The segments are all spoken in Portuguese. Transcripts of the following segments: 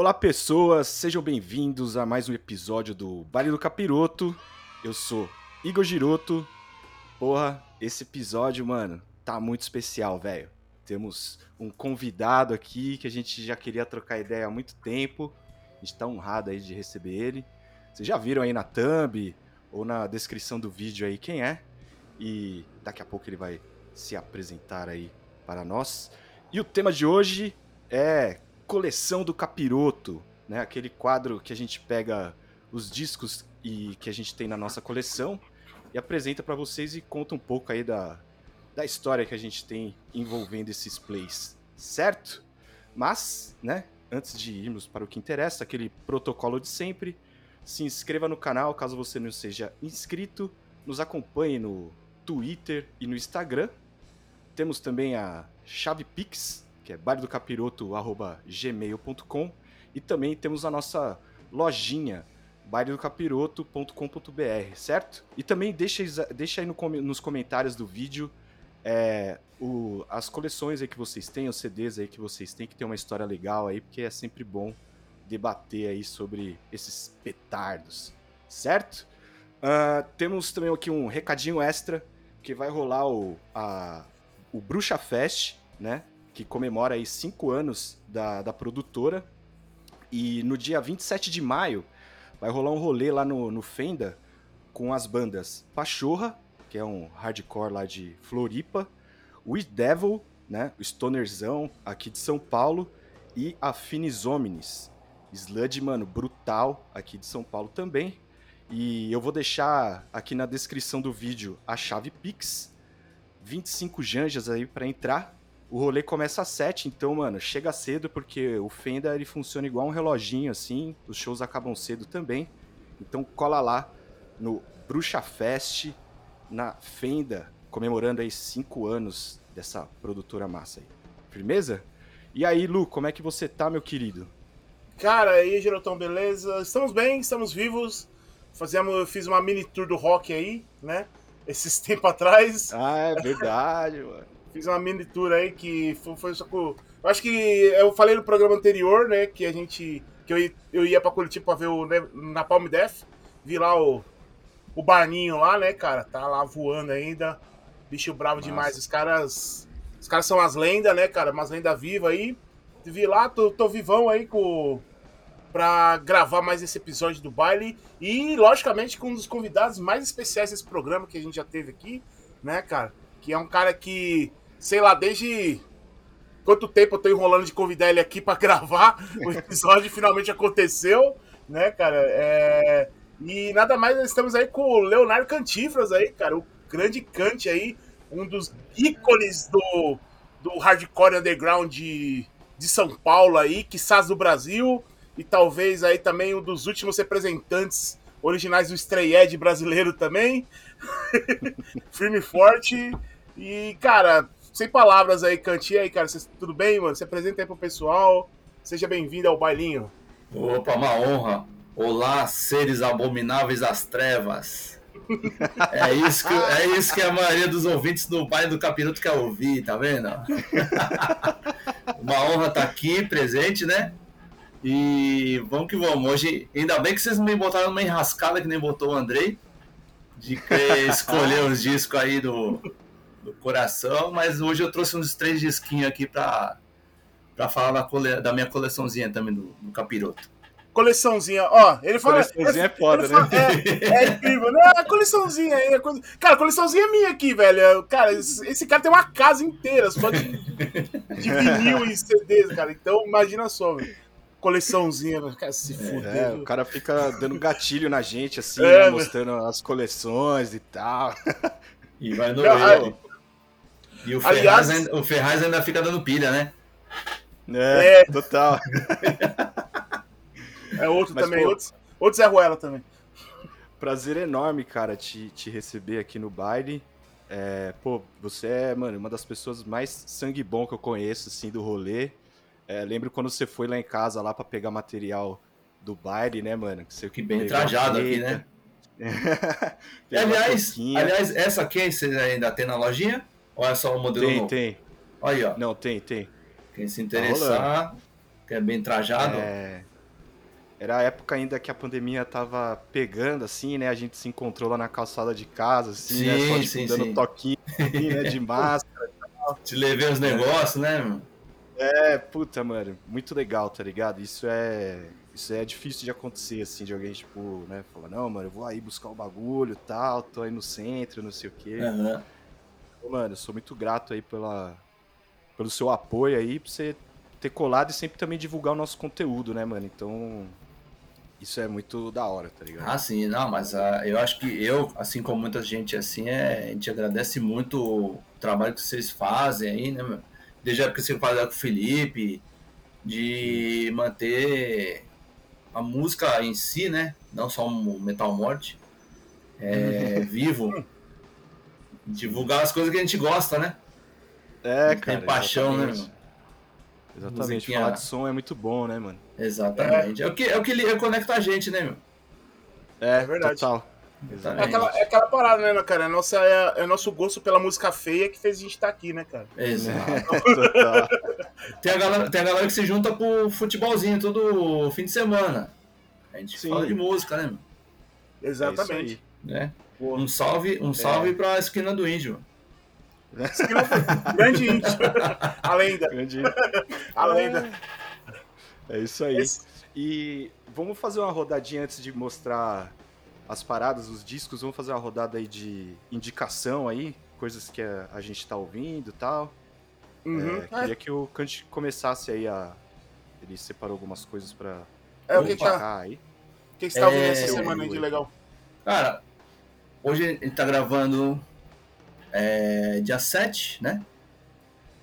Olá, pessoas, sejam bem-vindos a mais um episódio do Baile do Capiroto. Eu sou Igor Giroto. Porra, esse episódio, mano, tá muito especial, velho. Temos um convidado aqui que a gente já queria trocar ideia há muito tempo. A gente tá honrado aí de receber ele. Vocês já viram aí na thumb ou na descrição do vídeo aí quem é. E daqui a pouco ele vai se apresentar aí para nós. E o tema de hoje é coleção do capiroto, né? Aquele quadro que a gente pega os discos e que a gente tem na nossa coleção e apresenta para vocês e conta um pouco aí da, da história que a gente tem envolvendo esses plays, certo? Mas, né, antes de irmos para o que interessa, aquele protocolo de sempre, se inscreva no canal caso você não seja inscrito, nos acompanhe no Twitter e no Instagram. Temos também a chave Pix, que é bailedocapiroto.gmail.com e também temos a nossa lojinha bailedocapiroto.com.br, certo? E também deixa, deixa aí no, nos comentários do vídeo é, o, as coleções aí que vocês têm, os CDs aí que vocês têm, que tem uma história legal aí, porque é sempre bom debater aí sobre esses petardos, certo? Uh, temos também aqui um recadinho extra, que vai rolar o, a, o Bruxa Fest, né? Que comemora aí cinco anos da, da produtora. E no dia 27 de maio vai rolar um rolê lá no, no Fenda com as bandas Pachorra, que é um hardcore lá de Floripa, o Devil, né, o Stonerzão aqui de São Paulo, e a Finis Omnis. Sludge, mano, brutal aqui de São Paulo também. E eu vou deixar aqui na descrição do vídeo a chave Pix. 25 janjas aí para entrar. O rolê começa às 7, então, mano, chega cedo porque o Fenda ele funciona igual um reloginho assim. Os shows acabam cedo também. Então cola lá no Bruxa Fest na Fenda, comemorando aí 5 anos dessa produtora massa aí. Firmeza? E aí, Lu, como é que você tá, meu querido? Cara, aí, Gerotão, beleza? Estamos bem, estamos vivos. Fazemos, eu fiz uma mini tour do rock aí, né? Esses tempos atrás. Ah, é verdade, mano. Fiz uma mini tour aí que foi, foi só com. Eu acho que eu falei no programa anterior, né? Que a gente. Que eu, eu ia pra Curitiba pra ver o né, Napalm Death. Vi lá o, o Barninho lá, né, cara? Tá lá voando ainda. Bicho bravo Nossa. demais. Os caras. Os caras são as lendas, né, cara? Umas lendas vivas aí. Vi lá, tô, tô vivão aí com. Pra gravar mais esse episódio do baile. E, logicamente, com um dos convidados mais especiais desse programa que a gente já teve aqui, né, cara? Que é um cara que sei lá, desde quanto tempo eu tô enrolando de convidar ele aqui para gravar. O episódio finalmente aconteceu, né, cara? É... E nada mais, estamos aí com o Leonardo Cantifras aí, cara, o grande Kant aí, um dos ícones do, do hardcore underground de, de São Paulo aí, que do Brasil, e talvez aí também um dos últimos representantes originais do Stray Edge brasileiro também. Firme e forte. E, cara, sem palavras aí, Cantinho aí, cara. Cê, tudo bem, mano? Se apresenta aí pro pessoal. Seja bem-vindo ao bailinho. Opa, uma honra. Olá, seres abomináveis das trevas. É isso, que, é isso que a maioria dos ouvintes do baile do Capiroto quer ouvir, tá vendo? Uma honra estar tá aqui, presente, né? E vamos que vamos. Hoje, ainda bem que vocês me botaram numa enrascada que nem botou o Andrei, de escolher os discos aí do, do coração, mas hoje eu trouxe uns três disquinhos aqui para para falar da, cole... da minha coleçãozinha também do, do capiroto. Coleçãozinha, ó, ele fala. Coleçãozinha é foda, né? Fala, é, é, incrível, né? A coleçãozinha aí. A coisa... Cara, a coleçãozinha é minha aqui, velho. Cara, esse cara tem uma casa inteira só de, de vinil e CDs, cara. Então, imagina só, velho coleçãozinha, cara, se fuder. É, o cara fica dando gatilho na gente, assim, é, né, mostrando as coleções e tal. E vai no Não, e o, Aliás, Ferraz ainda, o Ferraz ainda fica dando pilha, né? É, é. total. é outro Mas, também, pô, outro, outro Zé Ruela também. Prazer enorme, cara, te, te receber aqui no baile. É, pô, você é, mano, uma das pessoas mais sangue bom que eu conheço, assim, do rolê. É, lembro quando você foi lá em casa lá para pegar material do baile, né, mano? Que você que bem trajado aqui, né? aliás, aliás, essa aqui você ainda tem na lojinha? Ou é só o modelo tem, novo? Tem, Aí, ó. Não, tem, tem. Quem se interessar, tá que é bem trajado. É... Era a época ainda que a pandemia tava pegando, assim, né? A gente se encontrou lá na calçada de casa, assim, né? Só, Sim, tipo, sim, dando sim. toquinho, assim, né? De máscara. Te levei os negócios, né, meu? É, puta, mano, muito legal, tá ligado? Isso é. Isso é difícil de acontecer, assim, de alguém, tipo, né, falar, não, mano, eu vou aí buscar o bagulho e tal, tô aí no centro, não sei o quê. Aham. Mano, eu sou muito grato aí pela, pelo seu apoio aí, por você ter colado e sempre também divulgar o nosso conteúdo, né, mano? Então, isso é muito da hora, tá ligado? Ah, sim, não, mas ah, eu acho que eu, assim como muita gente assim, é, a gente agradece muito o trabalho que vocês fazem aí, né, meu? Desde a época que você fazia com o Felipe, de manter a música em si, né? Não só o Metal Morte, é, vivo. Divulgar as coisas que a gente gosta, né? É, Tem cara. paixão, né, exatamente. meu? Exatamente, Musiquinha- falar de som é muito bom, né, mano? Exatamente. É, o que, é o que li- conecta a gente, né, meu? É, É verdade. total. É Exatamente. aquela, é aquela parada, né, cara? É, nossa, é, é nosso gosto pela música feia que fez a gente estar aqui, né, cara? Exato. Total. Tem a, galera, tem a galera que se junta pro futebolzinho todo fim de semana. A gente Sim. fala de música, né? meu? É Exatamente. isso Né? Pô, Um salve, um salve pra esquina do índio. grande índio. a lenda. Grande... A lenda. É isso aí. Esse- E vamos fazer uma rodadinha antes de mostrar as paradas, os discos. Vamos fazer uma rodada aí de indicação aí, coisas que a, gente tá ouvindo e tal. Uhum. É, queria que o Kant começasse aí a. Ele separou algumas coisas pra É, o que, que, tá, aí. o que, que você tá ouvindo É, essa eu- semana aí de legal? Cara, hoje a gente tá gravando é, dia 7, né?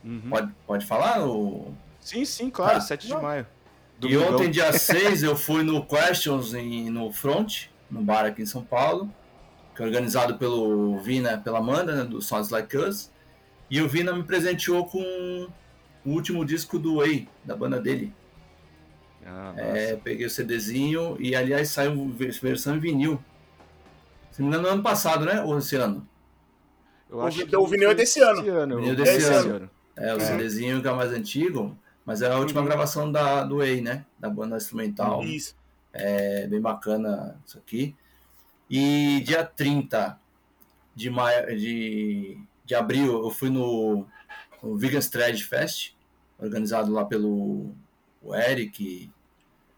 Uhum. Pode, pode falar? O... Sim, sim, claro, Ah, 7 de não. maio. E Domingão. ontem, dia 6, eu fui no Questions em, no Front, no bar aqui em São Paulo, que é organizado pelo Vina, pela Amanda, né, do Sounds Like Us. E o Vina me presenteou com o último disco do Way, da banda dele. Ah, É, peguei o CDzinho e, aliás, saiu vers- versão em vinil. Se não me engano, no ano passado, né? Ou esse ano? Eu o acho vi- que o vinil é desse ano. ano. Vinil o desse é ano. É, o É. CDzinho que é mais antigo, mas é a última Uhum. gravação da, do Way, né? Da banda instrumental. Isso. É bem bacana isso aqui. E dia 30 de, maio, de, de abril eu fui no, no Vegan Thread Fest, organizado lá pelo o Eric,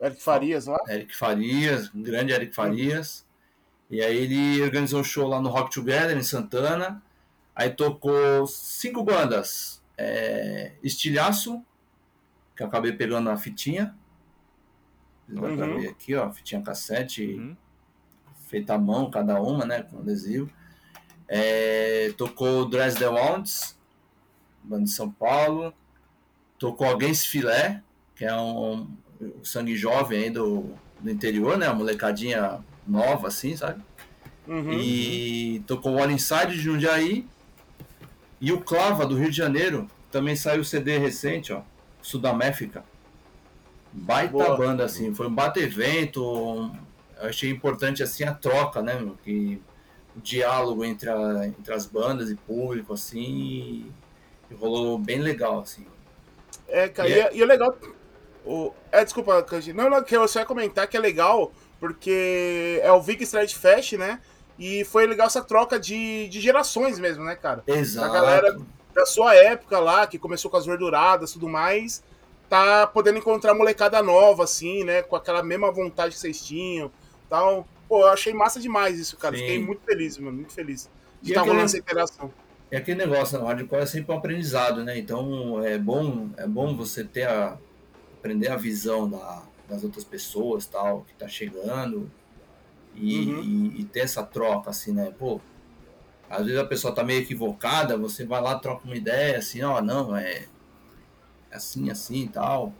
Eric Farias lá. Eric Farias, um grande Eric Farias. E aí ele organizou um show lá no Rock Together, em Santana. Aí tocou cinco bandas. É, Estilhaço, que eu acabei pegando a fitinha. Uhum. ver aqui, ó, fitinha cassete, Uhum. feita à mão, cada uma, né, com adesivo. É, tocou Dress the Wounds, banda de São Paulo. Tocou Against Filé, que é um, um sangue jovem aí do, do interior, né, uma molecadinha nova, assim, sabe? Uhum. E tocou o All Inside de Jundiaí. E o Clava, do Rio de Janeiro, também saiu CD recente, ó, Sudaméfica. Baita Boa. banda, assim, foi um baita evento. um- Eu achei importante, assim, a troca, né, meu, que o diálogo entre, a- entre as bandas e público, assim, e, rolou bem legal, assim. É, cara, E e, é, e é legal. O, é, desculpa, Kanji. Não, não, que só ia comentar que é legal, porque é o Vic Stride Fest, né? E foi legal essa troca de, de gerações mesmo, né, cara? Exato. galera- Da sua época lá, que começou com as verduradas e tudo mais, tá podendo encontrar molecada nova, assim, né? Com aquela mesma vontade que vocês tinham. Tal. Pô, eu achei massa demais isso, cara. Sim. Fiquei muito feliz, mano. Muito feliz. De estar rolando essa interação. É aquele negócio, né? o hardcore é sempre um aprendizado, né? Então é bom, é bom você ter a, aprender a visão da- das outras pessoas, tal, que tá chegando e, Uhum. e- e ter essa troca, assim, né? Pô, às vezes a pessoa tá meio equivocada, você vai lá, troca uma ideia, assim, ó, não, é assim, assim e tal.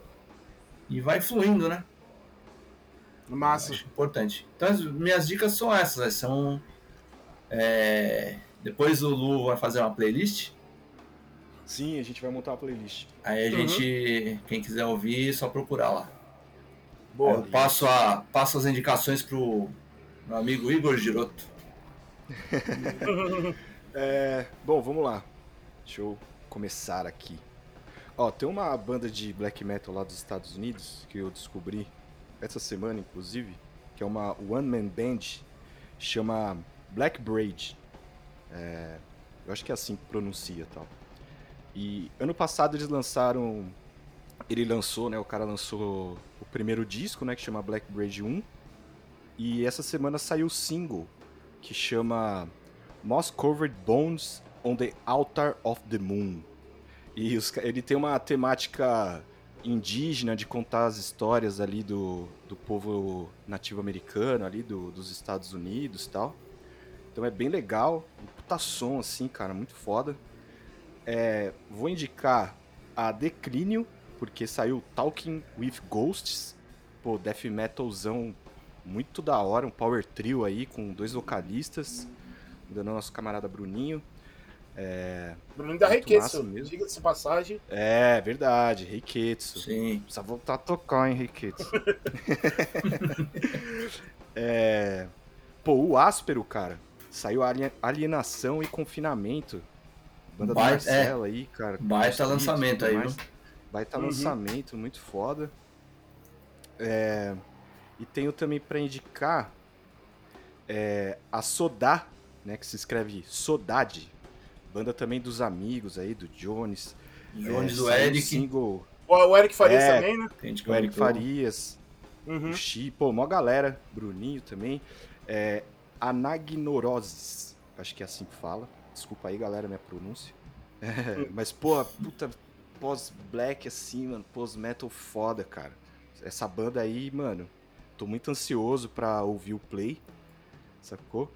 E vai fluindo, né? Massa. Acho importante. Então, as minhas dicas são essas. né? São. é, Depois o Lu vai fazer uma playlist. Sim, a gente vai montar uma playlist. Aí a Uhum. gente, quem quiser ouvir, é só procurar lá. Boa. Eu passo, a, passo as indicações pro meu amigo Igor Giroto. É, bom, vamos lá. Deixa eu começar aqui. Ó, tem uma banda de black metal lá dos Estados Unidos que eu descobri essa semana, inclusive, que é uma one man band, chama Black Braid. É, eu acho que é assim que pronuncia tal. E ano passado eles lançaram. Ele lançou, né? O cara lançou o primeiro disco, né? Que chama Black Braid 1. E essa semana saiu o single que chama Moss Covered Bones on the Altar of the Moon. E os, ele tem uma temática indígena de contar as histórias ali do, do povo nativo americano ali do, dos Estados Unidos e tal. Então é bem legal, um puta som assim, cara, muito foda. É, vou indicar a Declínio, porque saiu Talking with Ghosts, pô, death metalzão muito da hora, um power trio aí com dois vocalistas, do nosso camarada Bruninho. É, Bruninho da Reiketsu, diga-se passagem. É, verdade, Reiketsu. Sim. Precisa voltar a tocar, hein, Reiketsu. é, pô, o Áspero, cara, saiu Alienação e Confinamento. Banda Baita, do Marcelo é. aí, cara. Baita lançamento aí, viu? Baita uhum. lançamento, muito foda. É, e tenho também para indicar é, a Sodá, né, que se escreve Sodade, banda também dos amigos aí, do Jones. Jones, é, do Eric. Single... O Eric Farias é, também, né? O Eric Farias, uhum. o Chi, pô, mó galera, Bruninho também. É, Anagnoroses, acho que é assim que fala. Desculpa aí, galera, minha pronúncia. É, mas, pô, puta pós-black assim, mano, pós-metal foda, cara. Essa banda aí, mano, tô muito ansioso pra ouvir o play, sacou?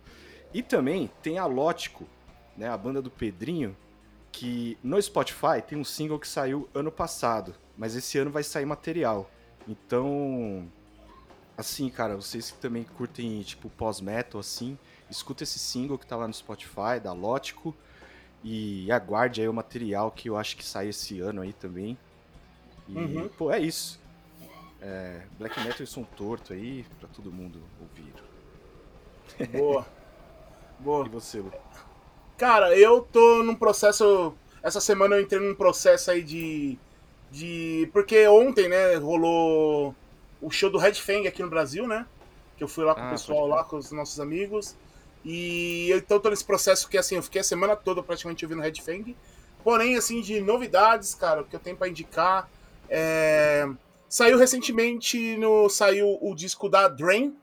E também tem a Lótico, né, a banda do Pedrinho, que no Spotify tem um single que saiu ano passado, mas esse ano vai sair material. Então, assim, cara, vocês que também curtem tipo pós-metal assim, escuta esse single que tá lá no Spotify da Lótico e aguarde aí o material que eu acho que sai esse ano aí também. E, uhum. pô, é isso. É, black metal e som torto aí pra todo mundo ouvir. Boa. Boa. E você, Lu? Cara, eu tô num processo. Essa semana eu entrei num processo aí de. de porque ontem, né, rolou o show do Red Fang aqui no Brasil, né? Que eu fui lá com ah, o pessoal lá, com os nossos amigos. E então tô nesse processo que assim, eu fiquei a semana toda praticamente ouvindo Red Fang. Porém, assim, de novidades, cara, que eu tenho para indicar. É... Saiu recentemente no. Saiu o disco da Drain,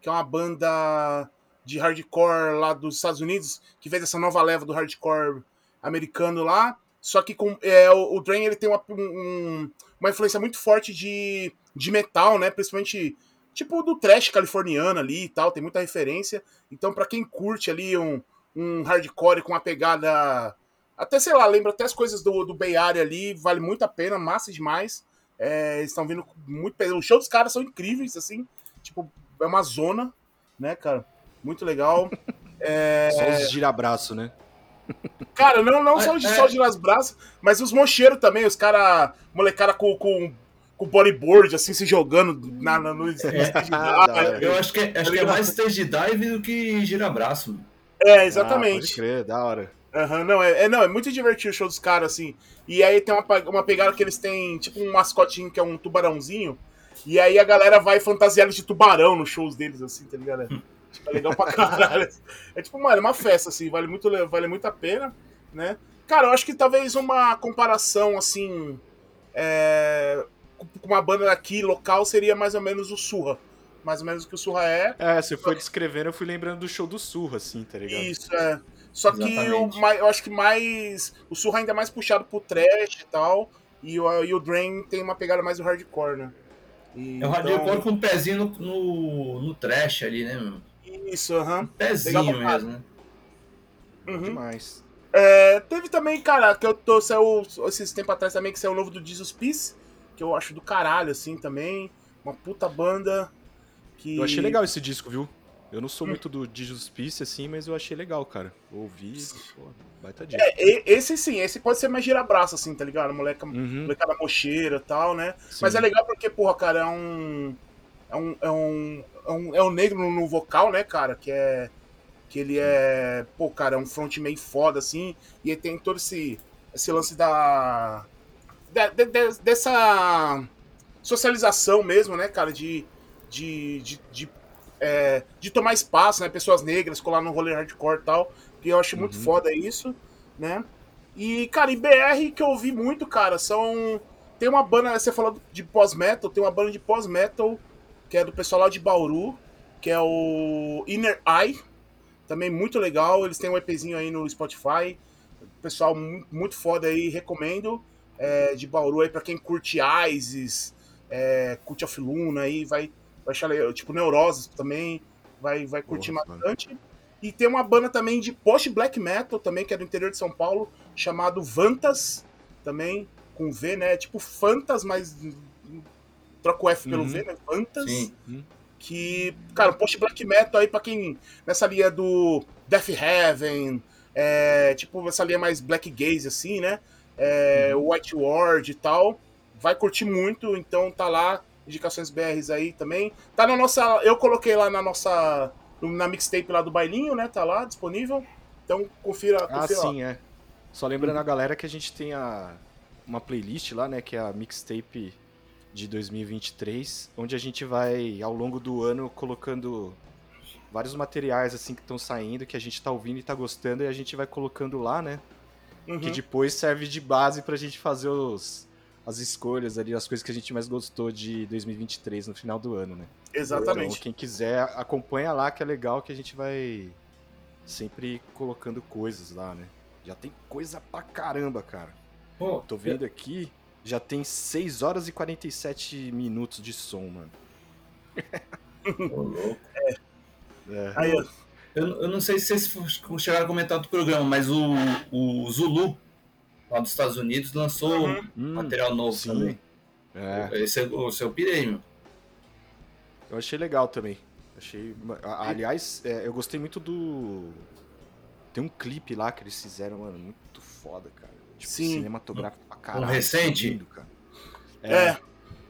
que é uma banda de hardcore lá dos Estados Unidos, que fez essa nova leva do hardcore americano lá. Só que com, é, o, o Drain ele tem uma, um, uma influência muito forte de, de metal, né? Principalmente tipo do trash californiano ali e tal, tem muita referência. Então, para quem curte ali um, um hardcore com uma pegada. Até, sei lá, lembra até as coisas do, do Bay Area ali, vale muito a pena, massa demais. É, eles estão vindo muito. Os shows dos caras são incríveis, assim. Tipo, é uma zona, né, cara? Muito legal. É... Só os girabraço, né? Cara, não, não só, é, só os girabraço, mas os mocheiros também, os caras, molecada com, com, com bodyboard, assim, se jogando na, na, no, é, Eu acho que, é, acho que é mais stage dive do que girabraço. É, exatamente. Ah, pode crer, da hora. Uhum, não, é, é, não, é muito divertido o show dos caras, assim. E aí tem uma, uma pegada que eles têm, tipo um mascotinho que é um tubarãozinho. E aí a galera vai fantasiada de tubarão nos shows deles, assim, tá ligado? É legal pra caralho. É tipo, mano, é uma festa, assim, vale muito, vale muito a pena, né? Cara, eu acho que talvez uma comparação, assim, é, com uma banda aqui local seria mais ou menos o Surra. Mais ou menos o que o Surra é. É, você foi descrevendo, eu fui lembrando do show do Surra, assim, tá ligado? Isso, é. Só que eu, eu acho que mais. O Surra ainda é mais puxado pro trash e tal. E o, e o Drain tem uma pegada mais do hardcore, né? E, é o hardcore então... com um pezinho no, no, no trash ali, né, meu? Isso, aham. Uhum. Pezinho mesmo, né? Uhum. Demais. É, teve também, cara, que eu tô. Saiu esses tempos atrás também, que saiu o novo do Jesus Peace, que eu acho do caralho, assim, também. Uma puta banda. Que... Eu achei legal esse disco, viu? Eu não sou hum. muito do Jesus Peace, assim, mas eu achei legal, cara. Ouvi, pô, baita disco. É, esse sim, esse pode ser mais girabraço, assim, tá ligado? Moleca, uhum. Molecada mocheira e tal, né? Sim. Mas é legal porque, porra, cara, é um. É um, é um, é um, é um negro no vocal, né, cara? Que é. Que ele é. Pô, cara, é um frontman foda, assim. E ele tem todo esse, esse lance da. De, de, de, dessa socialização mesmo, né, cara? De, de, de, de, é, de tomar espaço, né? Pessoas negras, colar no rolê hardcore e tal. Que eu acho muito Uhum. foda isso, né? E, cara, em BR que eu ouvi muito, cara, são. Tem uma banda, você falou de pós-metal, tem uma banda de pós-metal que é do pessoal lá de Bauru, que é o Inner Eye. Também muito legal, eles têm um EPzinho aí no Spotify. Pessoal mu- muito foda aí, recomendo. É, de Bauru aí pra quem curte Isis, é, Cult of Luna aí, vai, vai achar. Tipo, Neuroses também, vai, vai curtir Porra, mano. bastante. E tem uma banda também de post-black metal também, que é do interior de São Paulo, chamado Vantas, também, com V, né? Tipo Fantas, mas troca o F pelo Uhum. V, né? Vantas. Sim. Que, cara, post-black metal aí pra quem. Nessa linha do Death Heaven, é, tipo, essa linha mais black gaze, assim, né? É, White Ward e tal. Vai curtir muito, então tá lá. Indicações BRs aí também. Tá na nossa. Eu coloquei lá na nossa. Na mixtape lá do bailinho, né? Tá lá disponível. Então confira, Ah, confira lá. sim, é. Só lembrando a galera que a gente tem a, uma playlist lá, né? Que é a mixtape de 2023, onde a gente vai, ao longo do ano, colocando vários materiais assim que estão saindo, que a gente tá ouvindo e tá gostando, e a gente vai colocando lá, né? Uhum. Que depois serve de base pra gente fazer os, as escolhas ali, as coisas que a gente mais gostou de 2023 no final do ano, né? Exatamente. Então, quem quiser, acompanha lá, que é legal que a gente vai sempre colocando coisas lá, né? Já tem coisa pra caramba, cara. Pô, Tô vendo aqui, já tem 6 horas e 47 minutos de som, mano. Ô, louco. É. Aí, ó. Eu, eu não sei se vocês chegaram a comentar do programa, mas o, o Zulu, lá dos Estados Unidos, lançou Uhum. Hum, material novo sim. também. é, Esse é o seu pirei, meu. eu achei legal também. Achei. a- Aliás, é, eu gostei muito do. Tem um clipe lá que eles fizeram, mano, muito foda, cara. Tipo, Sim. cinematográfico pra caralho. recente? lindo, cara. É.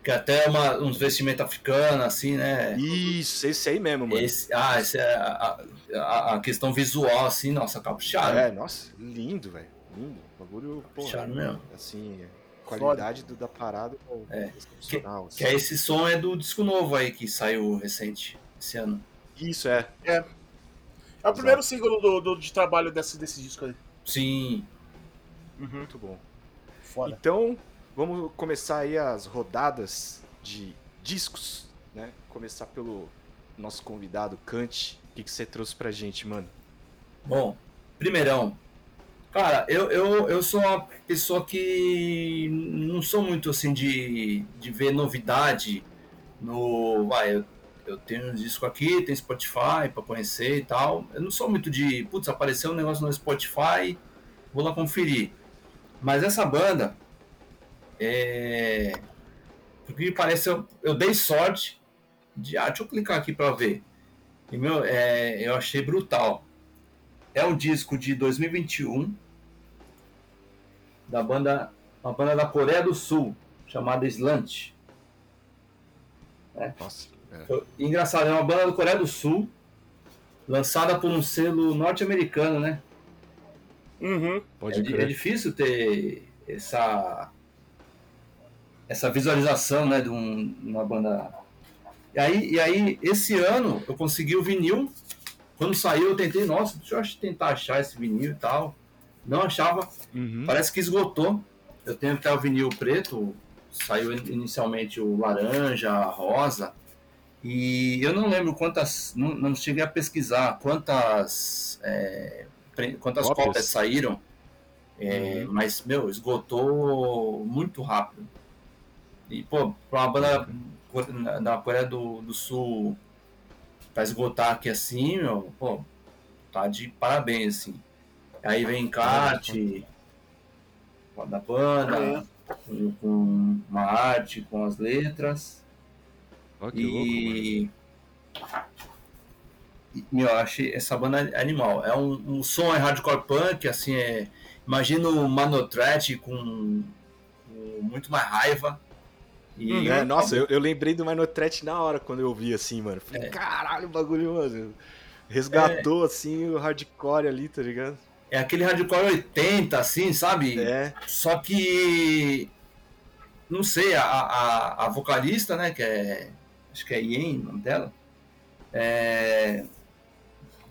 Que até é uma, uns vestimentos africanos, assim, né? Isso, esse aí mesmo, mano. Esse, ah, esse é a, a, a questão visual, assim, nossa, caprichado. É, nossa, lindo, velho. Lindo. Bagulho, porra. Mesmo. Assim, qualidade do, da parada é, É. excepcional. assim. Que é esse som é do disco novo aí que saiu recente, esse ano. Isso, é. É o primeiro single do, do- de trabalho desse, desse disco aí. Sim. Uhum. Muito bom. Foda. Então, vamos começar aí as rodadas de discos, né? Começar pelo nosso convidado, Kant. O que, que você trouxe pra gente, mano? Bom, primeirão. Cara, eu, eu, eu sou uma pessoa que não sou muito assim de, de ver novidade no. Vai, eu, eu tenho um disco aqui, tem Spotify pra conhecer e tal. Eu não sou muito de. Putz, apareceu um negócio no Spotify, vou lá conferir. Mas essa banda. É. Porque me parece, eu, eu dei sorte de. Ah, deixa eu clicar aqui pra ver. E, meu, é, eu achei brutal. É um disco de 2021 da banda, uma banda da Coreia do Sul chamada Slant. Nossa. é. Engraçado, é uma banda da Coreia do Sul lançada por um selo norte-americano, né? Uhum. Pode É, é difícil ter essa essa visualização, né, de um- uma banda. E aí, e aí, esse ano eu consegui o vinil. Quando saiu, eu tentei, nossa, deixa eu tentar achar esse vinil e tal. Não achava. Uhum. Parece que esgotou. Eu tenho até o vinil preto, saiu in- inicialmente o laranja, rosa. E eu não lembro quantas, não, não cheguei a pesquisar quantas, é, quantas Cópias? cópias, saíram. É, Uhum. Mas, meu, esgotou muito rápido. E, pô, pra uma banda da Coreia do, do Sul pra esgotar aqui assim, meu, pô, tá de parabéns, assim. Aí vem encarte da banda, com, com uma arte, com as letras. Ó, que louco. E. e, Meu, eu achei essa banda animal. É um, um som é hardcore punk, assim, é. Imagina o Manotret com, com muito mais raiva. E Uhum. É, nossa, eu, eu lembrei do Minotret na hora quando eu vi assim, mano. Falei, É. caralho, o bagulho, mano. Resgatou assim o hardcore ali, tá ligado? é aquele hardcore 80, assim, sabe? É. Só que. Não sei, a, a, a vocalista, né? Que é. acho que é Yen o nome dela, é,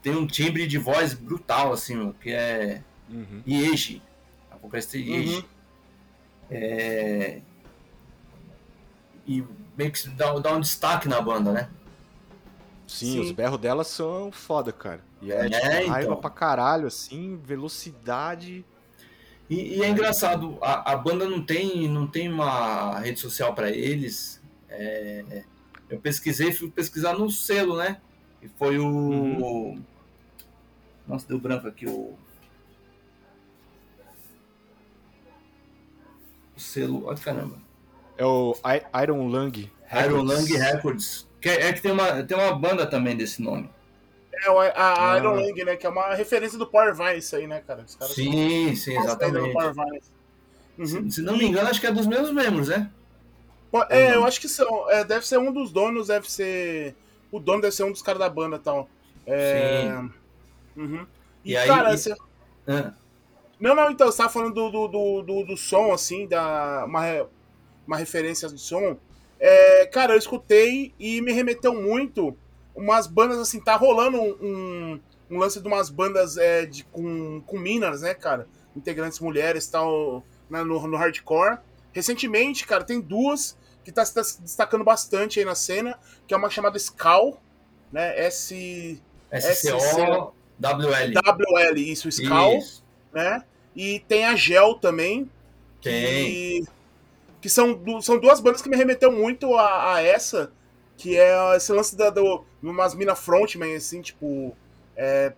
tem um timbre de voz brutal, assim, meu, que é Uhum. Yeji, a vocalista Yeji. Uhum. É, e meio que dá, dá um destaque na banda, né? Sim, Sim. os berros delas são foda, cara. E é, É, tipo, raiva então. pra caralho, assim, velocidade. E, e é engraçado, a, a banda não tem, não tem uma rede social pra eles. É, eu pesquisei, fui pesquisar no selo, né? E foi o. Uhum. Nossa, deu branco aqui o. O selo. Olha caramba. É o I- Iron Lung. Iron Records. Lung Records. Que é, é que tem uma, tem uma banda também desse nome. É o- a, a Ah. Iron Lang, né? Que é uma referência do Power Vines aí, né, cara? Os caras Sim, sim, são exatamente. Uhum. Se, se não me engano, acho que é dos mesmos membros, né? É, eu acho que são. é, deve ser um dos donos, deve ser. O dono deve ser um dos caras da banda e tal. É... Uhum. E, E aí- cara, e- você- Ah, Não, não, então, você tava falando do, do, do, do, do som, assim, da, uma, uma referência do som. É, cara, eu escutei e me remeteu muito umas bandas, assim, tá rolando um, um, lance de umas bandas é, de, com, com minas, né, cara? Integrantes mulheres e tal, né, no, no hardcore. Recentemente, cara, tem duas que tá se des- destacando bastante aí na cena, que é uma chamada Skal, né, S... SCO-WL. WL, isso, Skal Isso. né? E tem a Gel também. Tem. Que, que são, são duas bandas que me remeteu muito a, a essa, que é esse lance da, do, umas mina frontman, assim, tipo. É,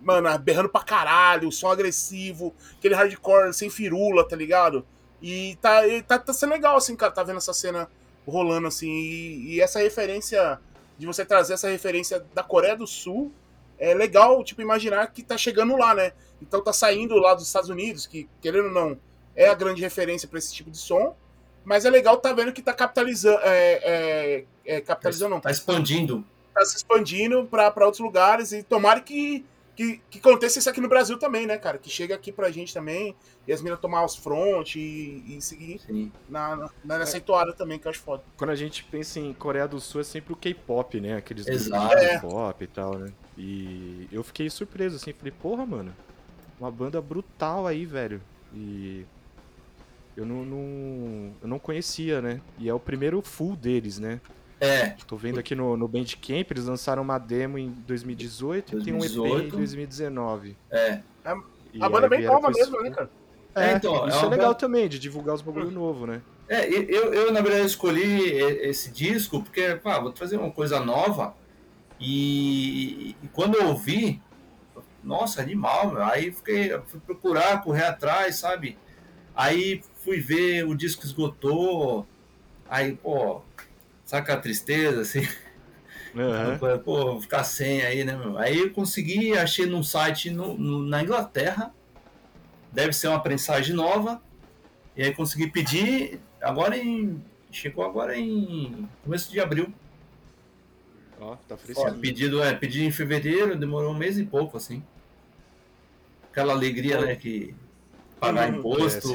mano, berrando pra caralho, som agressivo, aquele hardcore sem firula, tá ligado? E tá, e tá, tá sendo legal, assim, cara, tá vendo essa cena rolando, assim, e, e essa referência, de você trazer essa referência da Coreia do Sul, é legal, tipo, imaginar que tá chegando lá, né? Então tá saindo lá dos Estados Unidos, que, querendo ou não, é a grande referência pra esse tipo de som. Mas é legal tá vendo que tá capitalizando. É, é, é, capitalizando, não. Tá expandindo. Tá se expandindo pra, pra outros lugares. E tomara que, que, que aconteça isso aqui no Brasil também, né, cara? Que chega aqui pra gente também. E as minas tomar os front e, e seguir Sim. na, na, nessa toada também, que eu acho foda. Quando a gente pensa em Coreia do Sul, é sempre o K-pop, né? Aqueles Exato. É. K-pop e tal, né? E eu fiquei surpreso, assim, falei, porra, mano, uma banda brutal aí, velho. E eu não, não- eu não conhecia, né? E é o primeiro full deles, né? É, Tô vendo aqui no, no Bandcamp, eles lançaram uma demo em 2018 e tem um EP em 2018. 2019. é. E a banda é bem nova mesmo, né, cara? É, É, então, é isso é, uma legal banda- também, de divulgar os bagulho novo, né? É, eu, eu na verdade escolhi esse disco porque, pá, vou trazer uma coisa nova e, e quando eu ouvi, nossa, animal, meu. aí fiquei, fui procurar, correr atrás, sabe? Aí fui ver, o disco esgotou, aí, pô, saca a tristeza, assim, Aham. pô, ficar sem aí, né, meu? Aí eu consegui, achei num site no- no- na Inglaterra, deve ser uma prensagem nova, e aí consegui pedir, agora em. Chegou agora em começo de abril. Ó, tá Ó, fresquinho. pedido, é, pedi em fevereiro, demorou um mês e pouco, assim. Aquela alegria, né, que pagar Uhum. imposto.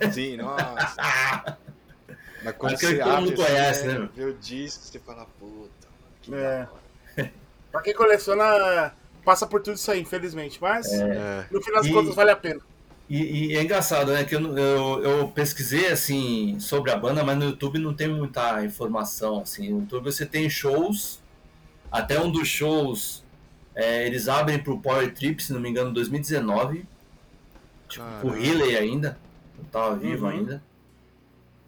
É, Sim, nossa. Mas quando Aquele você que todo abre, mundo assim, conhece, né? Vê o disco, você fala, puta. que É. Pra quem coleciona, passa por tudo isso aí, infelizmente. Mas, É. no final das E- contas, vale a pena. E, e é engraçado, né? Que eu, eu, eu pesquisei assim sobre a banda, mas no YouTube não tem muita informação. Assim. No YouTube você tem shows, até um dos shows é, eles abrem pro Power Trip, se não me engano, em 2019. Tipo, o. Healy ainda, não tava vivo Uhum. ainda.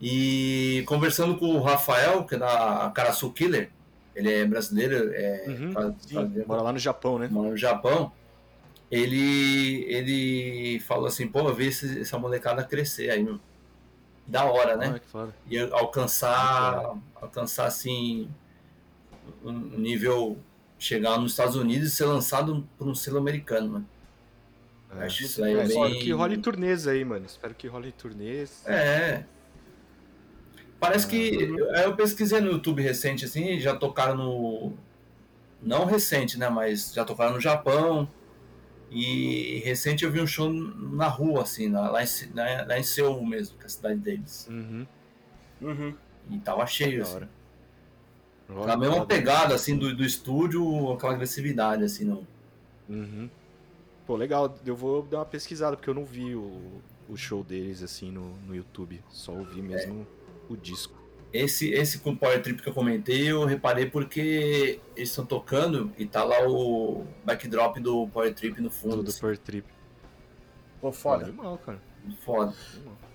E conversando com o Rafael, que é da Karasu Killer, ele é brasileiro, é, Uhum, faz- sim, faz- Mora lá no Japão, né? mora no Japão, ele, ele falou assim, pô, eu vi esse- essa molecada crescer aí, meu. Da hora, né? Ah. E alcançar, alcançar assim, um um nível, chegar nos Estados Unidos e ser lançado por um selo americano, mano. É. Acho isso aí É, bem... Espero que role turnês aí, mano. Espero que role turnês. É. Parece que eu, eu pesquisei no YouTube recente, assim, já tocaram no. Não recente, né? Mas já tocaram no Japão. E recente eu vi um show na rua, assim, na- lá, em, na- lá em Seul mesmo, que é a cidade deles. Uhum. Uhum. E tava cheio, Da assim. hora. Ó, A mesma pegada, assim, do, do estúdio, aquela agressividade, assim, não. Uhum. Pô, legal. Eu vou dar uma pesquisada, porque eu não vi o, o show deles, assim, no, no YouTube. Só ouvi mesmo o disco. Esse, esse com o Power Trip que eu comentei, eu reparei porque eles estão tocando e tá lá o backdrop do Power Trip no fundo. Do, do assim. Per Trip. Pô, Foda. foda. Animal, cara. Foda.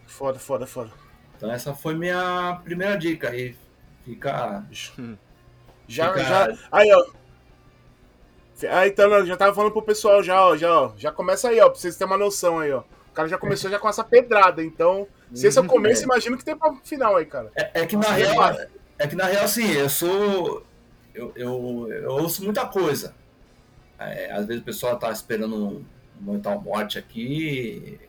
Foda, foda, foda. Então essa foi minha primeira dica aí. Fica. Já, Fica- já. Aí, ó. Ah, então, eu já tava falando pro pessoal já, ó. Já, ó, já começa aí, ó, pra vocês terem uma noção aí, ó. O cara já começou já com essa pedrada, então. Se esse é o começo, É. imagina que tem pra final aí, cara. É, é que na real. É que na real, assim, eu sou. Eu, eu, eu ouço muita coisa. É, às vezes o pessoal tá esperando um Mortal Morte aqui.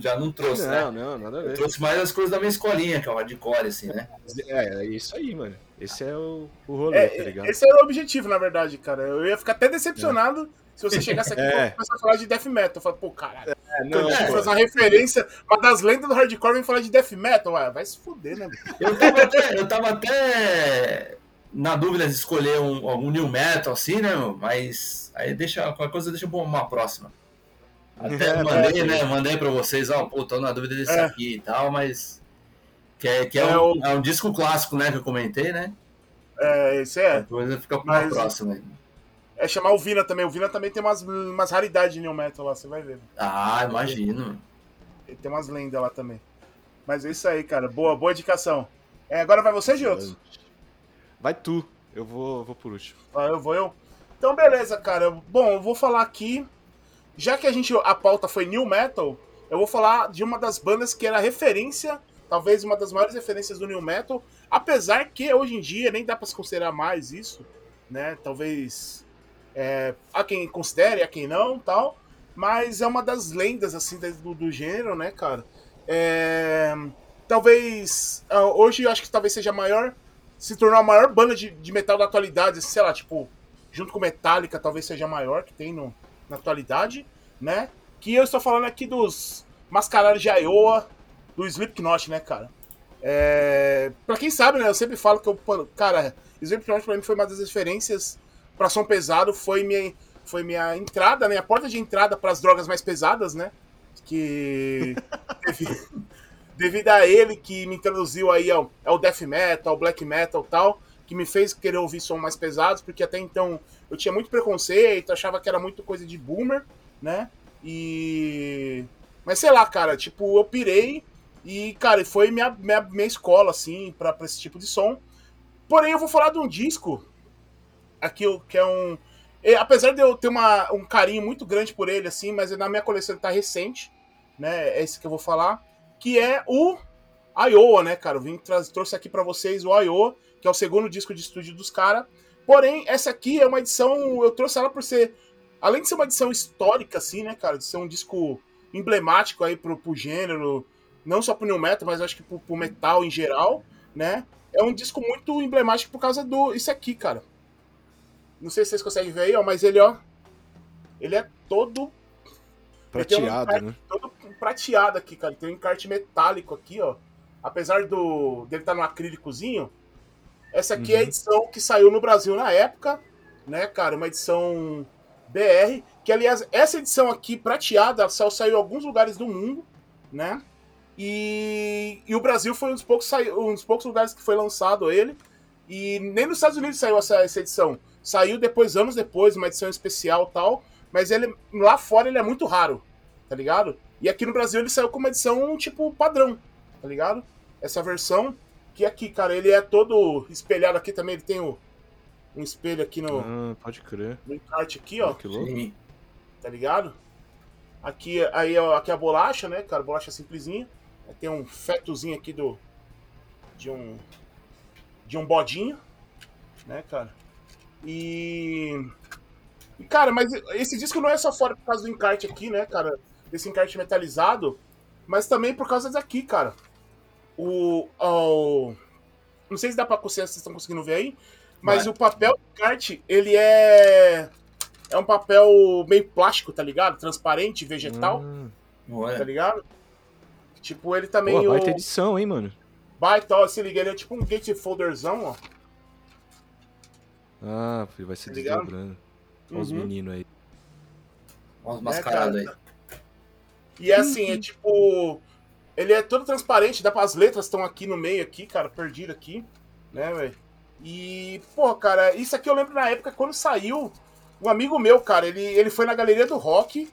Já não trouxe, Não, né? não, nada a Eu ver. trouxe mais as coisas da minha escolinha, que é o hardcore, assim, né? É, é isso aí, mano. Esse é o, o rolê, É, tá ligado? esse era o objetivo, na verdade, cara. Eu ia ficar até decepcionado se você chegasse aqui É. e começar a falar de death metal. Eu falei, pô, caralho, É, eu não, tinha que pô. fazer uma referência, uma das lendas do hardcore vem falar de death metal. Ué, vai se fuder, né? Eu tava até, eu tava até na dúvida de escolher um, algum new metal, assim, né? meu? Mas aí deixa, qualquer coisa deixa pra uma próxima. Até É, mandei, é. né? Mandei pra vocês, ó, pô, tô na dúvida desse É. aqui e tal, mas. Que é, que é, É, um, o- é um disco clássico, né? Que eu comentei, né? É, esse é. Depois fica pra Mas- próxima. É chamar o Vina também. O Vina também tem umas, umas raridades de new metal lá, você vai ver. Ah, imagino. Ele tem umas lendas lá também. Mas é isso aí, cara. Boa, boa indicação. É, agora vai você, Gilson? Vai tu. Eu vou, vou por último. Ah, eu vou eu? Então, beleza, cara. Bom, eu vou falar aqui. Já que a gente a pauta foi new metal, eu vou falar de uma das bandas que era referência, talvez uma das maiores referências do new metal, apesar que hoje em dia nem dá pra se considerar mais isso, né? Talvez é, há quem considere, há quem não, tal. Mas é uma das lendas assim do, do gênero, né, cara? É, talvez ah, hoje eu acho que talvez seja a maior se tornou a maior banda de, de metal da atualidade, sei lá, tipo, junto com Metallica, talvez seja a maior que tem no, na atualidade, né? Que eu estou falando aqui dos Mascarados de Iowa, do Slipknot, né, cara? É, pra quem sabe, né, eu sempre falo que eu, cara, Slipknot pra mim foi uma das referências pra som pesado, foi minha, foi minha entrada, né, a porta de entrada pras drogas mais pesadas, né? Que devido, a ele que me introduziu aí ao, ao death metal, ao black metal e tal, que me fez querer ouvir som mais pesados, porque até então eu tinha muito preconceito, achava que era muito coisa de boomer, né? E. Mas sei lá, cara, tipo, eu pirei e, cara, foi minha, minha, minha escola, assim, pra esse tipo de som. Porém, eu vou falar de um disco aqui, que é um. e, apesar de eu ter uma, um carinho muito grande por ele, assim, mas na minha coleção ele tá recente, né? É esse que eu vou falar, que é o Iowa, né, cara? Eu vim trouxe aqui pra vocês o Iowa, que é o segundo disco de estúdio dos caras. Porém, essa aqui é uma edição. Eu trouxe ela por ser. Além de ser uma edição histórica, assim, né, cara? De ser um disco emblemático aí pro, pro gênero, não só pro New Metal, mas acho que pro, pro metal em geral, né? É um disco muito emblemático por causa do. Isso aqui, cara. Não sei se vocês conseguem ver aí, ó, mas ele, ó. Ele é todo tem um Prateado, encarte né? todo prateado aqui, cara. Ele tem um encarte metálico aqui, ó. Apesar do dele estar no acrílicozinho, essa aqui é a Uhum. edição que saiu no Brasil na época, né, cara? Uma edição BR, que aliás, essa edição aqui prateada, só saiu em alguns lugares do mundo, né? E, e o Brasil foi um dos, poucos, um dos poucos lugares que foi lançado ele. E nem nos Estados Unidos saiu essa, essa edição. Saiu depois, anos depois, uma edição especial e tal. Mas ele lá fora ele é muito raro, tá ligado? E aqui no Brasil ele saiu com uma edição tipo padrão, tá ligado? Essa versão, que aqui, cara, ele é todo espelhado aqui também. Ele tem o, um espelho aqui no, Ah, pode crer. no encarte aqui, ó Que louco. Tá ligado? Aqui, aí, ó, aqui é a bolacha, né, cara? Bolacha simplesinha. Tem um fetozinho aqui do. De um. De um bodinho, né, cara? E. E, cara, mas esse disco não é só fora por causa do encarte aqui, né, cara? Desse encarte metalizado, mas também por causa daqui, cara. O. o não sei se dá pra vocês, vocês estão conseguindo ver aí, mas Vai. o papel do encarte, ele é. É um papel meio plástico, tá ligado? Transparente, vegetal, Hum. tá ligado? Tipo, ele também. Pô, o... baita edição, hein, mano? Baita, ó, se liga, ele é tipo um gatefolderzão, ó. Ah, vai se Tá desdobrando. Olha os Uhum. meninos aí. Olha os É, mascarados aí. cara. E é assim, é tipo. Ele é todo transparente, dá para as letras estão aqui no meio, aqui, cara, perdido aqui, né, velho? E, pô, cara, isso aqui eu lembro na época quando saiu. Um amigo meu, cara, ele, ele foi na galeria do rock,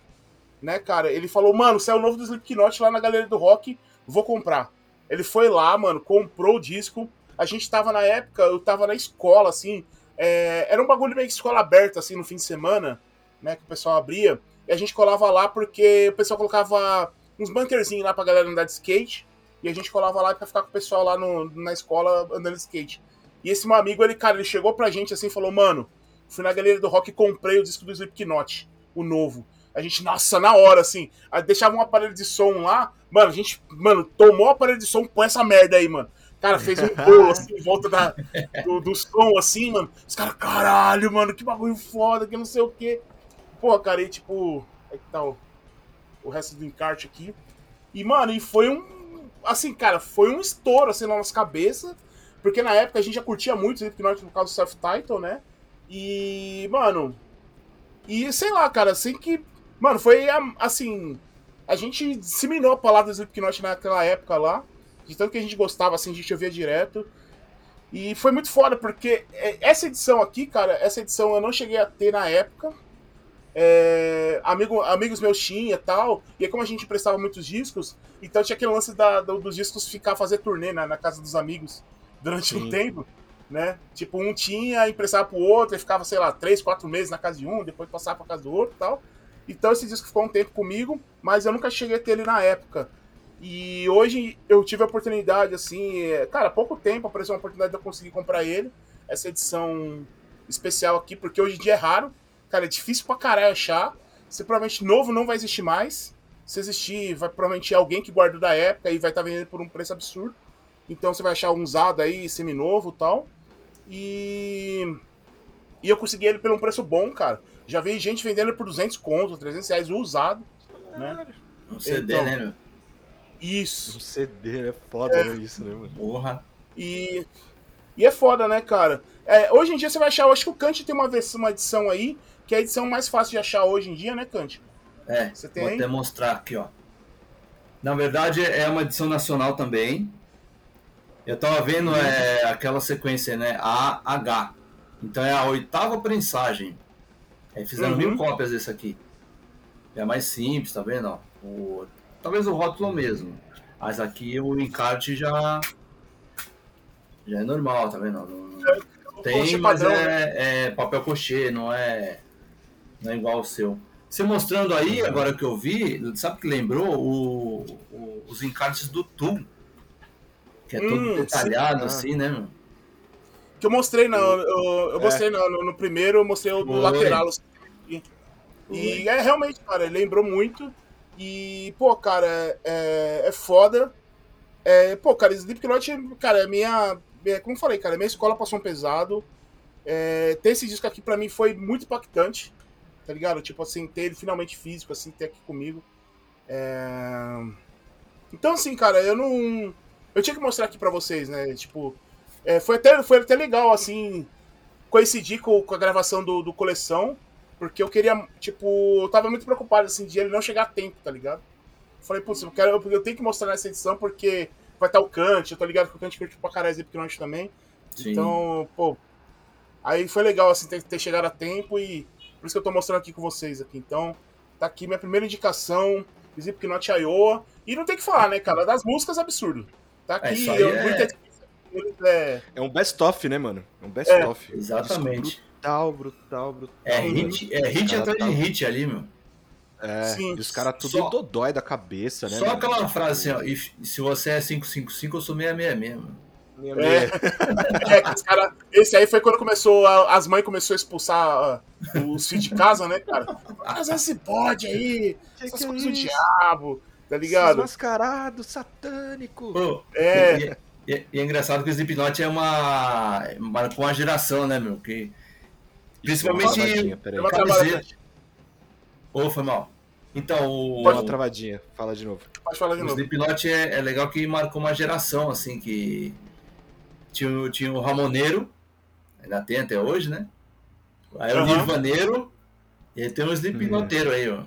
né, cara? Ele falou, mano, saiu o novo do Slipknot lá na galeria do rock, vou comprar. Ele foi lá, mano, comprou o disco. A gente tava na época, eu tava na escola, assim. é, era um bagulho meio que escola aberta, assim, no fim de semana, né? Que o pessoal abria. E a gente colava lá porque o pessoal colocava uns bunkerzinhos lá pra galera andar de skate. E a gente colava lá pra ficar com o pessoal lá no- na escola andando de skate. E esse meu amigo, ele, cara, ele chegou pra gente assim e falou: Mano, fui na galeria do rock e comprei o disco do Slipknot, o novo. A gente, nossa, na hora, assim, aí deixava um aparelho de som lá, mano, a gente, mano, tomou o aparelho de som, põe essa merda aí, mano. Cara, fez um bolo, assim, em volta da, do, do som, assim, mano. Os caras, caralho, mano, que bagulho foda, que não sei o quê. Pô, cara, e tipo, aí que tá o, o resto do encarte aqui. E, mano, e foi um, assim, cara, foi um estouro, assim, na nossa cabeça. Porque na época a gente já curtia muito o Slipknot no caso do self-title, né? E, mano. E sei lá, cara, assim que. Mano, foi assim. A gente disseminou a palavra Slipknot naquela época lá. De tanto que a gente gostava, assim, a gente ouvia direto. E foi muito foda, porque é, essa edição aqui, cara, essa edição eu não cheguei a ter na época. É, amigo, amigos meus tinha e tal. E aí, como a gente prestava muitos discos, então tinha aquele lance da- do- dos discos ficar fazer turnê na, na casa dos amigos durante um Sim. tempo, né? Tipo, um tinha, emprestava pro outro, e ficava, sei lá, três, quatro meses na casa de um, depois passava pra casa do outro e tal. Então esse disco ficou um tempo comigo, mas eu nunca cheguei a ter ele na época. E hoje eu tive a oportunidade, assim, é, cara, há pouco tempo apareceu uma oportunidade de eu conseguir comprar ele, essa edição especial aqui, porque hoje em dia é raro, cara, é difícil pra caralho achar. Se provavelmente novo não vai existir mais. Se existir, vai provavelmente alguém que guardou da época e vai estar vendendo por um preço absurdo. Então você vai achar um usado aí, seminovo e tal. E. E eu consegui ele por um preço bom, cara. Já vi gente vendendo ele por 200 contos, 300 reais usado. Né? Um CD, Então. né, meu? Isso. Um CD é foda, né? Isso, né, mano? Porra. E, e é foda, né, cara? É, hoje em dia você vai achar, eu acho que o Kant tem uma, versão, uma edição aí, que é a edição mais fácil de achar hoje em dia, né, Kant? É, Você tem vou aí? até mostrar aqui, ó. Na verdade, é uma edição nacional também. Eu tava vendo é, aquela sequência, né? A, H. Então é a oitava prensagem. Aí fizeram Uhum. mil cópias desse aqui. É mais simples, tá vendo? O, talvez o rótulo mesmo. Mas aqui o encarte já. Já é normal, tá vendo? Não- tem, mas padrão, né? é, é papel cochê, não é, não é igual o seu. Você mostrando aí, agora que eu vi, sabe o que lembrou? O, o- os encartes do Tum. Que é todo Hum, detalhado, sim. assim, né, meu? Que eu mostrei, na, eu, eu É. mostrei no, no- no primeiro, eu mostrei o lateral. assim, E, é realmente, cara, lembrou muito. E, pô, cara, é, é foda. É, pô, cara, Slipknot, cara, é minha. É, como eu falei, cara, minha escola passou um pesado. É, ter esse disco aqui pra mim foi muito impactante, tá ligado? Tipo assim, ter ele finalmente físico, assim, ter aqui comigo. É... Então, assim, cara, eu não. Eu tinha que mostrar aqui pra vocês, né? Tipo, é, foi, até, foi até legal, assim, coincidir com, com a gravação do, do coleção, porque eu queria, tipo, eu tava muito preocupado, assim, de ele não chegar a tempo, tá ligado? Falei, putz, eu, quero, eu tenho que mostrar nessa edição porque vai estar o Kant, eu tô ligado que o Kant curte pra caralho Slipknot também. Sim. Então, pô, aí foi legal, assim, ter, ter chegado a tempo e por isso que eu tô mostrando aqui com vocês aqui. Então, tá aqui minha primeira indicação, Slipknot Iowa. E não tem que falar, né, cara? Das músicas, absurdo. Tá É, aqui, aí eu, é- é, É um best-of, né, mano? É um best-of. exatamente. Disco Brutal, brutal, brutal. É hit, é hit atrás tá- de hit ali, meu. É, Sim. e os caras tudo Só- dodói da cabeça, né? Só mano? aquela frase assim, ó, e se você é 555, eu sou 666, mano. É. É, que os cara, esse aí foi quando começou, a- as mães começaram a expulsar ah, os filhos de casa, né, cara? Mas esse pode aí, Que essas que é coisas do isso? diabo, tá Esses ligado? mascarados, satânico. Pô, É. E, e- é engraçado que o Slipknot é uma. marcou uma geração, né, meu? Que, principalmente. Travadinha, peraí. Uma Camiseta. Ô, foi mal. Então, o, Pode travadinha, fala de novo. Pode falar de o novo. Slipknot é, é legal que marcou uma geração, assim, que tinha, o- tinha o Ramoneiro, ainda tem até hoje, né? Aí o Aham. Nirvaneiro e aí tem um Slipknoteiro aí, ó.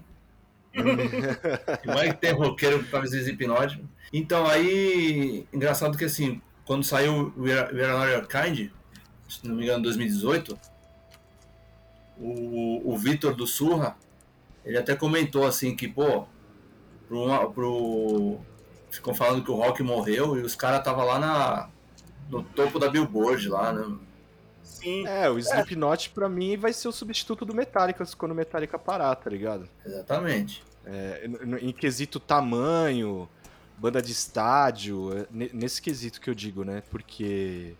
E mais que tem roqueiro com camisa de Slipknot. Então, aí, engraçado que assim, quando saiu o We Are, We Are Not Your Kind, se não me engano, em 2018, o, o Vitor do Surra, ele até comentou assim que, pô, pro, uma- pro, ficam falando que o Rock morreu e os caras estavam lá na, no topo da Billboard lá, né? Sim. É, o Slipknot pra mim vai ser o substituto do Metallica quando o Metallica parar, tá ligado? Exatamente. É, em quesito tamanho, banda de estádio, é ne- nesse quesito que eu digo, né? Porque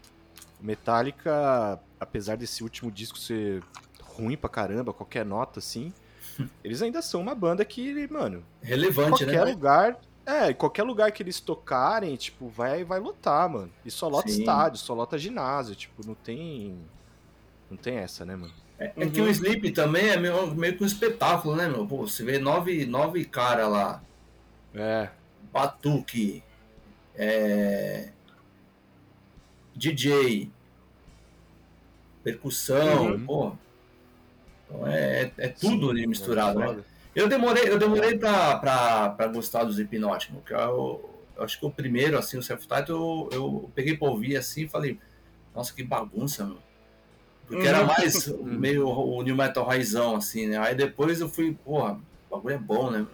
Metallica, apesar desse último disco ser ruim pra caramba, qualquer nota assim, eles ainda são uma banda que, mano, Relevante, qualquer né? lugar. É, em qualquer lugar que eles tocarem, tipo, vai, vai lotar, mano. E só lota Sim. estádio, só lota ginásio, tipo, não tem. Não tem essa, né, mano? É, é que o Sleep também é meio, meio que um espetáculo, né, meu? Pô, você vê nove, nove caras lá, É. batuque, é, DJ, percussão, Uhum. pô. Então é, é- é tudo Sim, ali é misturado, né? foda. Eu demorei, eu demorei pra, pra, pra gostar dos Hipnótico, que eu, eu acho que o primeiro, assim, o Self-Title, eu, eu peguei pra ouvir assim e falei, nossa, que bagunça, meu. Porque era Uhum. mais meio o New Metal raizão, assim, né? Aí depois eu fui, porra, o bagulho é bom, né?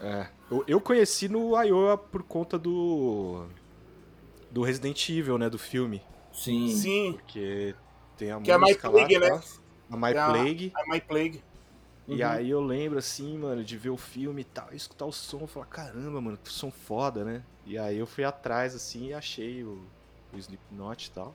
É. Eu, eu conheci no Iowa por conta do. Do Resident Evil, né? Do filme. Sim. Sim. Porque tem a Que é a My música Plague, lá, né? A My É a- Plague. A My Plague. E Uhum. aí eu lembro, assim, mano, de ver o filme e tal, e escutar o som, e falar, caramba, mano, que som foda, né? E aí eu fui atrás, assim, e achei o, o Slipknot e tal.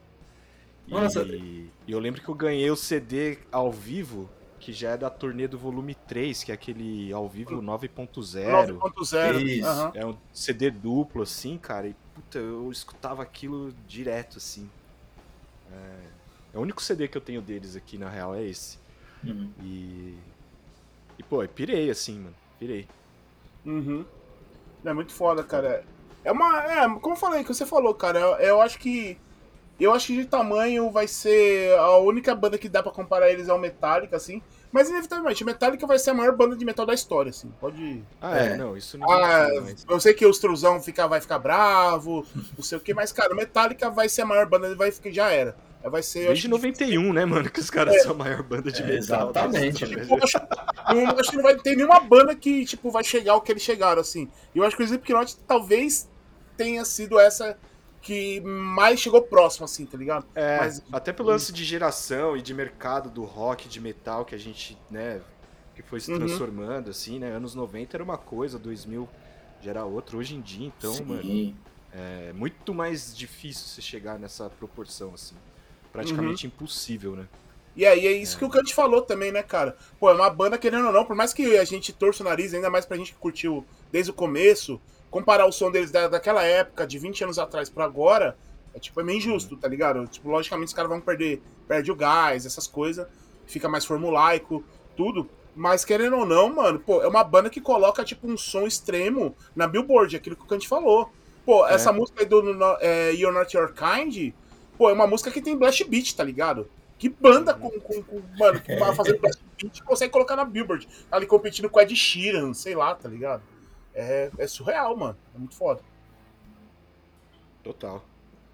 E, Nossa. e eu lembro que eu ganhei o CD ao vivo, que já é da turnê do volume 3, que é aquele ao vivo 9.0. 9.0. Isso. aham. É um CD duplo, assim, cara, e puta, eu escutava aquilo direto, assim. É, é o único CD que eu tenho deles aqui, na real, é esse. Uhum. E. E, pô, eu pirei, assim, mano. Pirei. Uhum. É muito foda, cara. É uma. É, como eu falei, que você falou, cara, eu, eu acho que. Eu acho que de tamanho vai ser. A única banda que dá pra comparar eles é o Metallica, assim. Mas inevitavelmente, o Metallica vai ser a maior banda de metal da história, assim. Pode. Ah, é, É. não, isso não Ah, mas... eu sei que os truzão fica, vai ficar bravo, não sei o que, mas, cara, o Metallica vai ser a maior banda, vai ficar, já era. Vai ser. Desde acho que- 91, né, mano, que os caras são a maior banda de É, metal. exatamente, Tipo, eu acho, eu acho que não vai ter nenhuma banda que, tipo, vai chegar ao que eles chegaram, assim. E eu acho que o Slipknot talvez tenha sido essa que mais chegou próximo, assim, tá ligado? É, Mas- até pelo lance de geração e de mercado do rock, de metal que a gente, né, que foi se Uhum. transformando, assim, né? Anos 90 era uma coisa, 2000 já era outra. Hoje em dia, então, Sim. mano, é muito mais difícil você chegar nessa proporção, assim. Praticamente impossível, né? E aí é isso que o Kant falou também, né, cara? Pô, é uma banda, querendo ou não, por mais que a gente torça o nariz, ainda mais pra gente que curtiu desde o começo, comparar o som deles da, daquela época, de 20 anos atrás pra agora, é tipo, é meio injusto, tá ligado? Tipo, logicamente os caras vão perder, perde o gás, essas coisas, fica mais formulaico, tudo. Mas querendo ou não, mano, pô, é uma banda que coloca, tipo, um som extremo na Billboard, aquilo que o Kant falou. Pô, essa música aí do é, You're Not Your Kind, pô, é uma música que tem blast beat, tá ligado? Que banda com, com, com- mano, que vai fazer blast beat consegue colocar na Billboard. Tá ali competindo com o Ed Sheeran, sei lá, tá ligado? É, é surreal, mano. É muito foda. Total.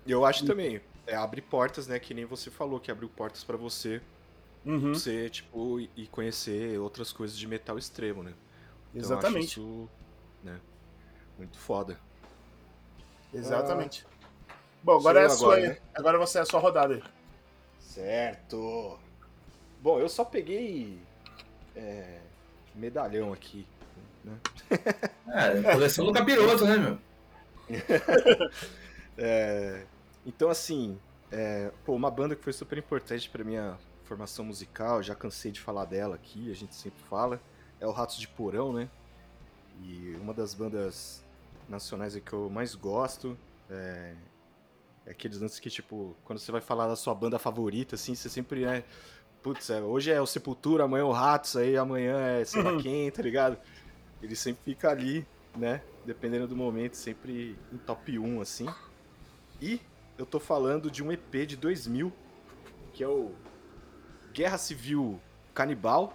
E eu acho também, é, abre portas, né, que nem você falou, que abriu portas pra você, Uhum, você, tipo, e- e conhecer outras coisas de metal extremo, né? Então, exatamente. isso, né, muito foda. Exatamente. Bom, agora é a sua agora, né? Agora você é a sua rodada aí. Certo. Bom, eu só peguei é, medalhão aqui. Né? É, coleção do capiroto, né, meu? É, então, assim, é, pô, uma banda que foi super importante pra minha formação musical, já cansei de falar dela aqui, a gente sempre fala, é o Ratos de Porão, né? E uma das bandas nacionais que eu mais gosto é, é aqueles lances que, tipo, quando você vai falar da sua banda favorita, assim, você sempre, né? Putz, é, hoje é o Sepultura, amanhã é o Ratos, aí amanhã é sei lá Uhum. quem, tá ligado? Ele sempre fica ali, né? Dependendo do momento, sempre em top 1, assim. E eu tô falando de um EP de 2000, que é o Guerra Civil Canibal.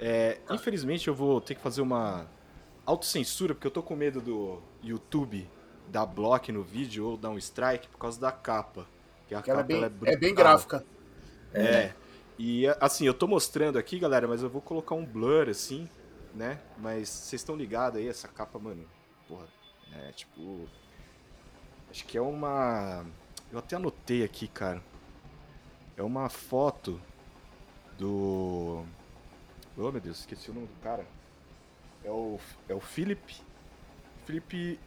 É, infelizmente eu vou ter que fazer uma autocensura, porque eu tô com medo do YouTube dar block no vídeo ou dar um strike por causa da capa. Que a é capa bem, ela é, é bem gráfica. É. E assim, eu tô mostrando aqui, galera, mas eu vou colocar um blur assim, né? Mas vocês estão ligados aí, essa capa, mano. Porra, é tipo. Acho que é uma. Eu até anotei aqui, cara. É uma foto do. Oh meu Deus, esqueci o nome do cara. É o, é o Philip. Philip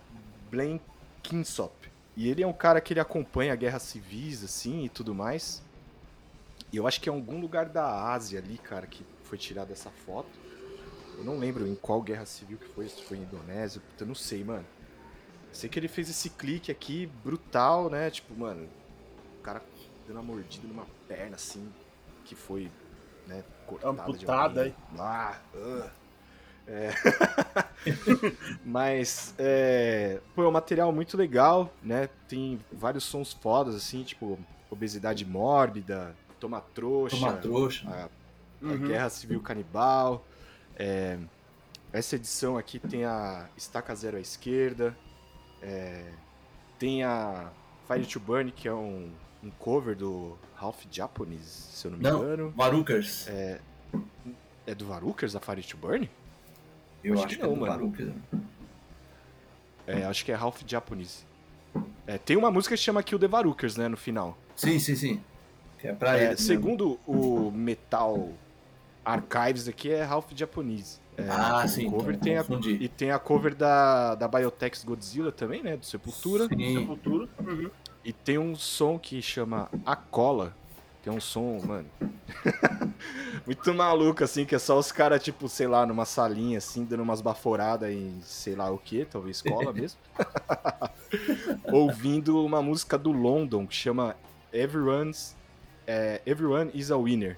Blenkinsop. E ele é um cara que ele acompanha guerras civis, assim, e tudo mais. E eu acho que é algum lugar da Ásia ali, cara, que foi tirada essa foto. Eu não lembro em qual guerra civil que foi, se foi em Indonésia, puta, eu não sei, mano. Eu sei que ele fez esse clique aqui brutal, né? Tipo, mano, o cara dando uma mordida numa perna, assim, que foi, né, cortada de Amputada alguém. Ah, ah. É. Mas, é, pô, é um material muito legal, né? Tem vários sons fodas, assim, tipo, obesidade mórbida, toma trouxa, Toma trouxa. a, a Uhum. Guerra Civil Canibal. É, essa edição aqui tem a Estaca Zero à esquerda. é, tem a Fire to Burn, que é um, um cover do Ralph Japanese, se eu não me Não, engano. Varukers. É do Varukers, a Fire to Burn? Eu acho acho, que que, não, é do mano. Varukers. É, acho que é Ralph Japanese. É, tem uma música que chama Kill the Varukers, né, no final. Sim, sim, sim. Que é pra É, ele. mesmo. segundo o Metal Archives aqui, é Ralph Japanese. É, ah, sim. cover então, tem a, e tem a cover da, da Biotex Godzilla também, né, do Sepultura. Sim. Sepultura. Uhum. E tem um som que chama A Cola, que é um som, mano, muito maluco, assim, que é só os caras, tipo, sei lá, numa salinha, assim, dando umas baforadas em sei lá o que, talvez escola mesmo. Ouvindo uma música do London que chama Everyone's, é, Everyone is a Winner.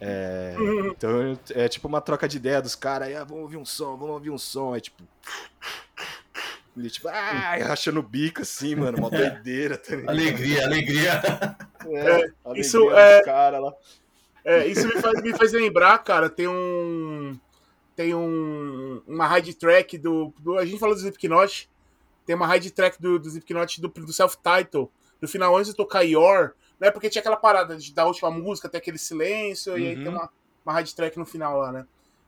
É, então é tipo uma troca de ideia dos caras, aí, ah, vamos ouvir um som, vamos ouvir um som, é tipo. Ele, tipo, ah, rachando o bico assim, mano, uma doideira também. Alegria, alegria. É, isso alegria é- dos cara lá. É, isso me faz, me faz lembrar, cara, tem um. Tem um. Uma hide track do, do. A gente falou do Slipknot. Tem uma hide track do, do Slipknot do, do self-title. No final, antes de tocar Yor, né? Porque tinha aquela parada de, da última música, tem aquele silêncio, e aí Uhum. tem uma, uma hide track no final lá, né?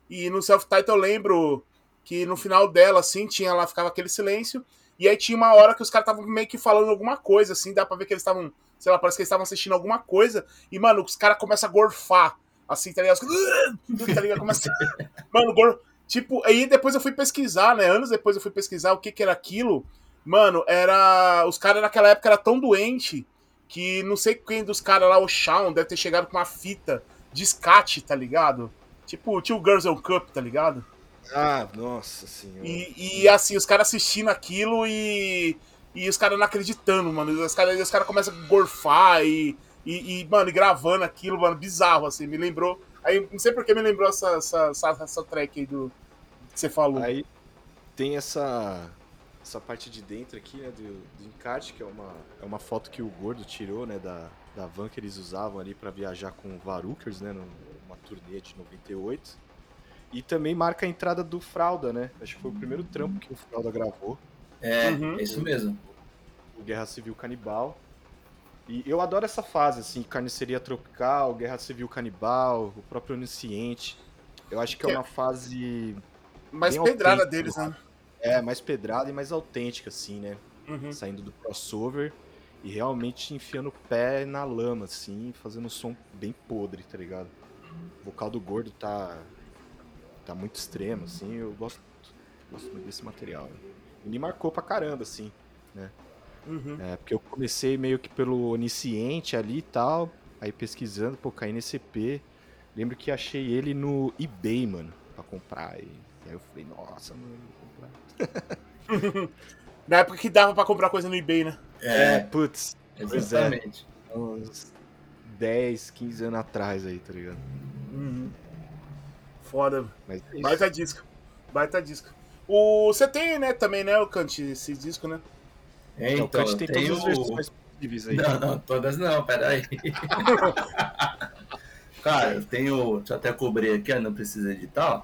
E no self-title eu lembro que no final dela, assim, tinha lá, ficava aquele silêncio. E aí tinha uma hora que os caras estavam meio que falando alguma coisa, assim, dá pra ver que eles estavam, sei lá, parece que eles estavam assistindo alguma coisa. E, mano, os caras começam a gorfar, assim, tá ligado? Tá ligado? Começa... Mano, gor... Tipo, aí depois eu fui pesquisar, né? Anos depois eu fui pesquisar o que que era aquilo. Mano, era... Os caras naquela época eram tão doente que não sei quem dos caras lá, o Shawn, deve ter chegado com uma fita de escate, tá ligado? Tipo, tinha o Girls on Cup, tá ligado? Ah, nossa senhora. E, e, assim, os caras assistindo aquilo e. E os caras não acreditando, mano. Os caras os cara começam a gorfar e, e, e, mano, e gravando aquilo, mano, bizarro, assim. Me lembrou. Aí, não sei por que me lembrou essa, essa, essa, essa track aí do. que você falou. Aí tem essa essa parte de dentro aqui, né, do, do encarte, que é uma, é uma foto que o Gordo tirou, né, da, da van que eles usavam ali pra viajar com o Varukers, né, numa turnê de 98. E também marca a entrada do Fralda, né? Acho que foi o primeiro trampo que o Fralda gravou, É, Uhum. é isso mesmo. o Guerra Civil Canibal. E eu adoro essa fase, assim, Carniceria Tropical, Guerra Civil Canibal, o próprio Onisciente. Eu acho que é Que- uma fase Mais pedrada deles, né? É, mais pedrada e mais autêntica, assim, né? Uhum. saindo do crossover e realmente enfiando o pé na lama, assim, fazendo um som bem podre, tá ligado? O vocal do gordo tá. tá muito extremo, assim, eu gosto, gosto muito desse material. né? E me marcou pra caramba, assim. Uhum. É, porque eu comecei meio que pelo onisciente ali e tal, aí pesquisando, pô, caí nesse EP. Lembro que achei ele no eBay, mano, pra comprar. E aí eu falei, nossa, mano, vou comprar. Na época que dava pra comprar coisa no eBay, né? É, putz, Pois é. exatamente. uns 10, 15 anos atrás aí, tá ligado? Uhum. Foda. Mas é. Baita disco. Baita disco. O, você tem, né, também, né, o Kant, esse disco, né? É, Então, então, o Kant tem tem todas as o- versões possíveis aí. Não, não, todas não, peraí. Cara, eu tenho. Deixa eu até cobrir aqui, não precisa editar. Ó.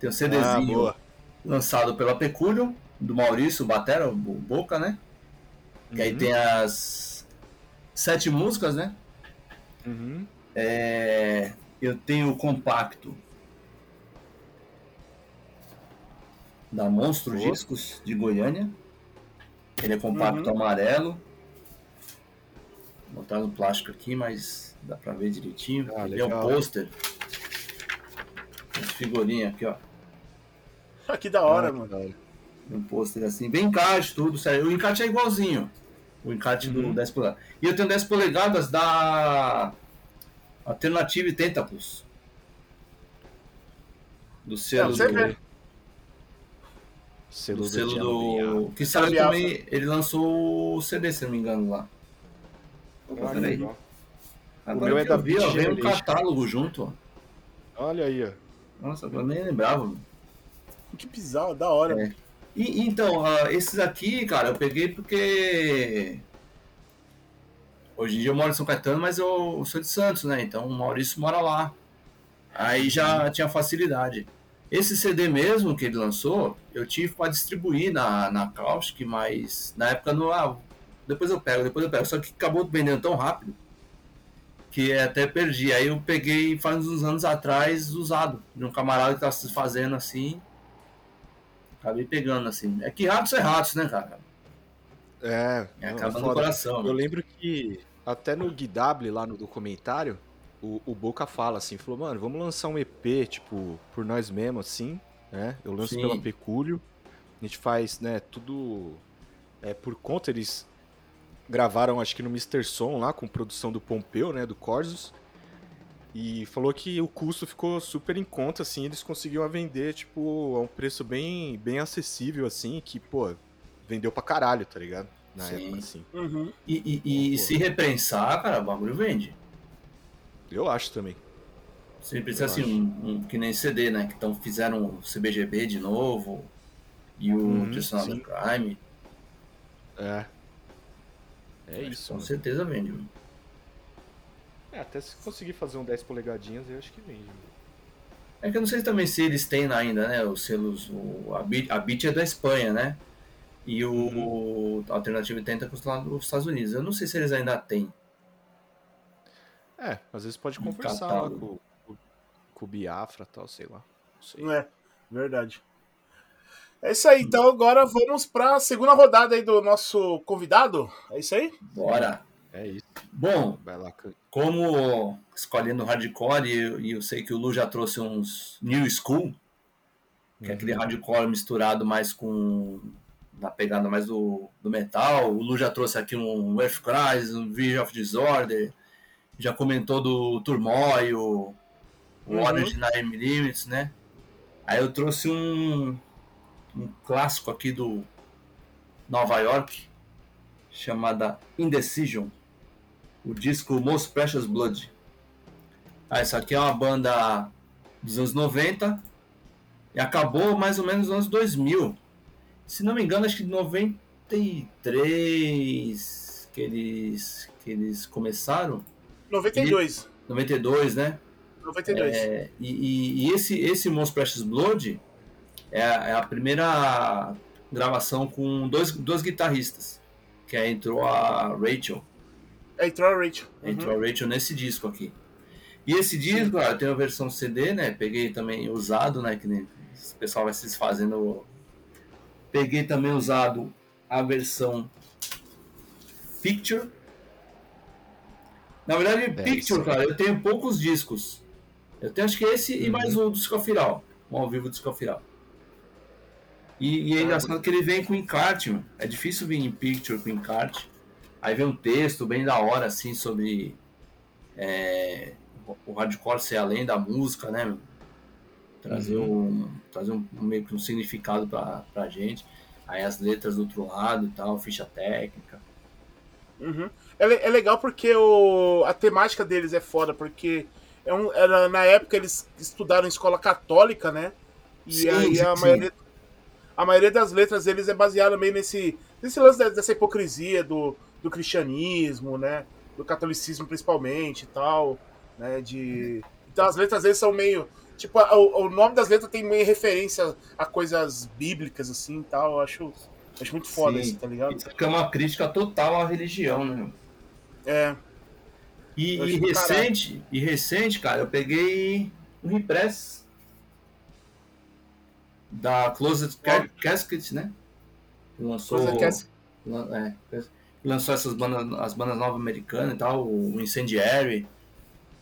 Tem um CDzinho Ah, lançado pela Pecúlio, do Maurício Batera, o Boca, né? Que aí Uhum. tem as sete músicas, né? Uhum. É, eu tenho o compacto da Monstro Boa. Discos de Goiânia. Ele é compacto Uhum. amarelo. Vou botar no plástico aqui, mas dá pra ver direitinho. Ah, Ele é um pôster. Figurinha aqui, ó. Que da hora, Ah, mano. que da hora. Um pôster assim, bem encarte, tudo, sério. O encarte é igualzinho. O encarte Uhum. do 10 polegadas. E eu tenho 10 polegadas da Alternative Tentacles. Do selo, você do. Selo do selo do. Que saiu Biafra. também. Ele lançou o CD, se não me engano, lá. Peraí. Agora meu é da eu vi, ó, vem um catálogo junto, ó. Olha aí, ó. Nossa, eu nem lembrava. mano. Que bizarro, da hora. É. E, então, ah, esses aqui, cara, eu peguei porque. Hoje em dia eu moro em São Caetano, mas eu sou de Santos, né? Então o Maurício mora lá. Aí já tinha facilidade. Esse CD mesmo que ele lançou, eu tive para distribuir na, na Caustic, mas na época não. Ah, depois eu pego, depois eu pego. Só que acabou vendendo tão rápido que até perdi. Aí eu peguei faz uns anos atrás, usado, de um camarada que se fazendo assim. Acabei pegando assim. É que ratos é ratos, né, cara? É, É, não, acaba no foda. coração. Eu lembro que até no GW, lá no documentário, o, o Boca fala assim, falou, mano, vamos lançar um EP, tipo, por nós mesmos, assim, né? Eu lanço Sim. pela Pecúlio, a gente faz, né, tudo é, por conta, eles gravaram, acho que no Mr. Som lá, com produção do Pompeu, né, do Corsos, e falou que o custo ficou super em conta, assim, eles conseguiram vender, tipo, a um preço bem, bem acessível, assim, que, pô, vendeu pra caralho, tá ligado? Na Sim. época, assim. Uhum. E, e- e se reprensar, cara, o bagulho vende. Eu acho também. Se Eu assim, um, um- que nem CD, né? Que então fizeram o CBGB de novo. E o Personal sim. Crime. É. É isso, Com mano. certeza vende. mano. É, até se conseguir fazer um 10 polegadinhas, eu acho que vende. É que eu não sei também se eles têm ainda, né? Os selos. O, a, Beat, a Beat é da Espanha, né? E o, Uhum. o Alternative Tenta custa lá dos Estados Unidos. Eu não sei se eles ainda têm. É, às vezes pode conversar lá com, com, com o Biafra e tal, sei lá. Não sei. É, verdade. É isso aí, então agora vamos para a segunda rodada aí do nosso convidado. É isso aí? Bora! É isso. Bom, como escolhendo hardcore, e eu, eu sei que o Lu já trouxe uns New School, que é aquele hardcore misturado mais com. na pegada mais do, do metal. O Lu já trouxe aqui um Earth Cries, um Vision of Disorder, já comentou do Turmoil, o Uhum. Orange 9mm, né? Aí eu trouxe um, um clássico aqui do Nova York, chamada Indecision o disco Most Precious Blood. Ah, isso aqui é uma banda dos anos 90 e acabou mais ou menos nos anos 2000. Se não me engano, acho que em 93 que eles, que eles começaram. 92. 92, né? 92. É, e, e- e esse, esse Most Precious Blood é, a- é a primeira gravação com dois, dois guitarristas. Que aí entrou a Rachel. É, entrou a Rachel. Entrou a Rachel nesse disco aqui. E esse disco, cara, tem a versão CD, né? Peguei também usado, né? Que nem o pessoal vai se desfazendo. Peguei também usado a versão Picture. Na verdade, É, Picture, isso. cara, eu tenho poucos discos. Eu tenho acho que esse e Uhum. mais um do Scofiral. Um ao vivo do Scofiral. E, e é engraçado que ele vem com encarte, mano. É difícil vir em Picture com encarte. Aí vem um texto bem da hora, assim, sobre é, o- hardcore ser além da música, né? meu? Trazer, um, trazer um, meio que um significado pra, pra gente. Aí as letras do outro lado e tal, ficha técnica. Uhum. É, é legal porque o, a temática deles é foda, porque é um, era, na época eles estudaram em escola católica, né? E Sim, aí a sim. maioria, a maioria das letras deles é baseada meio nesse, nesse lance de- dessa hipocrisia do, do cristianismo, né? Do catolicismo principalmente e tal. né? De... Então as letras às vezes são meio. Tipo, o, o nome das letras tem meio referência a coisas bíblicas, assim e tal. Eu acho, acho muito foda Sim. isso, tá ligado? Isso é uma crítica total à religião, né? É. E, e recente, e recente, cara, eu peguei um repress da Closet Ca- Casket, né? Que lançou, Coisa que é. Lançou essas bandas, as bandas novas americanas e tal, o Incendiary.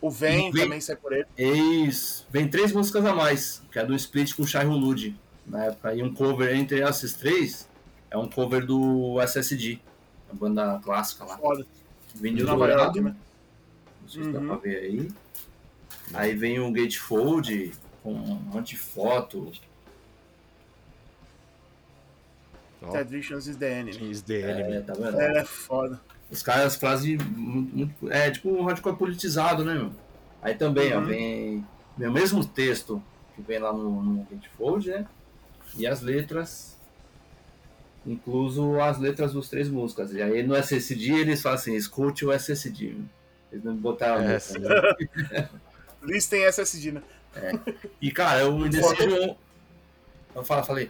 O Vem Vem. também sai por ele. Eis, vem três músicas a mais, que é do split com o Shai Hulud, na época. E um cover entre essas três é um cover do SSD, a banda clássica lá. Foda. Vinil Nova dourado, né? Não sei se dá Uhum. pra ver aí. Aí vem o Gatefold com um monte de foto. Ó, Traditions is the enemy. is the enemy. É, tá vendo? É, foda. Os caras fazem muito, muito- É tipo um hardcore politizado, né, meu? Aí também, ó, Uhum. vem, vem o mesmo texto que vem lá no, no Gatefold, né? E as letras. Incluso as letras dos três músicas. E aí no SSD eles falam assim, escute o SSD. Eles não botaram a É, né? Listem SSD, né? E cara, o Indecision. Fala, falei.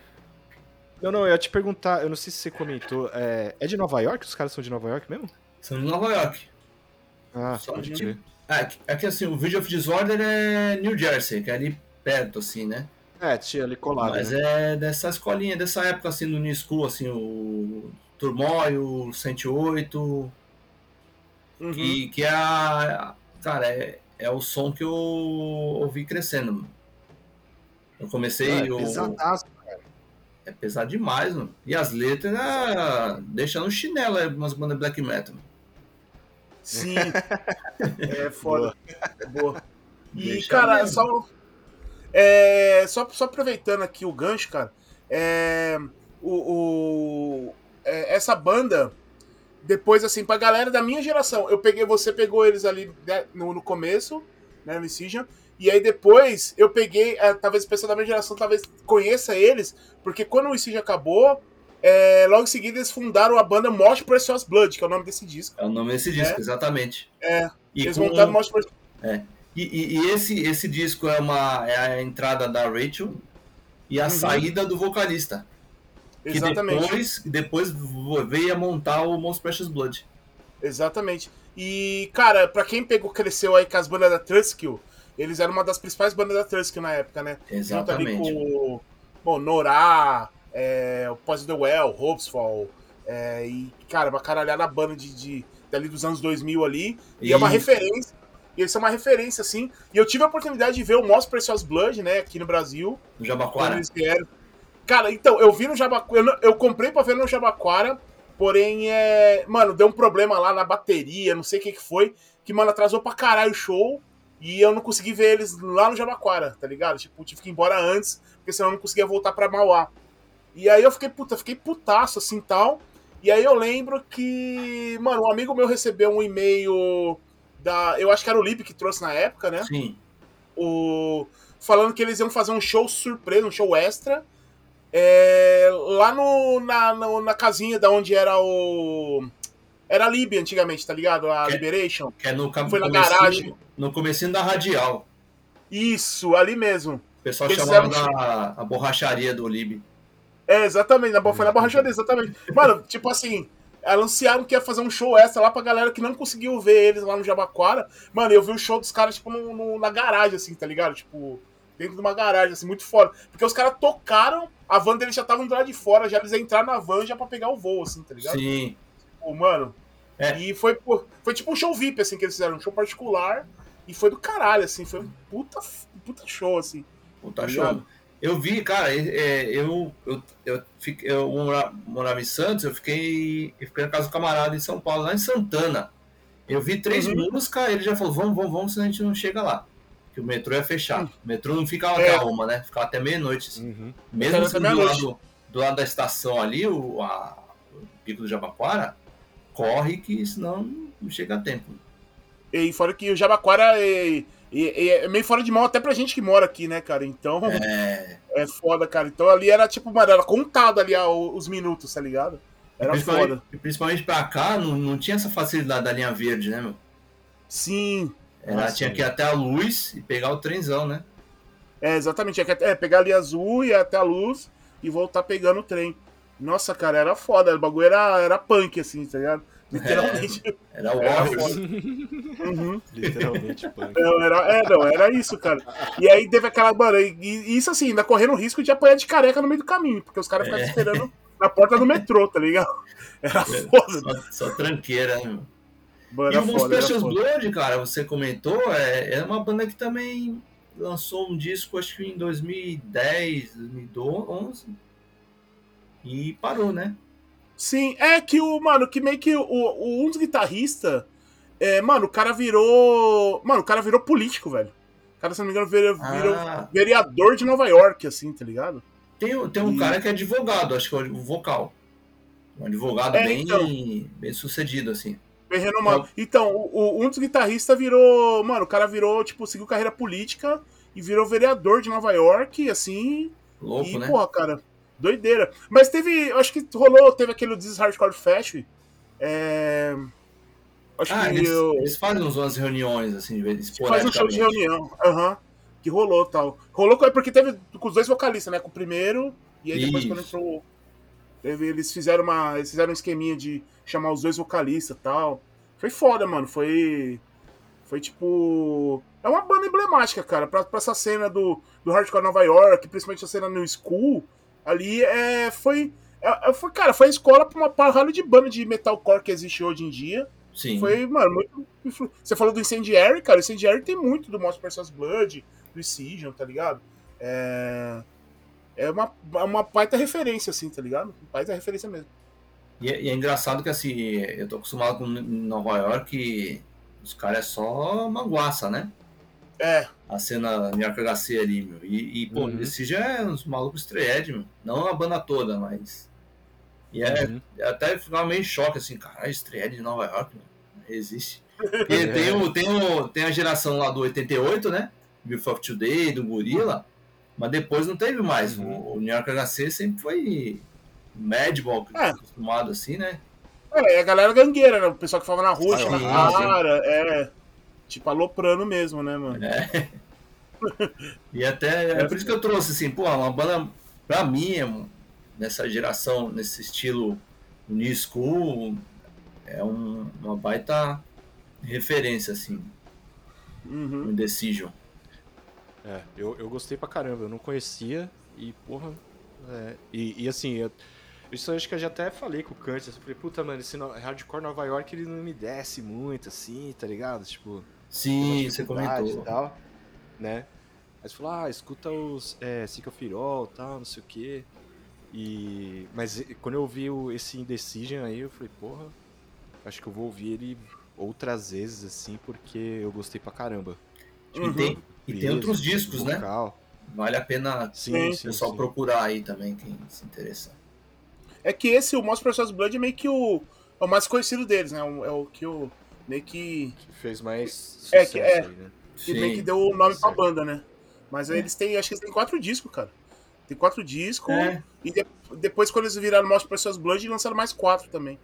Não, não, eu ia te perguntar, eu não sei se você comentou, é, é de Nova York? Os caras são de Nova York mesmo? São de Nova York. Ah, Só pode de- crer. É, que- é que assim, o Video of Disorder é New Jersey, que é ali perto, assim, né? É, tinha ali colado. Mas né? é dessa escolinha, dessa época, assim, do New School, assim, o Turmoil, o 108, Uhum. que, que é a... Cara, é, é o som que eu ouvi crescendo. Eu comecei... Ah, é o- pesadaço. É pesado demais, mano. E as letras, ah, deixando no chinelo aí, umas bandas black metal. Sim. é foda. Boa. E, Deixa cara, mesmo. só, é, só. Só aproveitando aqui o gancho, cara. É, o, o- é, essa banda, depois, assim, pra galera da minha geração, eu peguei, você pegou eles ali né, no, no começo, né, no Incision, e aí depois eu peguei, é, talvez o pessoal da minha geração talvez conheça eles, porque quando o Incision acabou, é, logo em seguida eles fundaram a banda Mosh Precious Blood, que é o nome desse disco. É o nome desse disco, exatamente. É, E, eles com- montaram Mosh Precious e, e- e esse, esse disco é, uma, é a entrada da Rachel e a Uhum. saída do vocalista. Que Exatamente. depois, depois veio a montar o Most Precious Blood. Exatamente. E, cara, pra quem pegou, cresceu aí com as bandas da Truskill, eles eram uma das principais bandas da Truskill na época, né? Junto ali Exatamente. com bom, Norá, é, o Pós the Well, Hopesfall, é, e, cara, uma caralhada banda de, de, dali dos anos 2000 ali. E, é uma referência. E eles são uma referência, assim. E eu tive a oportunidade de ver o Most Precious Blood, né, aqui no Brasil. No Jabaquara. eles vieram. Cara, então, eu vi no Jabaquara. Eu, não- eu comprei pra ver no Jabaquara, porém, é. Mano, deu um problema lá na bateria, não sei o que, que foi. Que, mano, atrasou pra caralho o show. E eu não consegui ver eles lá no Jabaquara, tá ligado? Tipo, tive que ir embora antes, porque senão eu não conseguia voltar pra Mauá. E aí eu fiquei, puta, fiquei putaço assim tal. E aí eu lembro que, mano, um amigo meu recebeu um e-mail da. Eu acho que era o Lip que trouxe na época, né? Sim. o falando que eles iam fazer um show surpresa, um show extra, é, lá no, na, no- na casinha da onde era o. Era a Lib antigamente, tá ligado? A Que- Liberation. Que é no Foi na garagem. No comecinho da Radial. Isso, ali mesmo. O pessoal Eles chamava fizeram da a borracharia do Lib. É, exatamente, na, foi na borracharia, exatamente. Mano, tipo assim, anunciaram que ia fazer um show extra lá pra galera que não conseguiu ver eles lá no Jabaquara. Mano, eu vi o show dos caras, tipo, no- no- na garagem, assim, tá ligado? Tipo, dentro de uma garagem, assim, muito foda. Porque os caras tocaram, a van deles já tava do lado de fora, já eles entraram na van já pra pegar o voo, assim, tá ligado? Sim. Pô, mano. É. E foi, pô, foi tipo um show VIP, assim, que eles fizeram, um show particular. E foi do caralho, assim, foi um puta, puta show, assim. Puta Tá show. ligado? Eu vi, cara, é, eu, eu, eu, fiquei, eu mora- morava em Santos, eu fiquei, eu fiquei na casa do camarada em São Paulo, lá em Santana. Eu vi três Uhum. músicas, ele já falou, vamos, vamos, vamos, senão a gente não chega lá. Que o metrô ia fechar. O metrô não ficava É. até uma, né? Ficava até meia-noite. assim. Uhum. Mesmo sendo do lado, do lado da estação ali, o, a- o Pico do Jabaquara, corre que senão não chega a tempo. E fora que o Jabaquara é, é- é meio fora de mão até pra gente que mora aqui, né, cara? Então É, é foda, cara. Então ali era tipo, mano, era contado ali os minutos, tá ligado? Era principalmente, foda. principalmente pra cá, não, não tinha essa facilidade da linha verde, né, meu? Sim. Ela Ah, tinha que ir até a luz e pegar o trenzão, né? É, exatamente. É, é, pegar ali azul e ir até a luz e voltar pegando o trem. Nossa, cara, era foda. O bagulho era, era punk, assim, tá ligado? Literalmente. Era o Era Warriors. Uhum. Literalmente, punk. Não, era, é, não, era isso, cara. E aí teve aquela. Mano, e, e isso assim, ainda correndo o risco de apanhar de careca no meio do caminho, porque os caras ficavam É. esperando na porta do metrô, tá ligado? Era foda. Só, só tranqueira, né? Mano, E o Precious foda. Blood, cara, você comentou, é, é uma banda que também lançou um disco, acho que em 2010, 2011, e parou, né? Sim, é que o, mano, que meio que o, o- um dos guitarristas. É, mano, o cara virou. Mano, o cara virou político, velho. O cara, se não me engano, virou, virou Ah, vereador de Nova York, assim, tá ligado? tem, tem um E- cara que é advogado, acho que é o vocal. Um advogado É, bem, então. bem sucedido, assim. Bem renomado. Então, o, o- um dos guitarristas virou. Mano, o cara virou, tipo, seguiu carreira política e virou vereador de Nova York, assim. Louco, e, né? porra, cara, doideira. Mas teve. Acho que rolou, teve aquele This is Hardcore Fest. É. Acho Ah, que eles, eu- eles fazem umas reuniões, assim, faz um show de reunião. Aham. Que rolou tal. Rolou é porque teve com os dois vocalistas, né? Com o primeiro. E aí depois Isso. quando entrou. teve- Eles fizeram uma. Eles fizeram um esqueminha de chamar os dois vocalistas e tal. Foi foda, mano. Foi. Foi tipo. É uma banda emblemática, cara. Pra, pra essa cena do, do Hardcore Nova York, principalmente a cena no School, ali é. Foi. É, é- foi, cara, foi a escola pra uma parralho de banda de metalcore que existe hoje em dia. Sim. Foi, mano, muito. Você falou do Incendiary, cara. O Incendiary tem muito do Monster vs Blood, do Incision, tá ligado? É. É uma, uma baita referência, assim, tá ligado? Baita referência mesmo. E é, e é engraçado que assim, eu tô acostumado com Nova York e os caras é só manguaça, né? É, A cena New York HC ali, meu. E, e pô, Uhum. esse já é uns malucos estreed, meu. Não a banda toda, mas. E é, Uhum. até ficava meio em choque, assim, caralho, estreed de Nova York, meu. Não existe. Porque tem, o, tem, o, tem a geração lá do 88, né? Of Today, do Gorilla. Mas depois não teve mais. Uhum. O, o New York HC sempre foi Madball, É. acostumado assim, né? é, é a galera gangueira, né? O pessoal que falava na rua, na cara, é. Tipo, aloprando mesmo, né, mano? É. E até é por isso que eu trouxe assim, pô, uma banda pra mim, é um- nessa geração, nesse estilo New School, é um- uma baita referência assim, Uhum. no Decision. É, eu, eu gostei pra caramba, eu não conhecia e, porra. é, e, e assim, eu, isso eu acho que eu já até falei com o Kant. Eu falei, puta, mano, esse no- hardcore Nova York ele não me desce muito assim, tá ligado? Tipo, Sim, você comentou. E tal, né? Aí você falou, ah, escuta os é, All, tal, não sei o quê. E... Mas e- quando eu ouvi o, esse Indecision aí, eu falei, porra, acho que eu vou ouvir ele outras vezes, assim, porque eu gostei pra caramba. E Uhum. tem, e tem outros discos, né? Vale a pena Sim, Sim. o sim, pessoal sim. procurar aí também, quem se interessar. É que esse, o Monster vs Blood, é meio que o, é o mais conhecido deles, né? O- É o que o. Meio que. Que fez mais É sucesso que- é. aí, né? que meio que deu o nome pra banda, né? Mas aí É. eles têm, acho que eles têm quatro discos, cara. Tem quatro discos. É, E de- depois, quando eles viraram Monster vs Blood, lançaram mais quatro também.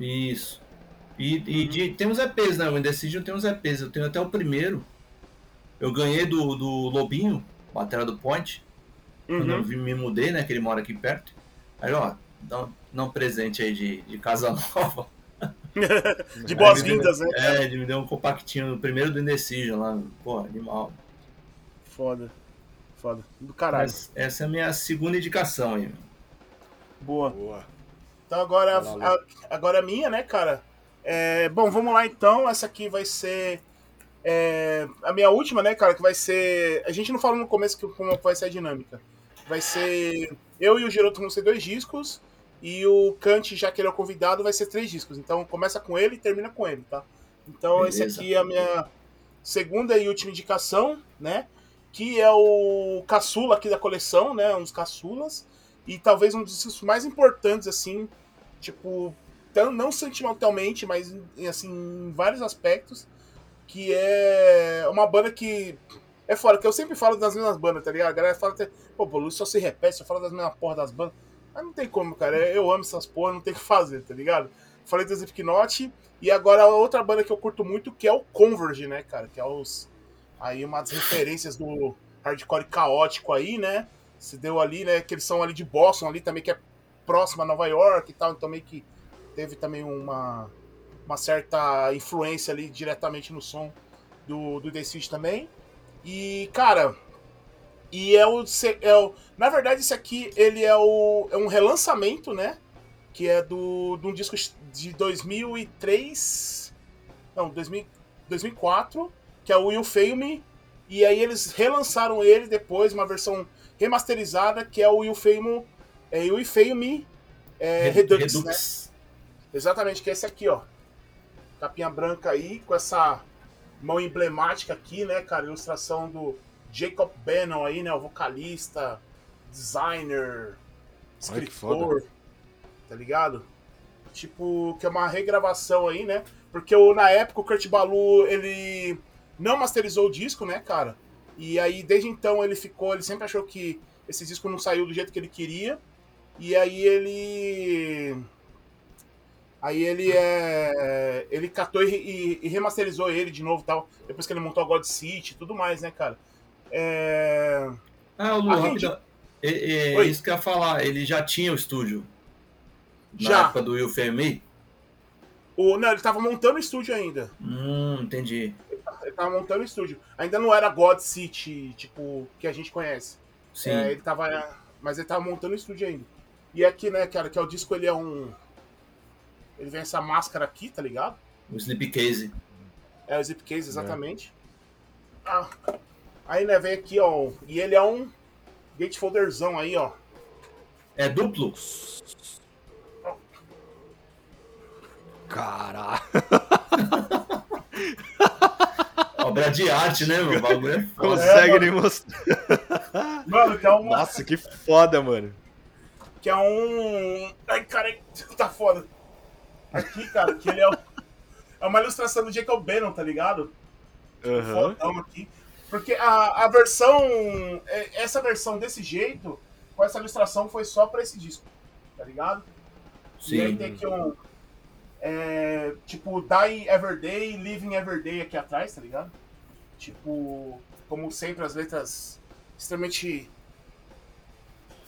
isso. E, e de- tem uns EPs, né? O Indecision tem uns EPs. Eu tenho até o primeiro. Eu ganhei do, do Lobinho, bateria do Point. Quando eu Uhum. me mudei, né? Que ele mora aqui perto. Aí, ó, dá um, dá um presente aí de, de casa nova. De boas-vindas, né? É, ele me deu um compactinho, o primeiro do Indecision lá. Pô, animal. Foda. Foda. Do caralho. Mas essa é a minha segunda indicação aí. Boa. Boa. Então agora, Lu. a, agora a minha, né, cara? É, bom, vamos lá então. Essa aqui vai ser é, a minha última, né, cara? Que vai ser. A gente não falou no começo que, como vai ser a dinâmica. Vai ser. Eu e o Giroto vão ser dois discos. E o Kant, já que ele é o convidado, vai ser três discos. Então começa com ele e termina com ele, tá? Então esse Beleza. aqui é a minha segunda e última indicação, né? Que é o caçula aqui da coleção, né? Uns caçulas. E talvez um dos discos mais importantes, assim, tipo, tão- não sentimentalmente, mas em, assim, em vários aspectos, que é uma banda que é fora, que eu sempre falo das mesmas bandas, tá ligado? A galera fala até, pô, o Luiz só se repete, só fala das mesmas porra das bandas. Mas não tem como, cara, eu amo essas porra, não tem o que fazer, tá ligado? falei do Slipknot, e agora outra banda que eu curto muito, que é o Converge, né, cara? Que é os. Aí uma das referências do hardcore caótico aí, né? Se deu ali, né? Que eles são ali de Boston, ali também, que é próximo a Nova York e tal, então meio que teve também uma, uma certa influência ali diretamente no som do, do The City também. E, cara, e é o, é o. Na verdade, esse aqui ele é, o, é um relançamento, né? Que é do, de um disco de 2003. Não, 2000, 2004, que é o Will Fail Me. E aí eles relançaram ele depois, uma versão remasterizada, que é o Will Fail Me, é, Will Fail Me é, Redux, Redux. Né? Exatamente, que é esse aqui, ó. Capinha branca aí, com essa mão emblemática aqui, né, cara? Ilustração do Jacob Bannon aí, né? O vocalista, designer, escritor, tá ligado? Tipo, que é uma regravação aí, né? Porque o, na época o Kurt Balu, ele não masterizou o disco, né, cara? E aí, desde então, ele ficou, ele sempre achou que esse disco não saiu do jeito que ele queria. E aí ele. Aí ele é. Ele catou e, e, e remasterizou ele de novo tal. Depois que ele montou a God City e tudo mais, né, cara? É... Ah, Lu, rápido. É, é isso que eu ia falar. Ele já tinha o estúdio. Na já. época do Will Fermi? O, não, ele tava montando o estúdio ainda. Hum, entendi. Ele tava montando o estúdio. Ainda não era God City, tipo, que a gente conhece. Sim. É, ele tava. Mas ele tava montando o estúdio ainda. E aqui, né, cara, que é o disco, ele é um. Ele vem essa máscara aqui, tá ligado? O slipcase. É, o slipcase, exatamente. É. Ah, Aí, né, vem aqui, ó. E ele é um gatefolderzão aí, ó. É duplo? Caralho. Obra de arte, né, meu? bagulho é Consegue é, nem mostrar. Mano, que é um. Nossa, que foda, mano. Que é um. Ai, cara, tá foda. Aqui, cara, que ele é, é uma ilustração do Jacob Bannon, tá ligado? Uhum. Fodão aqui. Porque a, a versão. É, essa versão desse jeito, com essa ilustração, foi só pra esse disco. Tá ligado? Sim. E aí tem aqui um. É, tipo, Die Everyday, Living Everyday aqui atrás, tá ligado? Tipo, como sempre, as letras extremamente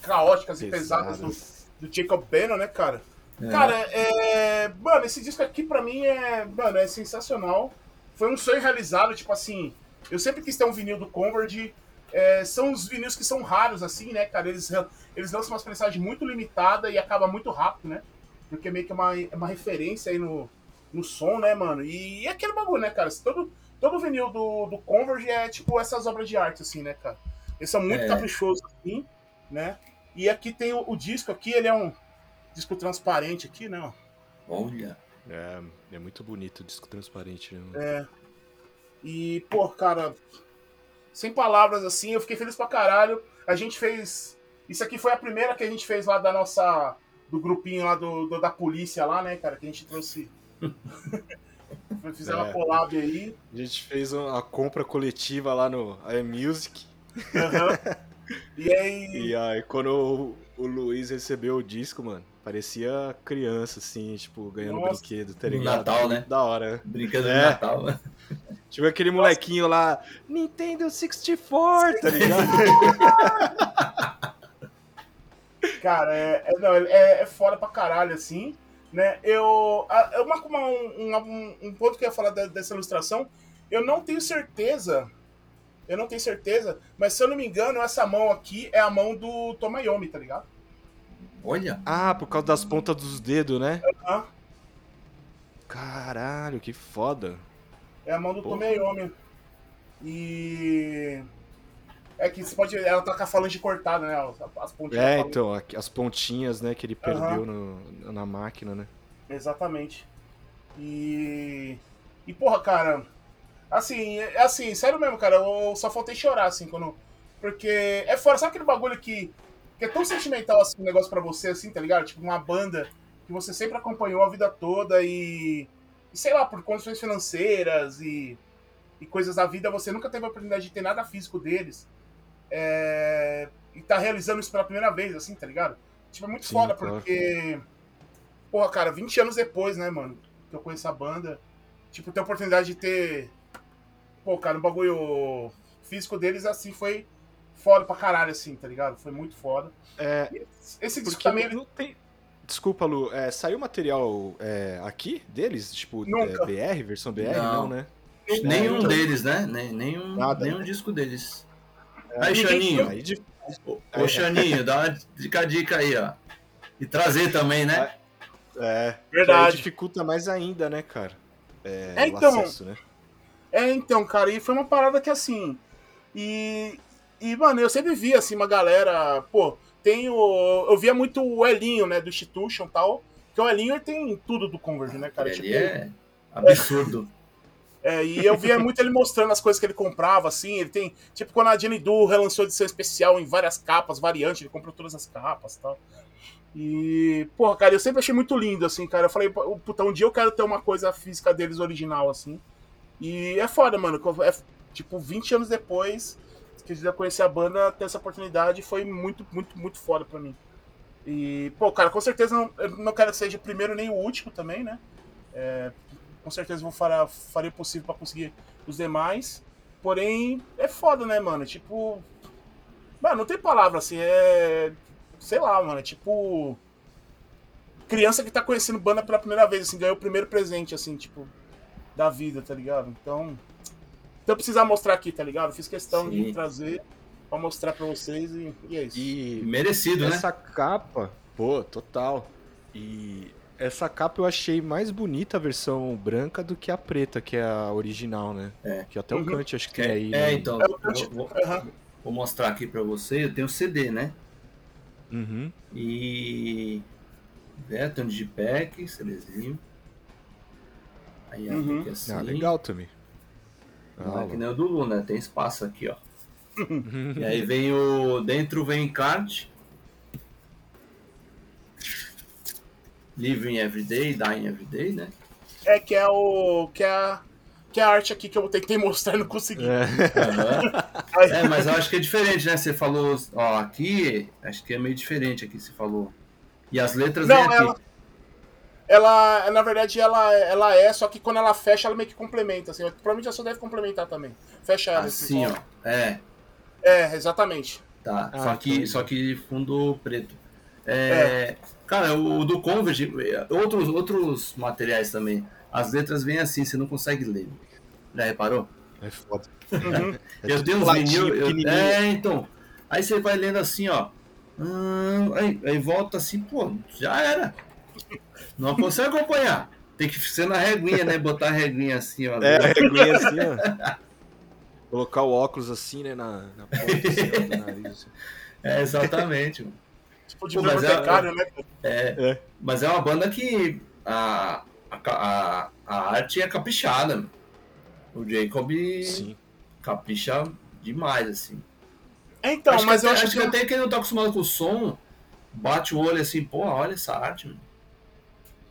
caóticas e pesadas do, do Jacob Bannon, né, cara? É. Cara, é. Mano, esse disco aqui pra mim é. Mano, é sensacional. Foi um sonho realizado, tipo assim. Eu sempre quis ter um vinil do Converge. É, são os vinis que são raros, assim, né, cara? Eles, eles lançam uma prensagem muito limitada e acaba muito rápido, né? Porque meio que é uma, é uma referência aí no, no som, né, mano? E, e é aquele bagulho, né, cara? Todo, todo vinil do, do Converge é tipo essas obras de arte, assim, né, cara? Eles são muito é. caprichosos, assim, né? E aqui tem o, o, disco aqui, ele é um disco transparente aqui, né? Olha. É, é muito bonito o disco transparente, né? É. E, pô, cara, sem palavras assim, eu fiquei feliz pra caralho. A gente fez. Isso aqui foi a primeira que a gente fez lá da nossa. Do grupinho lá do, do da polícia lá, né, cara? Que a gente trouxe. Fizeram é. uma collab aí. A gente fez a compra coletiva lá no iMusic. Uhum. E aí. E aí, quando o, o Luiz recebeu o disco, mano, parecia criança, assim, tipo, ganhando Nossa. brinquedo, tá ligado? Natal, né? Da hora. Brincando é. de Natal, né? Tipo aquele molequinho lá, Nintendo 64, tá ligado? Cara, é, é, não, é, é foda pra caralho, assim, né? Eu. eu uma, uma, um, um, ponto que eu ia falar dessa ilustração, eu não tenho certeza. Eu não tenho certeza, mas se eu não me engano, essa mão aqui é a mão do Tomayomi, tá ligado? Olha. Ah, por causa das pontas dos dedos, né? Uhum. Caralho, que foda. É a mão do Tomeyomi. E. É que você pode. Ela tá com a falange cortada, né? As pontinhas. É, então, as pontinhas, né, que ele perdeu uhum. no, na máquina, né? Exatamente. E. E, porra, cara. Assim, é assim, sério mesmo, cara, eu só faltei chorar, assim, quando. Porque é fora, sabe aquele bagulho que, que é tão sentimental assim, um negócio pra você, assim, tá ligado? Tipo, uma banda que você sempre acompanhou a vida toda e e sei lá, por condições financeiras e, e coisas da vida, você nunca teve a oportunidade de ter nada físico deles. É, e tá realizando isso pela primeira vez, assim, tá ligado? Tipo, é muito Sim, foda, claro. porque porra, cara, 20 anos depois, né, mano, que eu conheço a banda, tipo, ter a oportunidade de ter. Pô, cara, o bagulho físico deles, assim, foi foda pra caralho, assim, tá ligado? Foi muito foda. É, Esse disco também. não tem... Desculpa, Lu, é, saiu material é, aqui deles? Tipo, Nunca. é, BR, versão BR? Não. Não, né? Nenhum então- deles, né? Nenhum, Nada, nenhum né? disco deles. É, Aí, Xaninho. Aí de- Ô, ô, Xaninho, dá uma dica, dica aí, ó. E trazer também, né? É, Verdade. dificulta mais ainda, né, cara? É, É, o então, acesso, né? É, então, cara, e foi uma parada que assim. E. E, mano, eu sempre via, assim, uma galera. Pô, tem o. Eu via muito o Elinho, né, do Institution e tal. Que o Elinho ele tem tudo do Converge, né, cara? Ele Tipo, é absurdo. É, e eu via muito ele mostrando as coisas que ele comprava, assim. Ele tem. Tipo, quando a Jenny Du relançou edição especial em várias capas, variante, ele comprou todas as capas e tal. E, porra, cara, eu sempre achei muito lindo, assim, cara. Eu falei, puta, um dia eu quero ter uma coisa física deles original, assim. E é foda, mano. É, tipo, 20 anos depois que eu conheci a banda, ter essa oportunidade foi muito, muito, muito foda pra mim. E, pô, cara, com certeza não, eu não quero que seja o primeiro nem o último também, né? É, com certeza vou fará, farei o possível pra conseguir os demais. Porém, é foda, né, mano? Tipo. Mano, não tem palavra assim, é. Sei lá, mano. É tipo. Criança que tá conhecendo banda pela primeira vez, assim, ganhou o primeiro presente, assim, tipo. Da vida, tá ligado? Então. Então eu precisar mostrar aqui, tá ligado? Fiz questão de Sim. trazer pra mostrar pra vocês e, e é isso. E Merecido, né? essa capa, pô, total. E essa capa eu achei mais bonita a versão branca do que a preta, que é a original, né? É. Que até Uhum. o Kant acho que tem É, aí. é, né? então, É eu Kant- vou, Aham. vou mostrar aqui pra você. Eu tenho o CD, né? Uhum. E. É, tem um digipack, CDzinho. Aí Uhum. aqui assim. Ah, legal também. Não Ah, é que nem o do Lu, né? Tem espaço aqui, ó. E aí vem o. Dentro vem encarte. Living Everyday, Dying Everyday, né? É que é o. Que é a, que é a arte aqui que eu tentei mostrar e não consegui. É. Aí- É, mas eu acho que é diferente, né? Você falou, ó, aqui, acho que é meio diferente aqui, você falou. E as letras Não, vêm aqui. ela, ela, na verdade, ela, ela é, só que quando ela fecha, ela meio que complementa, assim. Provavelmente ela só deve complementar também. Fecha ela. Assim, ó. É, É, exatamente. tá. Ah, só, que, então. só que fundo preto. É, Cara, o do Converge, outros, outros materiais também. As letras vêm assim, você não consegue ler. Já reparou? É foda. Uhum. É eu tenho uns vinil. eu-. É, então. Aí você vai lendo assim, ó. Hum, aí, aí volta assim, pô, já era. Não consegue acompanhar. Tem que ser na reguinha, né? Botar a reguinha assim, ó. É, a reguinha assim, ó. Colocar o óculos assim, né, na, na ponta assim, ó, do nariz. assim. É, exatamente. mano. Tipo de Pô, mas é- né? É, É. mas é uma banda que a, a, a, a arte é caprichada. mano. O Jacob Sim. capricha demais, assim. É, então, acho mas que eu até, acho que. até quem não tá acostumado com o som, bate o olho assim, pô, olha essa arte, mano.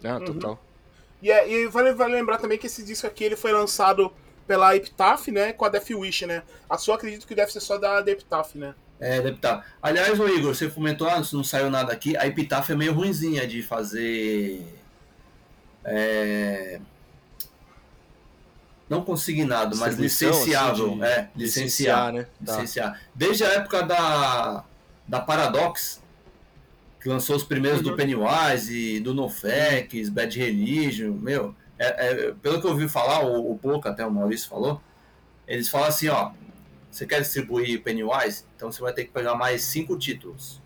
Ah, Uhum. total. E, é- e vale, vale lembrar também que esse disco aqui ele foi lançado pela Epitaph, né? Com a Death Wish, né? A sua acredito que deve ser só da, da Epitaph, né? É, deve estar. Aliás, ô Igor, você comentou, ah, não saiu nada aqui. A Epitaph é meio ruinzinha de fazer. É... Não consignado, mas licenciável. assim, de é, licenciar. Licenciar, né? Tá. licenciar. Desde a época da, da Paradox, que lançou os primeiros Uhum. do Pennywise, e do NoFX, Bad Religion, meu, é- é- pelo que eu ouvi falar, o, o Pouco, até o Maurício falou, eles falam assim, ó, você quer distribuir Pennywise? Então você vai ter que pegar mais cinco títulos.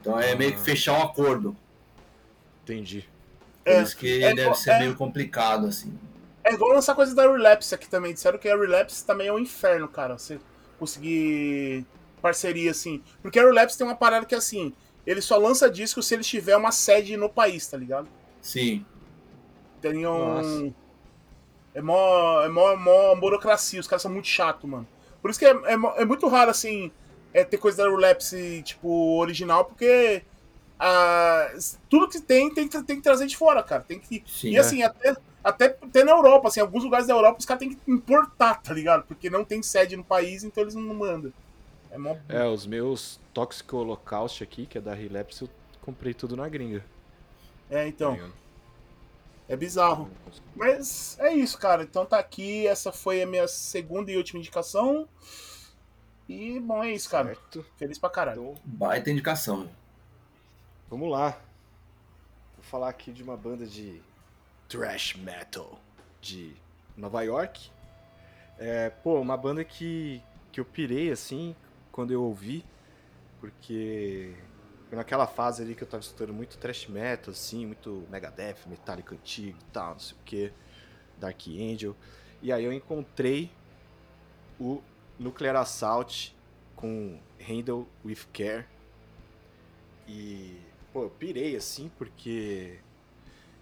Então é meio que Ah. fechar um acordo. Entendi. Por É, isso que é, deve ser é. meio complicado, assim. É igual lançar coisa da Relapse aqui também. Disseram que a Relapse também é um inferno, cara. Você conseguir parceria, assim. Porque a Relapse tem uma parada que, assim, ele só lança disco se ele tiver uma sede no país, tá ligado? Sim. Tem um. Nossa. É mó, é mó, mó burocracia, os caras são muito chatos, mano. Por isso que é, é, é muito raro, assim, é, ter coisa da Relapse, tipo, original, porque ah, tudo que tem, tem, que- tem que trazer de fora, cara. Tem que, Sim. e assim, até, até, até na Europa, assim, alguns lugares da Europa os caras têm que importar, tá ligado? Porque não tem sede no país, então eles não mandam. É mó. É, os meus Toxic Holocaust aqui, que é da Relapse, eu comprei tudo na gringa. É, então. tá? É bizarro. Mas é isso, cara. Então tá aqui. Essa foi a minha segunda e última indicação. E, bom, é isso, cara. Certo. Feliz pra caralho. Então, Baita indicação. vamos lá. Vou falar aqui de uma banda de thrash metal de Nova York. É, pô, uma banda que, que eu pirei assim quando eu ouvi, porque naquela fase ali que eu tava escutando muito thrash metal, assim, muito Megadeth, Metallica antigo e tal, não sei o que, Dark Angel. E aí eu encontrei o Nuclear Assault com Handle with Care. E, pô, eu pirei assim, porque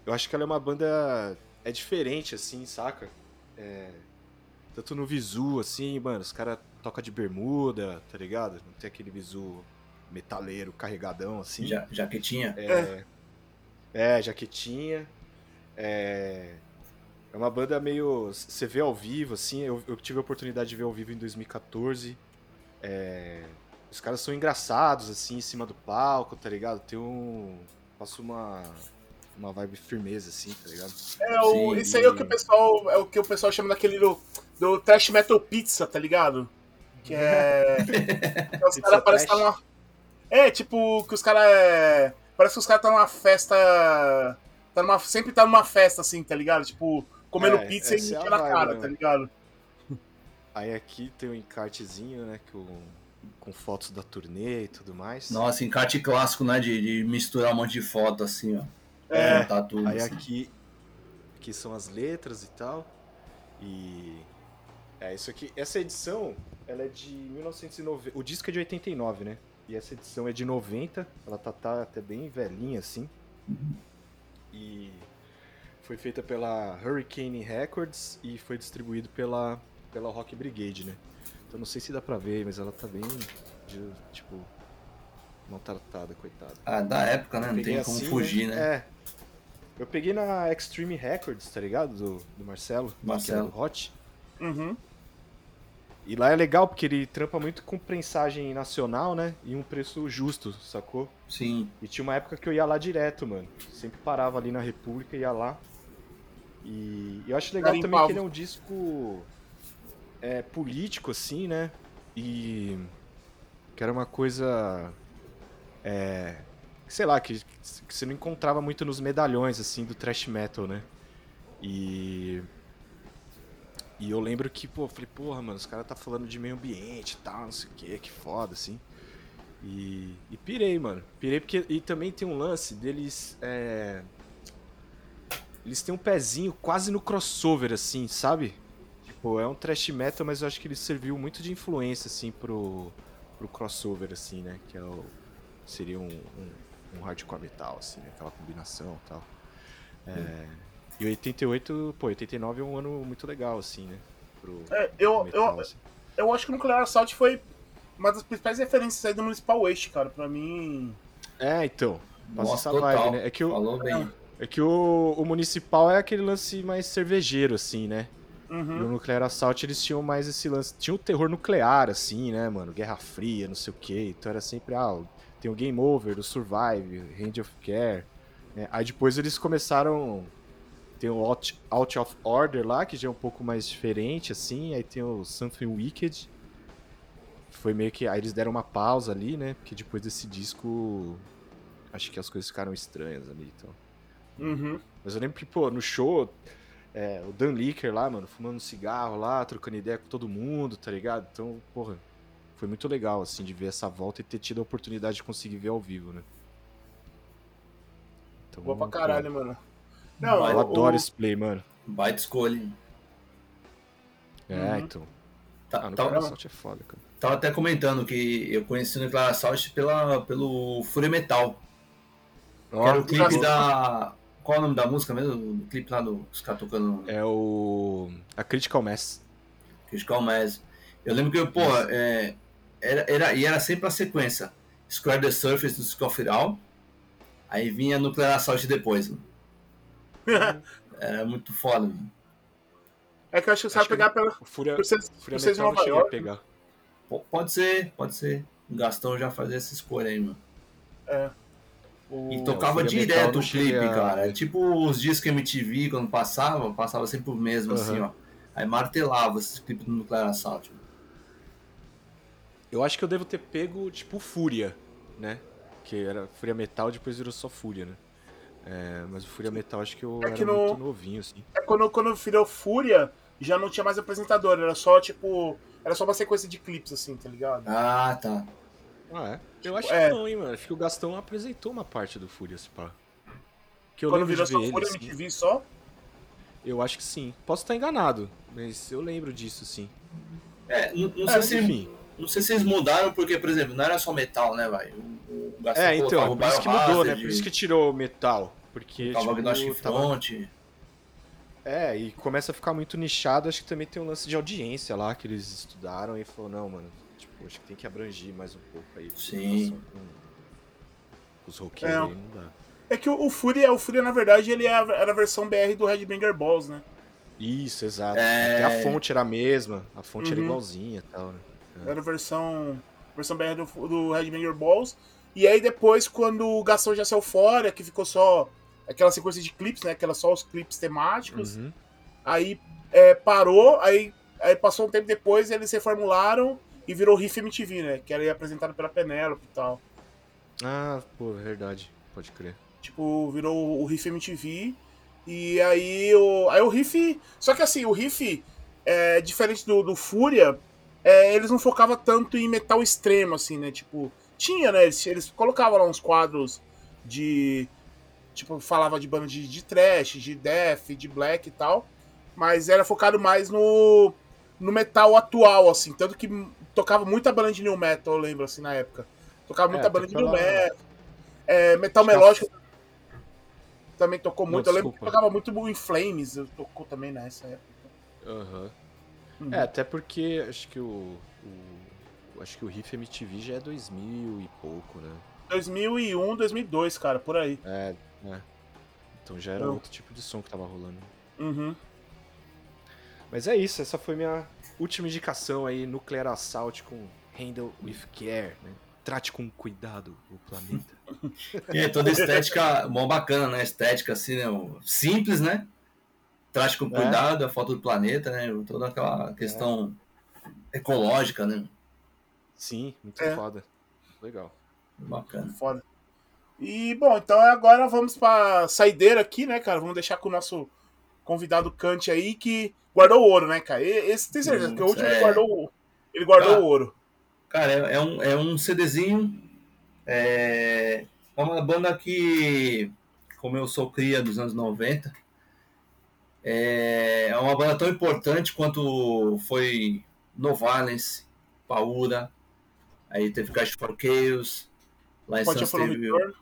eu acho que ela é uma banda. É diferente, assim, saca? É, tanto no visu, assim, mano, os caras tocam de bermuda, tá ligado? Não tem aquele visu metaleiro, carregadão, assim. Ja- jaquetinha. É, é, jaquetinha. É, é uma banda meio. Você vê ao vivo, assim. Eu, eu tive a oportunidade de ver ao vivo em 2014. É, os caras são engraçados, assim, em cima do palco, tá ligado? Tem um. Passa uma. Uma vibe firmeza, assim, tá ligado? É, o, Sim. isso aí é o que o pessoal. É o que o pessoal chama daquele do, do Trash Metal Pizza, tá ligado? Que é. que os Pizza caras parecem estar trash? numa. É, tipo, que os caras. É, parece que os caras estão numa festa. Tá numa, sempre tá numa festa, assim, tá ligado? Tipo, comendo É, pizza e essa é a enchendo a vibe, cara, né? tá ligado? Aí aqui tem um encartezinho, né? Que o- com fotos da turnê e tudo mais. Nossa, encarte clássico, né? De, de misturar um monte de foto assim, ó. É. Tudo. Aí assim. aqui, aqui são as letras e tal. E é isso aqui. Essa edição, ela é de 1990. O disco é de 89, né? E essa edição é de 90. Ela tá, tá até bem velhinha assim. E foi feita pela Hurricane Records e foi distribuído pela pela Rock Brigade, né? Então não sei se dá pra ver, mas ela tá bem de- tipo maltratada, coitada. Ah, da época, né? Não tem como assim, fugir, né? É. Eu peguei na Extreme Records, tá ligado? Do, do Marcelo. Marcelo. Que era do Hot. Uhum. E lá é legal porque ele trampa muito com prensagem nacional, né? E um preço justo, sacou? Sim. E tinha uma época que eu ia lá direto, mano. Sempre parava ali na República e ia lá. E eu acho legal também que ele é um disco é, político, assim, né? E que era uma coisa. É, sei lá, que, que você não encontrava muito nos medalhões, assim, do thrash metal, né? E. E eu lembro que, pô, falei, porra, mano, os caras tá falando de meio ambiente e tal, não sei o que, que foda, assim. E, e pirei, mano. Pirei porque. E também tem um lance deles. É, eles têm um pezinho quase no crossover, assim, sabe? Tipo, é um trash metal, mas eu acho que ele serviu muito de influência, assim, pro, pro crossover, assim, né? Que é o, seria um, um, um hardcore metal, assim, né? Aquela combinação e tal. É, e 88, pô, 89 é um ano muito legal, assim, né? Pro É, eu, metal, eu, assim. eu acho que o Nuclear Assault foi uma das principais referências aí do Municipal Waste, cara. Pra mim. É, então. Passa Nossa, essa total. vibe, né? É que o, Falou bem. É que o, o municipal é aquele lance mais cervejeiro, assim, né? E o Uhum. Nuclear Assault, eles tinham mais esse lance. Tinha o terror nuclear, assim, né, mano? Guerra Fria, não sei o quê. Então era sempre, ah, tem o Game Over, o Survive, Hand of Care. né? Aí depois eles começaram. Tem o Out, Out of Order lá, que já é um pouco mais diferente, assim. Aí tem o Something Wicked. Foi meio que. Aí eles deram uma pausa ali, né? Porque depois desse disco. Acho que as coisas ficaram estranhas ali, então. Uhum. Mas eu lembro que, pô, no show, é, o Dan Licker lá, mano, fumando um cigarro lá, trocando ideia com todo mundo, tá ligado? Então, porra, foi muito legal, assim, de ver essa volta e ter tido a oportunidade de conseguir ver ao vivo, né? Então, Boa pra pô, caralho, mano. Não, Eu o- adoro esse play, mano. Baita escolha. hein? É, Uhum. então. Tá, Ah, no tava, Coração é foda, cara. tava até comentando que eu conheci o Nuclear Assault pela, pelo Fúria Metal. Que era o clipe Nossa. da. Qual é o nome da música mesmo? O clipe lá do. Os caras tocando. É o. A Critical Mass. Critical Mass. Eu lembro que, pô, é, era, era, e era sempre a sequência. Square the Surface do Scofiral. Aí vinha Nuclear Assault depois. mano. Era muito foda, mano. É que eu acho que você vai Acho que pegar pela. O Fúria, Por Fúria por Metal Nova York. pegar. P- Pode ser, pode ser. O Gastão já fazia essa escolha aí, mano. É. O- E o tocava Metal direto o clipe, cara. É tipo os discos MTV, quando passava, passava sempre o mesmo, assim, Aham. ó. Aí martelava esses clipes do Nuclear Assault. Eu acho que eu devo ter pego, tipo, Fúria, né? Que era Fúria Metal, depois virou só Fúria, né? É, mas o Fúria Metal acho que eu É era que no- muito novinho, assim. É quando, quando virou Fúria, já não tinha mais apresentador, era só, tipo. Era só uma sequência de clipes, assim, tá ligado? Ah, tá. Ah, é? Eu acho É. que não, hein, mano. Acho que o Gastão apresentou uma parte do Fúria, se pá. Que eu quando virou só Fúria assim. MTV só. Eu acho que sim. Posso estar enganado, mas eu lembro disso, sim. É, não, não É, sei se, Enfim. Não sei se eles mudaram, porque, por exemplo, não era só metal, né, vai? O, o Gastão É, então, o por isso que mudou, né? Por isso que tirou o metal. Porque, o tipo, Agnostic tava... Front. É, e começa a ficar muito nichado, acho que também tem um lance de audiência lá, que eles estudaram e falou, não, mano, tipo, acho que tem que abrangir mais um pouco aí. Sim. Os roqueiros É. aí não dá. É que o, o Fúria, o Fúria, na verdade, ele é era a versão BR do Headbanger Balls, né? Isso, exato. É. Até a fonte era a mesma, a fonte era Uhum. igualzinha e tal, né? Era a versão, versão BR do, do Headbanger Balls. E aí depois, quando o Gastão já saiu fora, que ficou só aquela sequência de clipes, né? Que era só os clipes temáticos. Uhum. Aí é, parou, aí, aí passou um tempo depois, eles reformularam e virou Riff MTV, né? Que era apresentado pela Penélope e tal. Ah, pô, verdade. Pode crer. Tipo, virou o Riff MTV. E aí o, aí o Riff. Só que assim, o Riff, é, diferente do, do Fúria, é, eles não focavam tanto em metal extremo, assim, né? Tipo, tinha, né? Eles, eles colocavam lá uns quadros de. Tipo, falava de banda de, de trash, de death, de black e tal. Mas era focado mais no, no metal atual, assim. Tanto que tocava muita banda de new metal, eu lembro, assim, na época. Tocava muita É, banda de new metal. É, metal melódico também tocou Não, muito. eu lembro que tocava muito em Flames, eu tocou também nessa época. Aham. Uhum. É, até porque acho que o, o- Acho que o Riff MTV já é 2000 e pouco, né? 2001, 2002, cara, por aí. É, é. Então já era Não. outro tipo de som que tava rolando. Uhum. Mas é isso, essa foi minha última indicação aí, Nuclear Assault com Handle with Care, né? Trate com cuidado o planeta. E é toda estética mó bacana, né? Estética assim, né? Simples, né? Trate com É. cuidado, a foto do planeta, né? Toda aquela questão ecológica, né? Sim, muito É. foda. Legal. Bacana. Foda. E, bom, então agora vamos pra saideira aqui, né, cara? Vamos deixar com o nosso convidado Kant aí, que guardou o ouro, né, cara? Esse tem certeza, porque o último ele é. guardou o Ele guardou Ah. o ouro. Cara, é, é um, é um CDzinho. É é uma banda que, como eu sou cria dos anos 90, é, é uma banda tão importante quanto foi No Violence, Paura, aí teve Cash for Chaos, lá em teve... Return.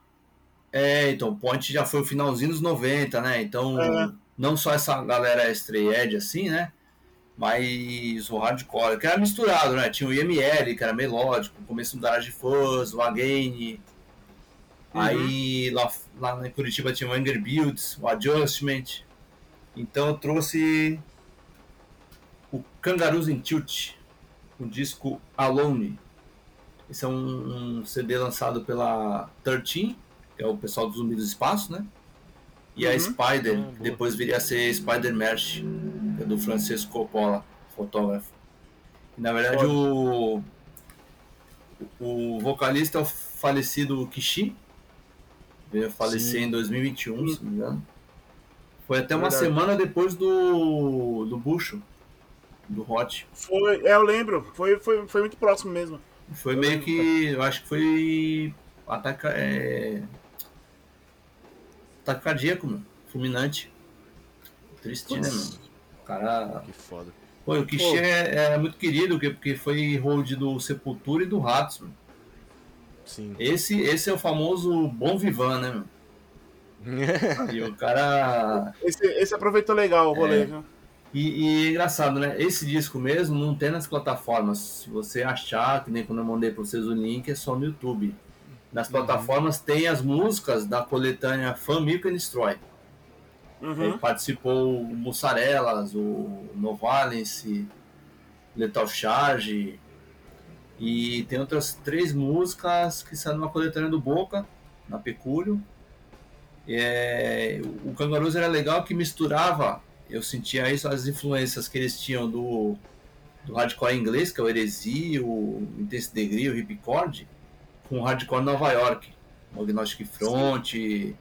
É, então, Ponte já foi o finalzinho dos 90, né? Então, É. não só essa galera edge assim, né? Mas o hardcore, que era misturado, né? Tinha o IML, que era melódico, o começo do Garage Fuzz, o Again. Uhum. Aí lá, lá em Curitiba tinha o Anger Builds, o Adjustment. Então eu trouxe o Kangaroos in Tilt, o disco Alone. Esse é um, um CD lançado pela 13, que é o pessoal do Zumbi do Espaço, né? E a Uhum. Spider, Ah, que depois viria a ser Spider Merch, que é do Francisco Coppola, fotógrafo. E, na verdade, o, o vocalista é o falecido Kishi, veio a falecer Sim. em 2021, se não me engano. Foi até uma Verdade. semana depois do, do Bucho, do Hot. Foi, é, eu lembro. Foi, foi, foi muito próximo mesmo. Foi Eu meio lembro, que. Eu acho que foi. Ataque. É... Ataque cardíaco, mano. Fulminante. Triste, né, Putz. mano? O cara. Que foda. Pô, o Kishi é, é muito querido, porque- porque foi hold do Sepultura e do Ratos, mano. Sim. Esse, esse é o famoso Bom Vivan, né, mano? E o cara. Esse, esse aproveitou legal o rolê, É. viu? E, e é engraçado, né? Esse disco mesmo não tem nas plataformas. Se você achar, que nem quando eu mandei pra vocês o link, é só no YouTube. Nas plataformas tem as músicas da coletânea Fan Milk and Destroy. Uhum. participou o Mussarelas, o Novalence, Lethal Charge. E tem outras três músicas que saíram numa coletânea do Boca. na Pecúlio. É, o Kangaroos era legal que misturava, eu sentia isso, as influências que eles tinham do, do hardcore inglês, que é o Heresy, o Intense Degree, o Ripcord, com o hardcore Nova York. O Agnostic Front, Sim.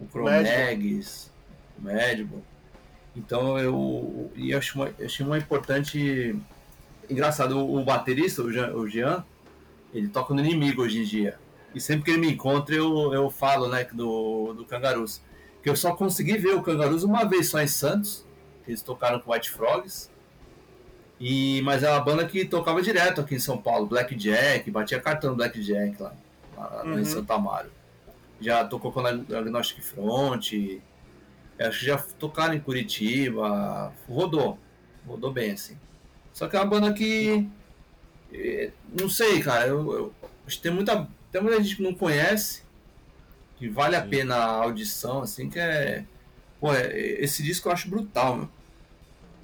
o Chromegs, o Madball. Então eu, eu achei, uma, eu achei uma importante. Engraçado, o, o baterista, o Jean, o Jean, ele toca no inimigo hoje em dia. E sempre que ele me encontra, eu, eu falo, né, do, do Cangarus. Que eu só consegui ver o Cangarus uma vez só em Santos. Eles tocaram com White Frogs. E, mas é uma banda que tocava direto aqui em São Paulo, Black Jack, batia cartão Black Jack lá, lá uhum. em Santa Amaro. Já tocou com a Agnostic Front, acho que já tocaram em Curitiba, rodou, rodou bem assim. Só que é uma banda que, eh, não sei, cara, eu, eu acho que tem muita, tem muita gente que não conhece, que vale Sim. a pena a audição, assim, que é, pô, é, esse disco eu acho brutal, meu.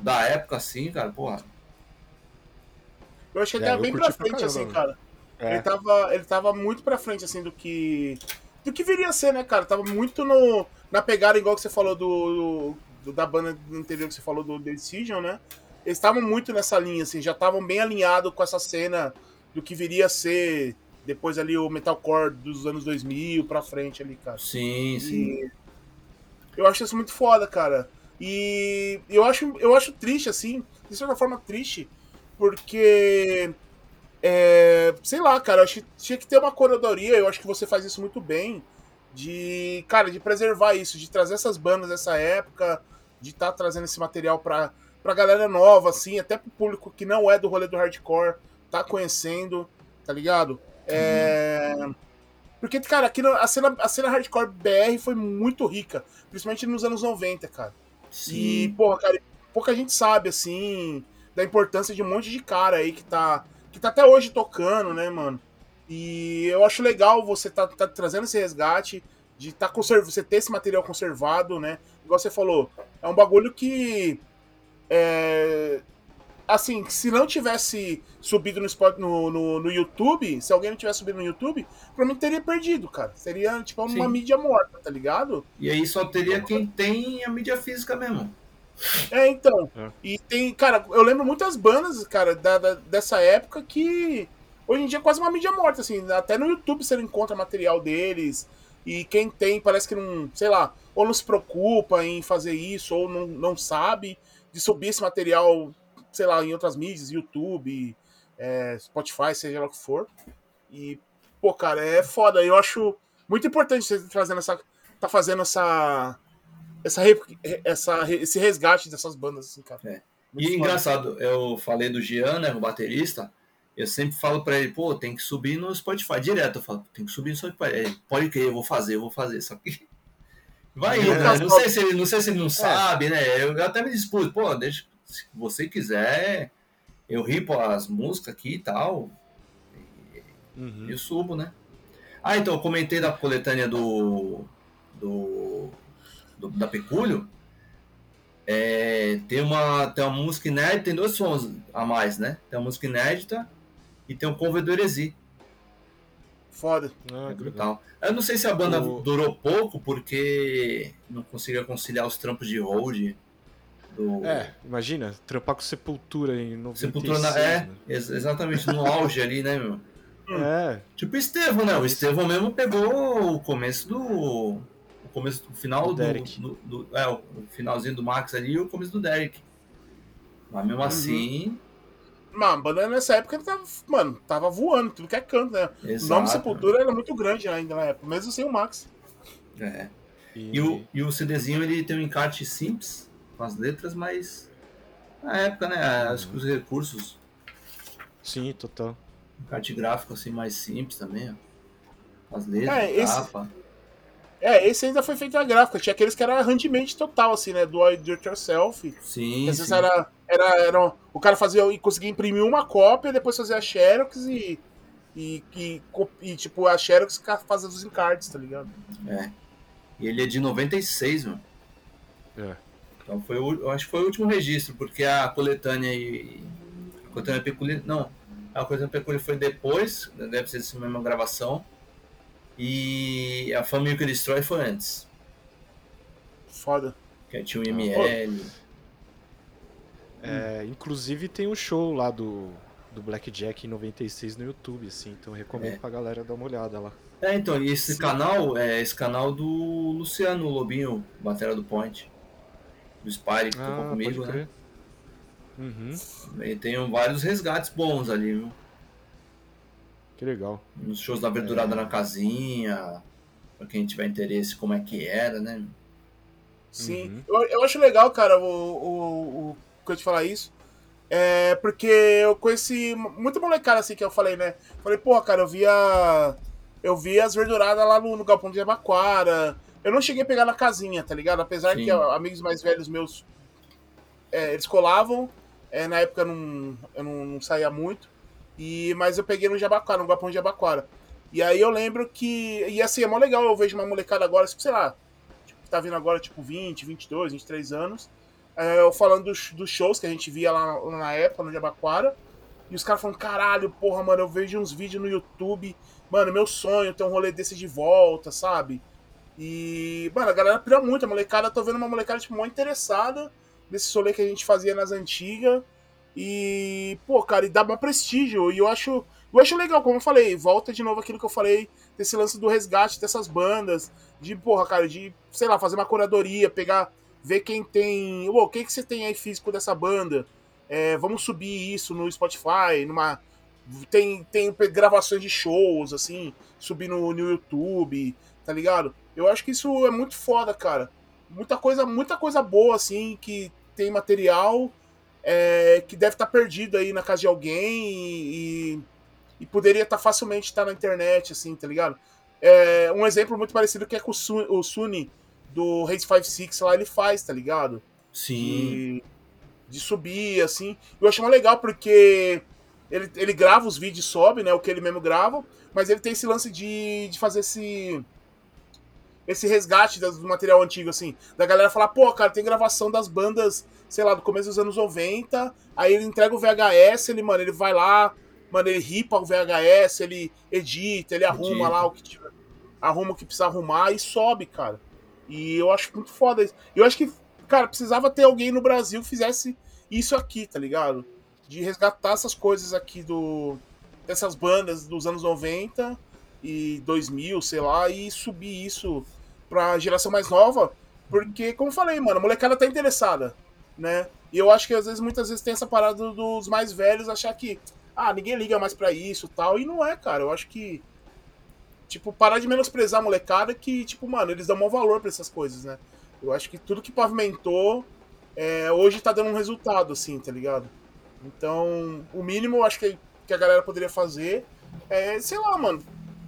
Da época, assim, cara, porra, eu achei que ele é, tava bem pra frente, pra assim, cara. É. Ele, tava, ele tava muito pra frente, assim, do que. Do que viria a ser, né, cara? Tava muito no, na pegada, igual que você falou do, do da banda anterior que você falou do The Decision, né? Eles estavam muito nessa linha, assim, já estavam bem alinhados com essa cena do que viria a ser depois ali o metalcore dos anos 2000 pra frente ali, cara. Sim, e sim. Eu acho isso muito foda, cara. E eu acho, eu acho triste, assim, de certa forma triste, porque. É, sei lá, cara, acho que tinha que ter uma curadoria, eu acho que você faz isso muito bem. De, cara, de preservar isso, de trazer essas bandas dessa época, de estar tá trazendo esse material pra, pra galera nova, assim, até pro público que não é do rolê do hardcore, tá conhecendo, tá ligado? É. Porque, cara, aqui a cena, a cena hardcore BR foi muito rica, principalmente nos anos 90, cara. Sim. E, porra, cara, pouca gente sabe, assim, da importância de um monte de cara aí que tá, que tá até hoje tocando, né, mano? E eu acho legal você tá, tá trazendo esse resgate, de tá conserv... você ter esse material conservado, né? Igual você falou, é um bagulho que. É, assim, se não tivesse subido no, spot, no, no, no, YouTube, se alguém não tivesse subido no YouTube, provavelmente teria perdido, cara. Seria tipo uma Sim. mídia morta, tá ligado? E aí só teria quem tem a mídia física mesmo. É, então. É. E tem, cara, eu lembro muitas bandas, cara, da, da, dessa época que hoje em dia é quase uma mídia morta, assim. Até no YouTube você não encontra material deles. E quem tem parece que não, sei lá, ou não se preocupa em fazer isso, ou não, não sabe de subir esse material, sei lá, em outras mídias, YouTube, é, Spotify, seja lá o que for. E, pô, cara, é foda. Eu acho muito importante você trazendo essa. tá fazendo essa essa, essa, esse resgate dessas bandas, assim, cara. É. E engraçado, eu falei do Gian, né, o baterista, eu sempre falo para ele, pô, tem que subir no Spotify, direto, eu falo, tem que subir no Spotify. Ele, Pode crer, eu vou fazer, eu vou fazer, só que vai indo, né? Não sei se ele não, sei se ele não é. sabe, né? Eu até me dispus, pô, deixa, se você quiser, eu ripo as músicas aqui e tal, e uhum. eu subo, né? Ah, então, eu comentei da coletânea do, do do, da Pecúlio, é, tem, uma, tem uma música inédita, tem dois sons a mais, né? Tem uma música inédita e tem um cover do Heresi. Foda. Ah, é brutal. Eu não sei se a banda o... durou pouco porque não conseguia conciliar os trampos de hold. Do... É, imagina, trampar com Sepultura em 96. Sepultura na... é, né? ex exatamente, no auge ali, né, meu? É. Tipo o Estevão, né? O Estevão mesmo pegou o começo do começo, o final do, do, do, é, o finalzinho do Max ali e o começo do Derek. Mas mesmo uhum. assim. Mano, a banda nessa época tava, mano, tava voando, tudo que é canto, né? Exato, o nome Sepultura era muito grande ainda na época, mesmo sem o Max. É. E... E, o, e o CDzinho ele tem um encarte simples, com as letras, mas na época, né? Acho que os recursos. Sim, total. Encarte gráfico assim mais simples também, ó. As letras, é, esse... capa. É, esse ainda foi feito na gráfica. Tinha aqueles que era handmade total, assim, né? Do do it yourself. Sim. às vezes era, era, era. O cara fazia e conseguia imprimir uma cópia, depois fazia a Xerox e. E, e, e tipo, a Xerox fazia os encartes, tá ligado? É. E ele é de 96, mano. É. Então foi o, eu acho que foi o último registro, porque a coletânea e. A coletânea peculiar. Não. A coletânea peculiar foi depois, deve ser essa mesma gravação. E a Família Destroy foi antes. Foda. Que tinha o ML. É, inclusive tem um show lá do, do Blackjack em 96 no YouTube, assim, então recomendo É. pra galera dar uma olhada lá. É, então, e esse Sim. canal é esse canal do Luciano Lobinho, batera do Point. Do Spire, que tocou comigo, né? Uhum, E tem vários resgates bons ali, viu? que legal. Nos shows da Verdurada na Casinha, pra quem tiver interesse como é que era, né? Sim. Uhum. Eu, eu acho legal, cara, o, o, o que eu te falar isso. É porque eu conheci muita molecada assim que eu falei, né? Falei, porra, cara, eu via. Eu via as verduradas lá no, no Galpão de Abaquara. Eu não cheguei a pegar na casinha, tá ligado? Apesar Sim. que ó, amigos mais velhos meus é, eles colavam. É, na época eu não, eu não, não saía muito. E, mas eu peguei no Jabaquara, no Galpão de Jabaquara. E aí eu lembro que. E assim, é mó legal, eu vejo uma molecada agora, tipo, sei lá, tipo, tá vindo agora, tipo, 20, 22, 23 anos. É, eu falando dos, dos shows que a gente via lá, lá na época, no Jabaquara. E os caras falando, caralho, porra, mano, eu vejo uns vídeos no YouTube. Mano, meu sonho é ter um rolê desse de volta, sabe? E, mano, a galera pira muito, a molecada, tô vendo uma molecada, tipo, mó interessada nesse rolê que a gente fazia nas antigas. E, pô, cara, e dá mó prestígio. E eu acho, eu acho legal, como eu falei, volta de novo aquilo que eu falei, desse lance do resgate dessas bandas. De, porra, cara, de, sei lá, fazer uma curadoria, pegar, ver quem tem. O que, que você tem aí físico dessa banda? É, vamos subir isso no Spotify, numa. Tem, tem gravações de shows, assim, subir no, no YouTube, tá ligado? Eu acho que isso é muito foda, cara. Muita coisa, muita coisa boa, assim, que tem material é, que deve estar perdido aí na casa de alguém e, e, e poderia estar facilmente estar na internet, assim, tá ligado? É, um exemplo muito parecido que é com o, Sun, o Suni do Race 56 lá, ele faz, tá ligado? Sim. de, de subir, assim. Eu acho mais legal porque ele, ele grava os vídeos e sobe, né? O que ele mesmo grava, mas ele tem esse lance de, de fazer esse. Esse resgate do material antigo, assim. Da galera falar, pô, cara, tem gravação das bandas, sei lá, do começo dos anos 90. Aí ele entrega o VHS, ele, mano, ele vai lá, mano, ele ripa o VHS, ele edita, ele arruma Edita. lá o que tiver. Arruma o que precisa arrumar e sobe, cara. E eu acho muito foda isso. Eu acho que cara, precisava ter alguém no Brasil que fizesse isso aqui, tá ligado? De resgatar essas coisas aqui do dessas bandas dos anos 90 e 2000, sei lá, e subir isso pra geração mais nova, porque como falei, mano, a molecada tá interessada, né? E eu acho que às vezes muitas vezes tem essa parada dos mais velhos achar que ah, ninguém liga mais pra isso, tal, e não é, cara. Eu acho que tipo parar de menosprezar a molecada que tipo, mano, eles dão maior valor pra essas coisas, né? Eu acho que tudo que pavimentou é, hoje tá dando um resultado, assim, tá ligado? Então, o mínimo eu acho que, que a galera poderia fazer é, sei lá, mano,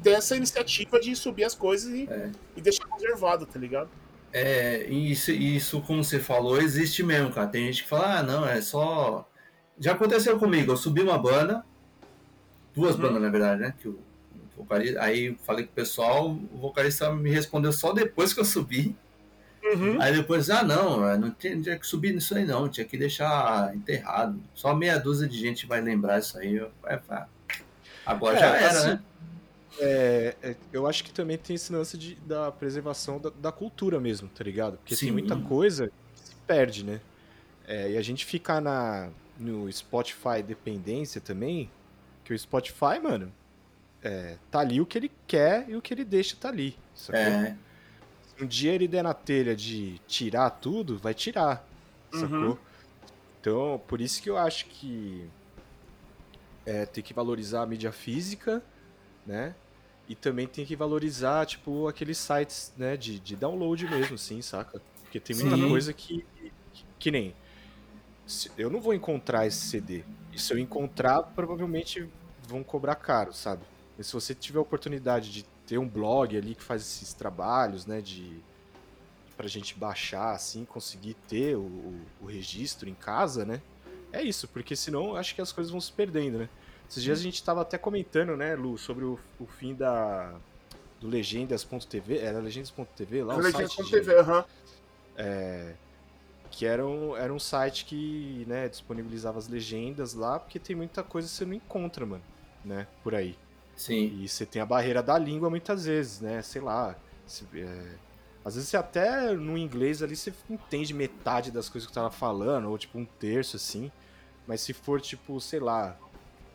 ter essa iniciativa de subir as coisas e, É. e deixar conservado, tá ligado? É, e isso, isso, como você falou, existe mesmo, cara. Tem gente que fala, ah, não, é só. Já aconteceu comigo, eu subi uma banda, duas Uhum. bandas na verdade, né? Que o o vocalista, aí falei com o pessoal, o vocalista me respondeu só depois que eu subi. Uhum. Aí depois, ah, não, não tinha, não tinha que subir nisso aí não, tinha que deixar enterrado. Só meia dúzia de gente vai lembrar isso aí. Eu, é, agora É, já era, assim, né? É, é, eu acho que também tem esse lance de, da preservação da, da cultura mesmo, tá ligado? Porque Sim. tem muita coisa que se perde, né? É, e a gente ficar na, no Spotify dependência também, que o Spotify, mano, é, tá ali o que ele quer e o que ele deixa tá ali. sacou? É, Se um dia ele der na telha de tirar tudo, vai tirar. Sacou? Uhum. Então, por isso que eu acho que é, tem que valorizar a mídia física, né? E também tem que valorizar, tipo, aqueles sites, né, de, de download mesmo, assim, saca? Porque tem muita Sim. coisa que, que. que nem. Eu não vou encontrar esse CD. E se eu encontrar, provavelmente vão cobrar caro, sabe? Mas se você tiver a oportunidade de ter um blog ali que faz esses trabalhos, né, de pra gente baixar, assim, conseguir ter o, o, o registro em casa, né? É isso, porque senão eu acho que as coisas vão se perdendo, né? Esses dias a gente tava até comentando, né, Lu, sobre o, o fim da do legendas.tv, era legendas.tv lá, o site de- Legenda.tv, aham. que era um, era um site que, né, disponibilizava as legendas lá, porque tem muita coisa que você não encontra, mano, né, por aí. Sim. E você tem a barreira da língua muitas vezes, né? Sei lá. se- é, Às vezes você até no inglês ali você entende metade das coisas que eu tava falando, ou tipo um terço assim. Mas se for tipo, sei lá,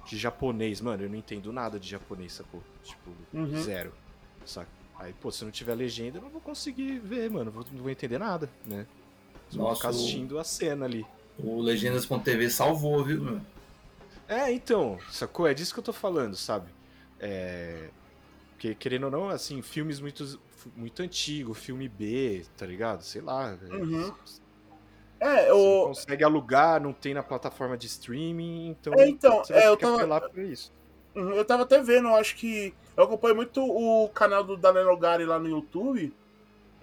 de japonês, mano, eu não entendo nada de japonês, sacou? Tipo, Uhum. zero. Saca? Aí, pô, se não tiver legenda, eu não vou conseguir ver, mano. Vou- Não vou entender nada, né? Só vou ficar assistindo a cena ali. O Legendas.tv salvou, viu? meu? É, então, sacou? É disso que eu tô falando, sabe? É. Porque, querendo ou não, assim, filmes muito, muito antigos, filme B, tá ligado? Sei lá. é, Uhum. Você É, não o. consegue alugar, não tem na plataforma de streaming, então. É, então, você é, eu que tava- apelar pra isso. Uhum, Eu tava até vendo, eu acho que. Eu acompanho muito o canal do Daniel Gari lá no YouTube.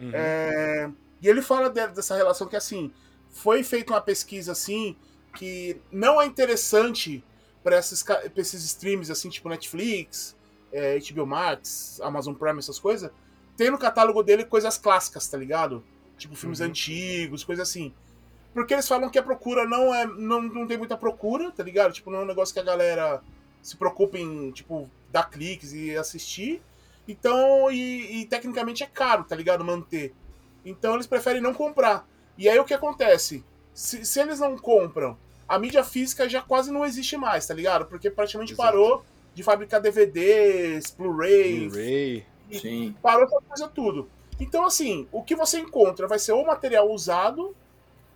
Uhum. É, e ele fala de- dessa relação que, assim, foi feita uma pesquisa, assim, que não é interessante para esses, pra esses streams, assim, tipo Netflix, é, HBO Max, Amazon Prime, essas coisas, ter no catálogo dele coisas clássicas, tá ligado? Tipo filmes Uhum. antigos, coisas assim. Porque eles falam que a procura não é. Não, não tem muita procura, tá ligado? Tipo, não é um negócio que a galera se preocupa em, tipo, dar cliques e assistir. Então, e, e tecnicamente é caro, tá ligado? Manter. Então eles preferem não comprar. E aí o que acontece? Se, se eles não compram, a mídia física já quase não existe mais, tá ligado? Porque praticamente Exato. parou de fabricar DVDs, Blu-ray, Blu-ray. Sim. parou essa coisa tudo. Então, assim, o que você encontra vai ser ou material usado,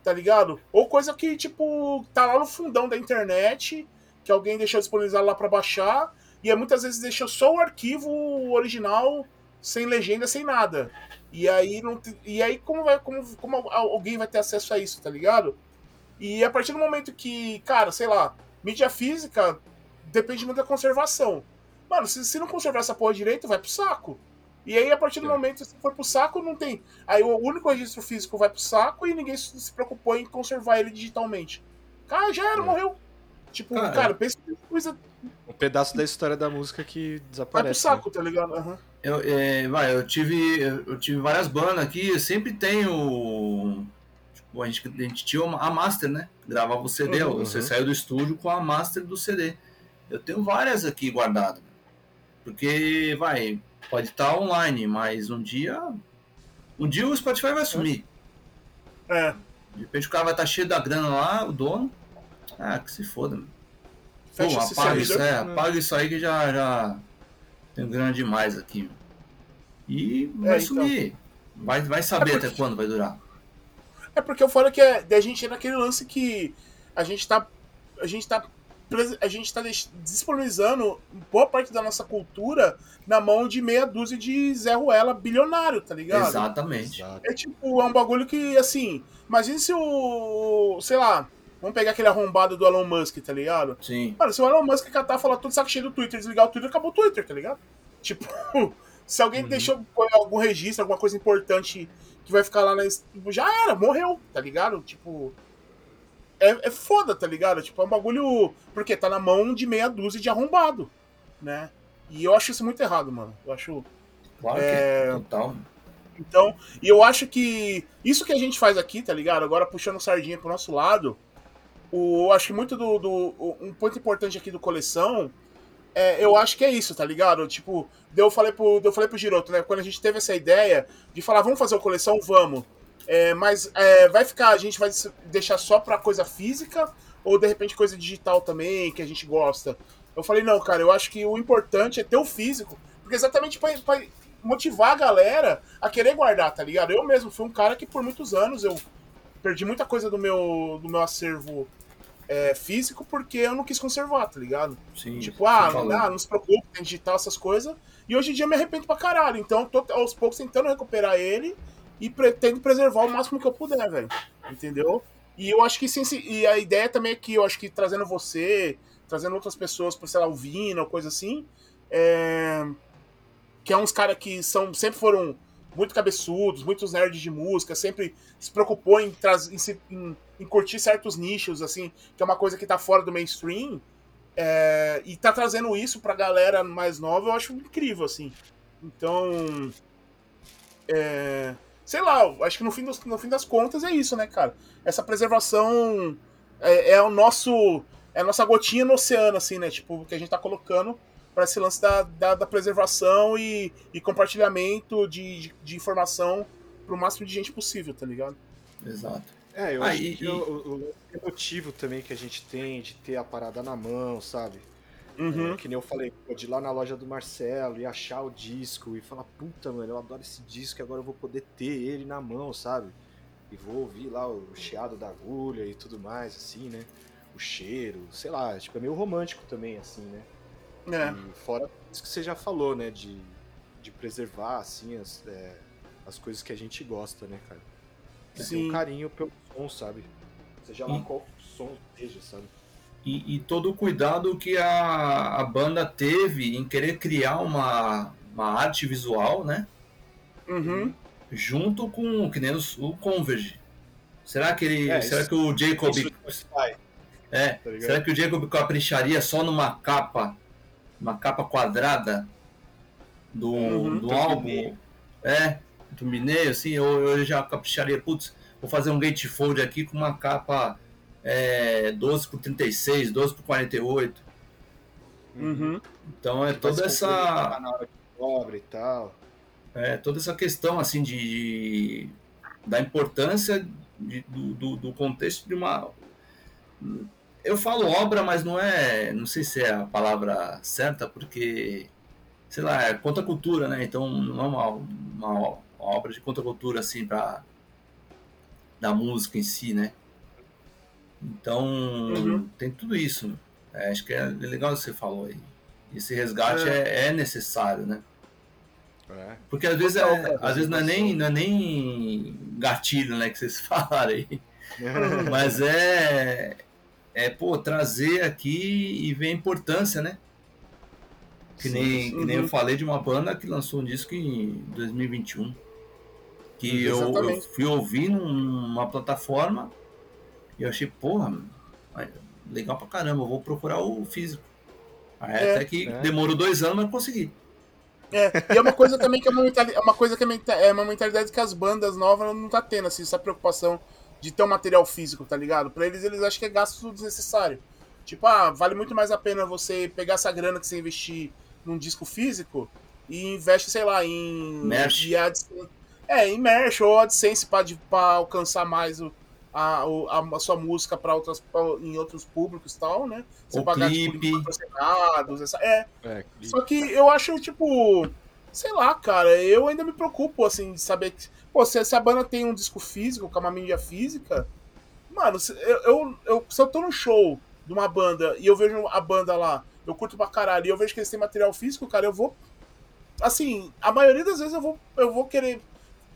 tá ligado? Ou coisa que, tipo, tá lá no fundão da internet, que alguém deixou disponibilizado lá pra baixar, e aí muitas vezes deixou só o arquivo original, sem legenda, sem nada. E aí, não, e aí como, vai, como, como al- alguém vai ter acesso a isso, tá ligado? E a partir do momento que, cara, sei lá, mídia física depende muito da conservação. Mano, se, se não conservar essa porra direito, vai pro saco. E aí, a partir do É. momento que se for pro saco, não tem. Aí o único registro físico vai pro saco e ninguém se preocupou em conservar ele digitalmente. Cara, já era, É. morreu. Tipo, Cara, cara, pensa que coisa Um pedaço da história da música que vai pro desaparece. né? saco, tá ligado? Aham. Eu, é, vai, eu tive, eu tive várias bandas aqui, eu sempre tenho. Tipo, a, gente, a gente tinha uma- a master, né? Gravava o CD, Uhum, você uhum. saiu do estúdio com a master do CD. Eu tenho várias aqui guardadas. Porque, vai, pode estar online, mas um dia. Um dia o Spotify vai sumir. É. De repente o cara vai estar cheio da grana lá, o dono. Ah, que se foda, mano. Pô, apaga isso, é, apaga isso aí que já, já tenho grana demais aqui. E vai É, então. sumir. Vai, vai saber É porque- até quando vai durar. É porque eu falo que é, da gente é naquele lance que a gente tá. A gente tá. A gente tá deix- disponibilizando boa parte da nossa cultura na mão de meia dúzia de Zé Ruela bilionário, tá ligado? Exatamente. É tipo, é um bagulho que, assim, imagine se o. sei lá, vamos pegar aquele arrombado do Elon Musk, tá ligado? Sim. Mano, se o Elon Musk catar falar tudo saco cheio do Twitter, desligar o Twitter, acabou o Twitter, tá ligado? Tipo, se alguém Uhum. deixou algum registro, alguma coisa importante que vai ficar lá na. Já era, morreu, tá ligado? Tipo. É, é foda, tá ligado? Tipo, é um bagulho. Porque tá na mão de meia dúzia de arrombado, né? E eu acho isso muito errado, mano. Eu acho. Claro que É. é. Total. Então, e eu acho que isso que a gente faz aqui, tá ligado? Agora puxando sardinha pro nosso lado, o, eu acho que muito do, do- Um ponto importante aqui do coleção, é, eu acho que é isso, tá ligado? Tipo, eu falei pro, eu falei pro Giroto, né? Quando a gente teve essa ideia de falar, vamos fazer o coleção, vamos. É, mas é, vai ficar, a gente vai deixar só pra coisa física ou de repente coisa digital também, que a gente gosta? Eu falei, não, cara, eu acho que o importante é ter o físico, porque exatamente pra, pra motivar a galera a querer guardar, tá ligado? Eu mesmo fui um cara que por muitos anos eu perdi muita coisa do meu, do meu acervo é, físico porque eu não quis conservar, tá ligado? Sim. Tipo, ah, falou. ah, não se preocupe, tem digital, essas coisas. E hoje em dia eu me arrependo pra caralho. Então eu tô aos poucos tentando recuperar ele e pretendo preservar o máximo que eu puder, velho. Entendeu? E eu acho que sim, e a ideia também é que eu acho que trazendo você, trazendo outras pessoas, por sei lá, o Vina ou coisa assim, é... que é uns caras que são, sempre foram muito cabeçudos, muitos nerds de música, sempre se preocupou em, em, em- em curtir certos nichos, assim, que é uma coisa que tá fora do mainstream. É, e tá trazendo isso pra galera mais nova, eu acho incrível, assim. Então. É, sei lá, acho que no fim, dos, no fim das contas é isso, né, cara? Essa preservação é, é o nosso. É a nossa gotinha no oceano, assim, né? Tipo, que a gente tá colocando para esse lance da, da, da preservação e, e compartilhamento de, de, de informação para o máximo de gente possível, tá ligado? Exato. É, eu Ah, acho e- que e- o, o, o motivo também que a gente tem de ter a parada na mão, sabe? Uhum. É, que nem eu falei, pô, de ir lá na loja do Marcelo e achar o disco e falar, puta, mano, eu adoro esse disco e agora eu vou poder ter ele na mão, sabe? E vou ouvir lá o chiado da agulha e tudo mais, assim, né? O cheiro, sei lá, tipo, é meio romântico também, assim, né? É. E fora isso que você já falou, né? De, de preservar, assim, as, é, as coisas que a gente gosta, né, cara? Você tem Sim. um carinho pelo som, sabe? Seja lá E- qual som seja, sabe? E, e todo o cuidado que a, a banda teve em querer criar uma, uma arte visual, né? Uhum. Junto com que nem os- o Converge. Será que ele. É, será isso- que o Jacob. É, tá será que o Jacob capricharia só numa capa, uma capa quadrada do, Uhum. do Do álbum? Mineio. É, do Mineio, assim, eu, eu já capricharia, putz, vou fazer um gatefold aqui com uma capa é, 12 por 36, 12 por 48. Uhum. Então é toda essa, Na hora que cobra e tal. é, toda essa questão assim de, da importância de- do, do, do contexto de uma eu falo obra, mas não é, não sei se é a palavra certa, porque sei lá, é contracultura, né? Então não é uma, uma obra de contracultura assim para da música em si, né? Então Uhum. tem tudo isso. É, acho que é legal o que você falou aí. Esse resgate é, é necessário, né? É. Porque às vezes, é, às vezes não, é nem, não é nem gatilho, né, que vocês falaram aí. Mas é, é, pô, trazer aqui e ver a importância, né? Que Sim, nem, que nem Uhum. eu falei de uma banda que lançou um disco em 2021. Que eu, eu Exatamente. fui ouvir numa plataforma e eu achei, porra, legal pra caramba, eu vou procurar o físico. Aí É, até que é. demorou dois anos, mas consegui. É, e é uma coisa também que é uma mentalidade, é uma coisa que é, é uma mentalidade que as bandas novas não tá tendo, assim, essa preocupação de ter um material físico, tá ligado? Pra eles, eles acham que é gasto desnecessário. Tipo, ah, vale muito mais a pena você pegar essa grana que você investir num disco físico e investe, sei lá, em. Merch. É, em merch ou AdSense pra, de- pra alcançar mais o, a, a, a sua música pra outras, pra- em outros públicos e tal, né? Você O pagar clipe. tipo, links patrocinados, essa, é, É, só que eu acho, tipo, sei lá, cara, eu ainda me preocupo, assim, de saber que, pô, se, se a banda tem um disco físico, com uma mídia física, mano, se eu, eu, eu- se eu tô no show de uma banda e eu vejo a banda lá, eu curto pra caralho, e eu vejo que eles têm material físico, cara, eu vou, assim, a maioria das vezes eu vou, eu vou querer,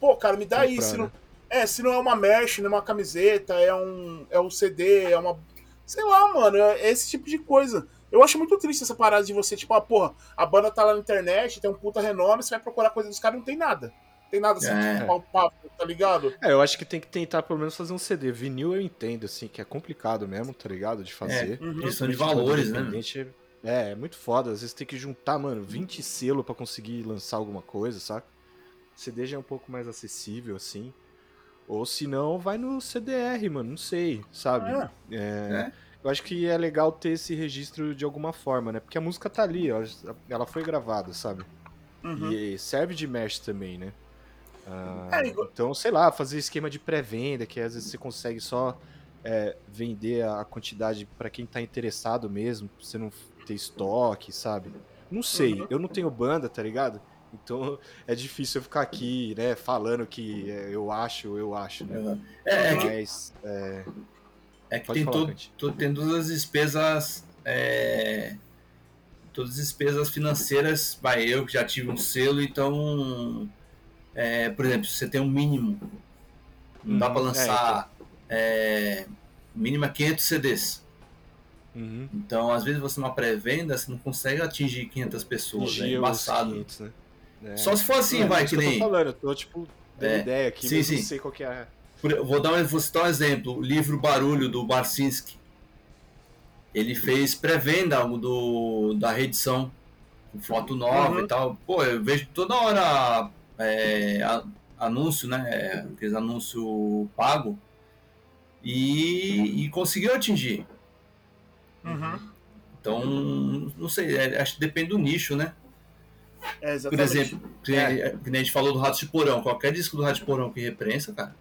pô, cara, me dá Comprar, se né? não, é, se não é uma merch, não é uma camiseta, é um, é um CD, é uma, sei lá, mano, é esse tipo de coisa. Eu acho muito triste essa parada de você, tipo, ah, porra, a banda tá lá na internet, tem um puta renome, você vai procurar coisa dos caras e não tem nada. Tem nada assim, É. tipo, palpável, tá ligado? É, eu acho que tem que tentar pelo menos fazer um CD. Vinil eu entendo, assim, que é complicado mesmo, tá ligado? De fazer. Uhum. Questão de valores, né? É, é muito foda. Às vezes tem que juntar, mano, 20 selo pra conseguir lançar alguma coisa, saca? CD já é um pouco mais acessível, assim. Ou se não, vai no CDR, mano, não sei, sabe? É. É, Eu acho que é legal ter esse registro de alguma forma, né? Porque a música tá ali, ó, ela foi gravada, sabe? Uhum. E serve de mesh também, né? Ah, É, igual- Então, sei lá, fazer esquema de pré-venda, que às vezes você consegue só é, vender a quantidade pra quem tá interessado mesmo, pra você não ter estoque, sabe? Não sei, Uhum. eu não tenho banda, tá ligado? Então é difícil eu ficar aqui, né, falando que é, eu acho, eu acho, né? É, é que, Mas, é, é que Pode tem, falar, tem todas as despesas. é, todas as despesas financeiras. Vai, eu que já tive um selo, então. é, por exemplo, você tem um mínimo. Não dá Uhum, pra é, lançar. É, mínimo é 500 CDs. uhum. Então, às vezes, você numa pré-venda, você não consegue atingir 500 pessoas. É Atingir os embaçado. 500, né? É. Só se for assim, É, vai, isso que eu tô nem. falando, eu tô, tipo, dando É, ideia aqui, sim, mas sim. não sei qual que é. Vou, dar um, vou citar um exemplo. O livro Barulho, do Barcinski. Ele fez pré-venda do, da reedição, com foto nova Uhum. e tal. Pô, eu vejo toda hora é, a- anúncio, né? Aqueles anúncio pago. E, e conseguiu atingir. Uhum. Então, não sei, é, acho que depende do nicho, né? É, Por exemplo, que, É. que nem a gente falou do Rato de Porão, qualquer disco do Rato de Porão que reprensa, cara,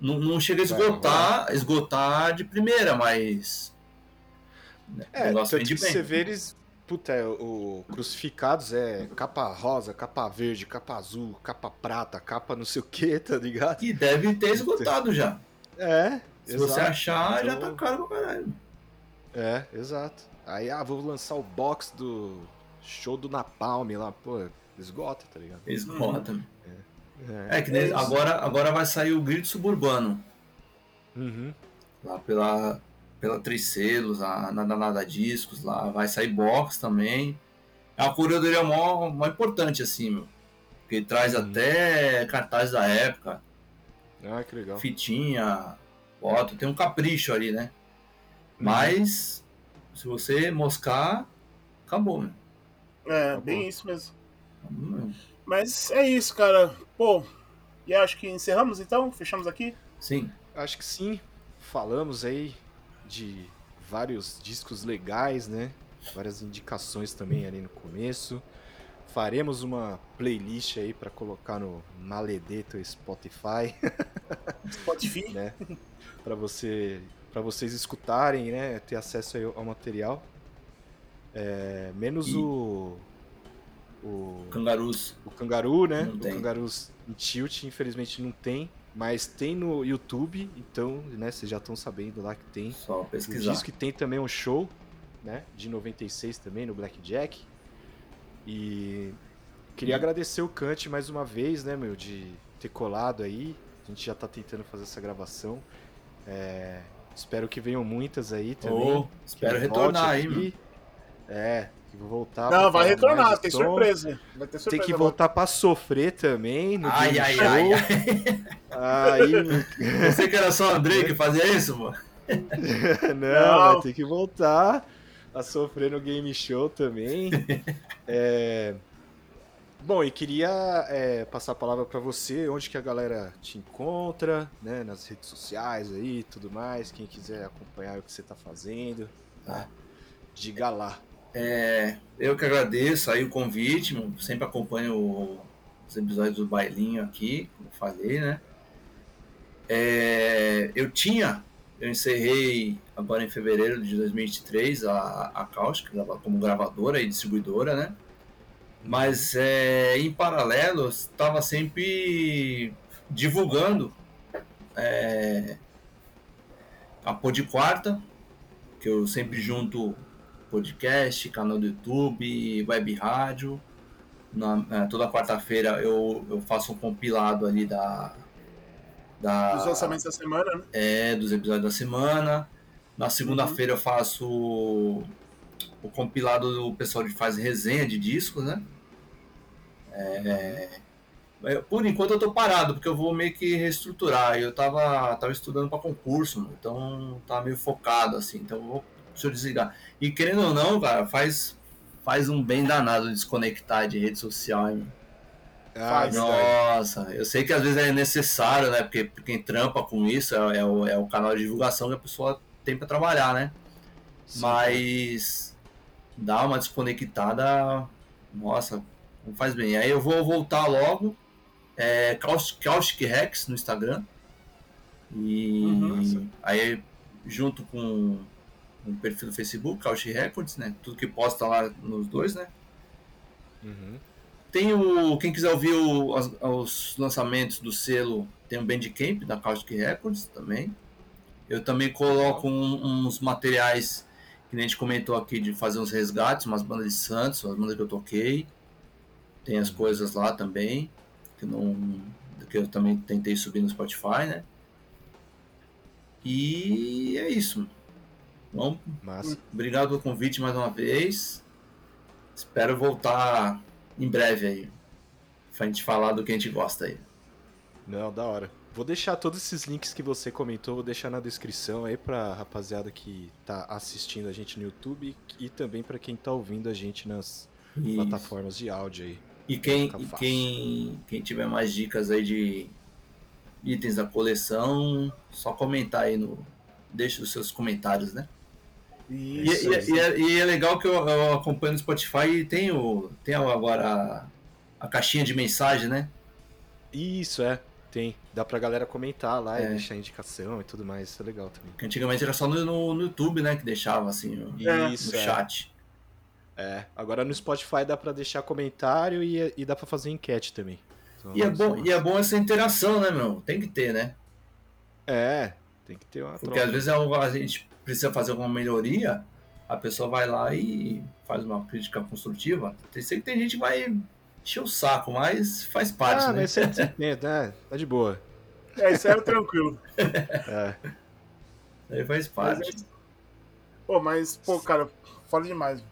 não, não chega a Vai, esgotar, esgotar de primeira, mas. o É, tanto que bem. você vê eles. Puta, é, o Crucificados é capa rosa, capa verde, capa azul, capa prata, capa não sei o que, tá ligado? E deve ter esgotado já. É, Se você exato. achar, já tá Então- caro pra caralho. É, exato. Aí, ah, vou lançar o box do show do Napalm lá, pô, esgota, tá ligado? Esgota. É. É que nem- É agora, agora vai sair o Grito Suburbano. Uhum. Lá pela, pela Tricelos, a Nada Nada Discos, lá vai sair box também. É uma curadoria mó, mó importante, assim, meu. Porque traz Uhum. até cartaz da época, Ah, que legal. fitinha, foto, tem um capricho ali, né? Uhum. Mas, se você moscar, acabou, meu. É, Tá bem bom. isso mesmo. Mesmo. Mas é isso, cara. Pô, e acho que encerramos então? Fechamos aqui? Sim. Acho que sim. Falamos aí de vários discos legais, né? Várias indicações também ali no começo. Faremos uma playlist aí pra colocar no Maledeto Spotify, Spotify. né? Para você, para vocês escutarem, né? Ter acesso aí ao material. É, menos E- o o Cangarus. o Cangaru, né? Não o tem. Cangarus em Tilt, infelizmente não tem, mas tem no YouTube, então, né, vocês já estão sabendo lá que tem. Só pesquisar. disco que tem também um show, né, de 96 também no Blackjack. E queria agradecer o Kant mais uma vez, né, meu, de ter colado aí. A gente já tá tentando fazer essa gravação. É, espero que venham muitas aí também. Que espero retornar aí, aqui. É, que vou voltar. Não, vai retornar, tem surpresa. Vai ter Tem surpresa. que agora. voltar pra sofrer também no Ai, game ai, show. ai, ai. Aí, Pensei que era só o Andrei que fazia isso, mano. não, Não. vai ter que voltar a sofrer no game show também. É, Bom, e queria é, passar a palavra pra você, onde que a galera te encontra, né, nas redes sociais aí, e tudo mais, quem quiser acompanhar o que você tá fazendo, Tá. diga lá. É, eu que agradeço aí o convite, sempre acompanho os episódios do Bailinho aqui, como falei, né? É, eu tinha, eu encerrei agora em fevereiro de 2023 a, a Caustic como gravadora e distribuidora, né? Mas é, em paralelo, estava sempre divulgando é, a Pod Quarta, que eu sempre junto podcast, canal do YouTube, web rádio. Na, eh, toda quarta-feira eu, eu faço um compilado ali da, da Os lançamentos da semana, né? é, dos episódios da semana. Na segunda-feira eu faço o, compilado do pessoal que faz resenha de discos, né? É, é, por enquanto eu tô parado, porque eu vou meio que reestruturar. Eu tava, tava estudando para concurso, então tá meio focado, assim. Então eu vou, deixa eu desligar. E querendo ou não, cara, faz, faz um bem danado desconectar de rede social, hein? Ah, verdade. Nossa, eu sei que às vezes é necessário, né? Porque quem trampa com isso é, é o, é o canal de divulgação que a pessoa tem para trabalhar, né? Sim, Mas dá uma desconectada, nossa, não faz bem. Aí eu vou voltar logo, é Caustic Caustic Rex no Instagram. E Uhum. aí junto com o perfil do Facebook, Caustic Records, né? Tudo que posta lá nos dois, né? Uhum. Tem o. Quem quiser ouvir o- os, os lançamentos do selo, tem o Bandcamp da Caustic Records também. Eu também coloco um- uns materiais que a gente comentou aqui de fazer uns resgates, umas bandas de Santos, as bandas que eu toquei. Tem as coisas lá também, que, não, que eu também tentei subir no Spotify, né? E é isso. Bom, Massa. obrigado pelo convite mais uma vez. Espero voltar em breve aí. Pra gente falar do que a gente gosta aí. Não, da hora. Vou deixar todos esses links que você comentou, vou deixar na descrição aí pra rapaziada que tá assistindo a gente no YouTube e também pra quem tá ouvindo a gente nas E, plataformas de áudio aí. e quem, e quem, quem tiver mais dicas aí de itens da coleção, só comentar aí no. Deixe os seus comentários, né? E, e, e, é, e, é, legal que eu, eu, acompanho no Spotify e tem, o, tem agora a, a, caixinha de mensagem, né? Isso, é. Tem. Dá pra galera comentar lá é. e deixar indicação e tudo mais. Isso é legal também. Porque antigamente era só no, no, no, YouTube, né? Que deixava assim o, Isso, no é. chat. É. Agora no Spotify dá pra deixar comentário e, e dá pra fazer enquete também. Então, e, é bom, e é bom essa interação, né, meu? Tem que ter, né? É, tem que ter uma Porque troca. às vezes é a gente precisa fazer alguma melhoria, a pessoa vai lá e faz uma crítica construtiva. Tem, sei que tem gente que vai encher o saco, mas faz parte, ah, né? Mas é né? Tá de boa. É, isso é tranquilo. é. Aí faz parte. Mas, é pô, mas, pô, cara, fala demais.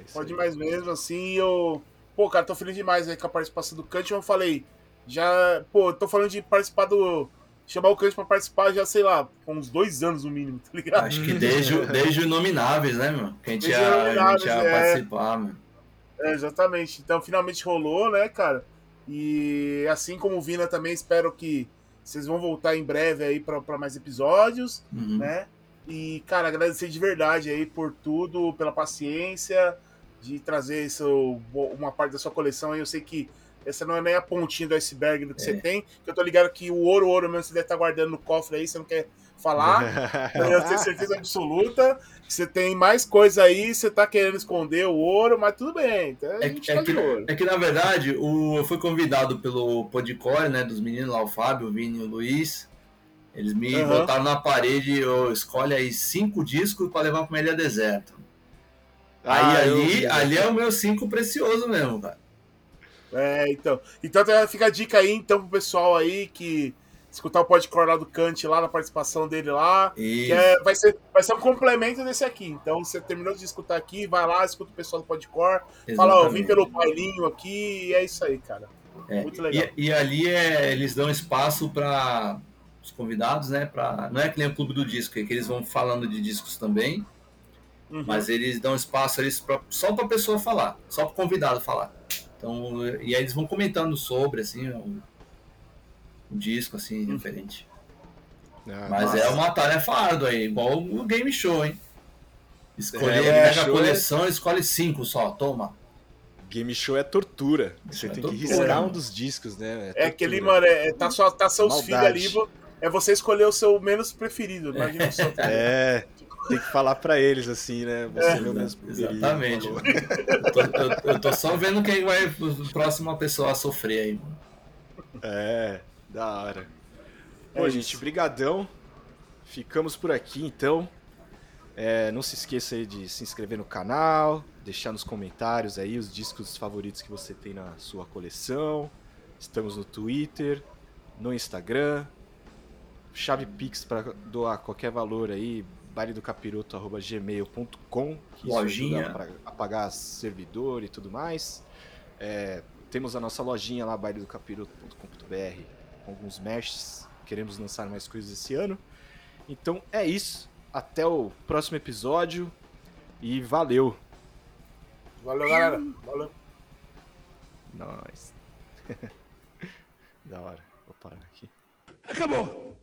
É Fala demais mesmo, assim, eu. Pô, cara, tô feliz demais aí com a participação do Kant. Eu falei, já, pô, tô falando de participar do chamar o Kant pra participar já, sei lá, com uns dois anos no mínimo, tá ligado? Acho que desde, desde o Inomináveis, né, meu? Que a gente desde ia, a gente ia é... participar, meu. É, exatamente. Então finalmente rolou, né, cara? E assim como o Vina também, espero que vocês vão voltar em breve aí para mais episódios, uhum. né? E, cara, agradecer de verdade aí por tudo, pela paciência de trazer isso, uma parte da sua coleção. Eu sei que essa não é nem a pontinha do iceberg do que é. você tem. Que eu tô ligado que o ouro, ouro mesmo, você deve estar tá guardando no cofre aí, você não quer falar. eu tenho certeza absoluta que você tem mais coisa aí, você tá querendo esconder o ouro, mas tudo bem. Então é, é, tá que, é, que, na verdade, o, eu fui convidado pelo Podcore, né, dos meninos lá, o Fábio, o Vini e o Luiz. Eles me uhum. botaram na parede, eu escolhe aí cinco discos para levar pra Ilha Deserto. Ah, aí ali, ali é o meu cinco precioso mesmo, cara. É, então. Então fica a dica aí, então, pro pessoal aí que escutar o podcast lá do Kant lá na participação dele lá. Que é, vai, ser, vai ser um complemento desse aqui. Então, você terminou de escutar aqui, vai lá, escuta o pessoal do Podcore, fala, ó, vim pelo bailinho aqui, e é isso aí, cara. É, Muito legal. E, e ali é, eles dão espaço para os convidados, né? Pra, não é que nem o Clube do Disco, é que eles vão falando de discos também. Uhum. Mas eles dão espaço eles pra, só para a pessoa falar, só para o convidado falar. Então, e aí eles vão comentando sobre, assim, o, o disco, assim, uhum. referente. Ah, Mas nossa. é uma tarefa árdua aí, igual o game show, hein? Escolher, é, pega a coleção, é... escolhe cinco só, toma. Game show é tortura. Você é tem tortura, que riscar um dos discos, né? É, é aquele, mano, é, tá, só, tá seus filhos ali, é você escolher o seu menos preferido. Imagina só. É, tem que falar para eles assim, né? Você é, mesmo Exatamente. eu, tô, eu, eu, tô, só vendo quem vai próxima pessoa a sofrer aí. É, da hora. Pô, é gente, brigadão. Ficamos por aqui então. É, não se esqueça aí de se inscrever no canal, deixar nos comentários aí os discos favoritos que você tem na sua coleção. Estamos no Twitter, no Instagram. Chave Pix para doar qualquer valor aí, bailedocapiroto.gmail.com que lojinha para apagar servidor e tudo mais. É, temos a nossa lojinha lá, bailedocapiroto.com.br, com alguns meshes. Queremos lançar mais coisas esse ano. Então é isso. Até o próximo episódio e valeu. Valeu, galera. Valeu. Nós. da hora. Vou parar aqui. Acabou.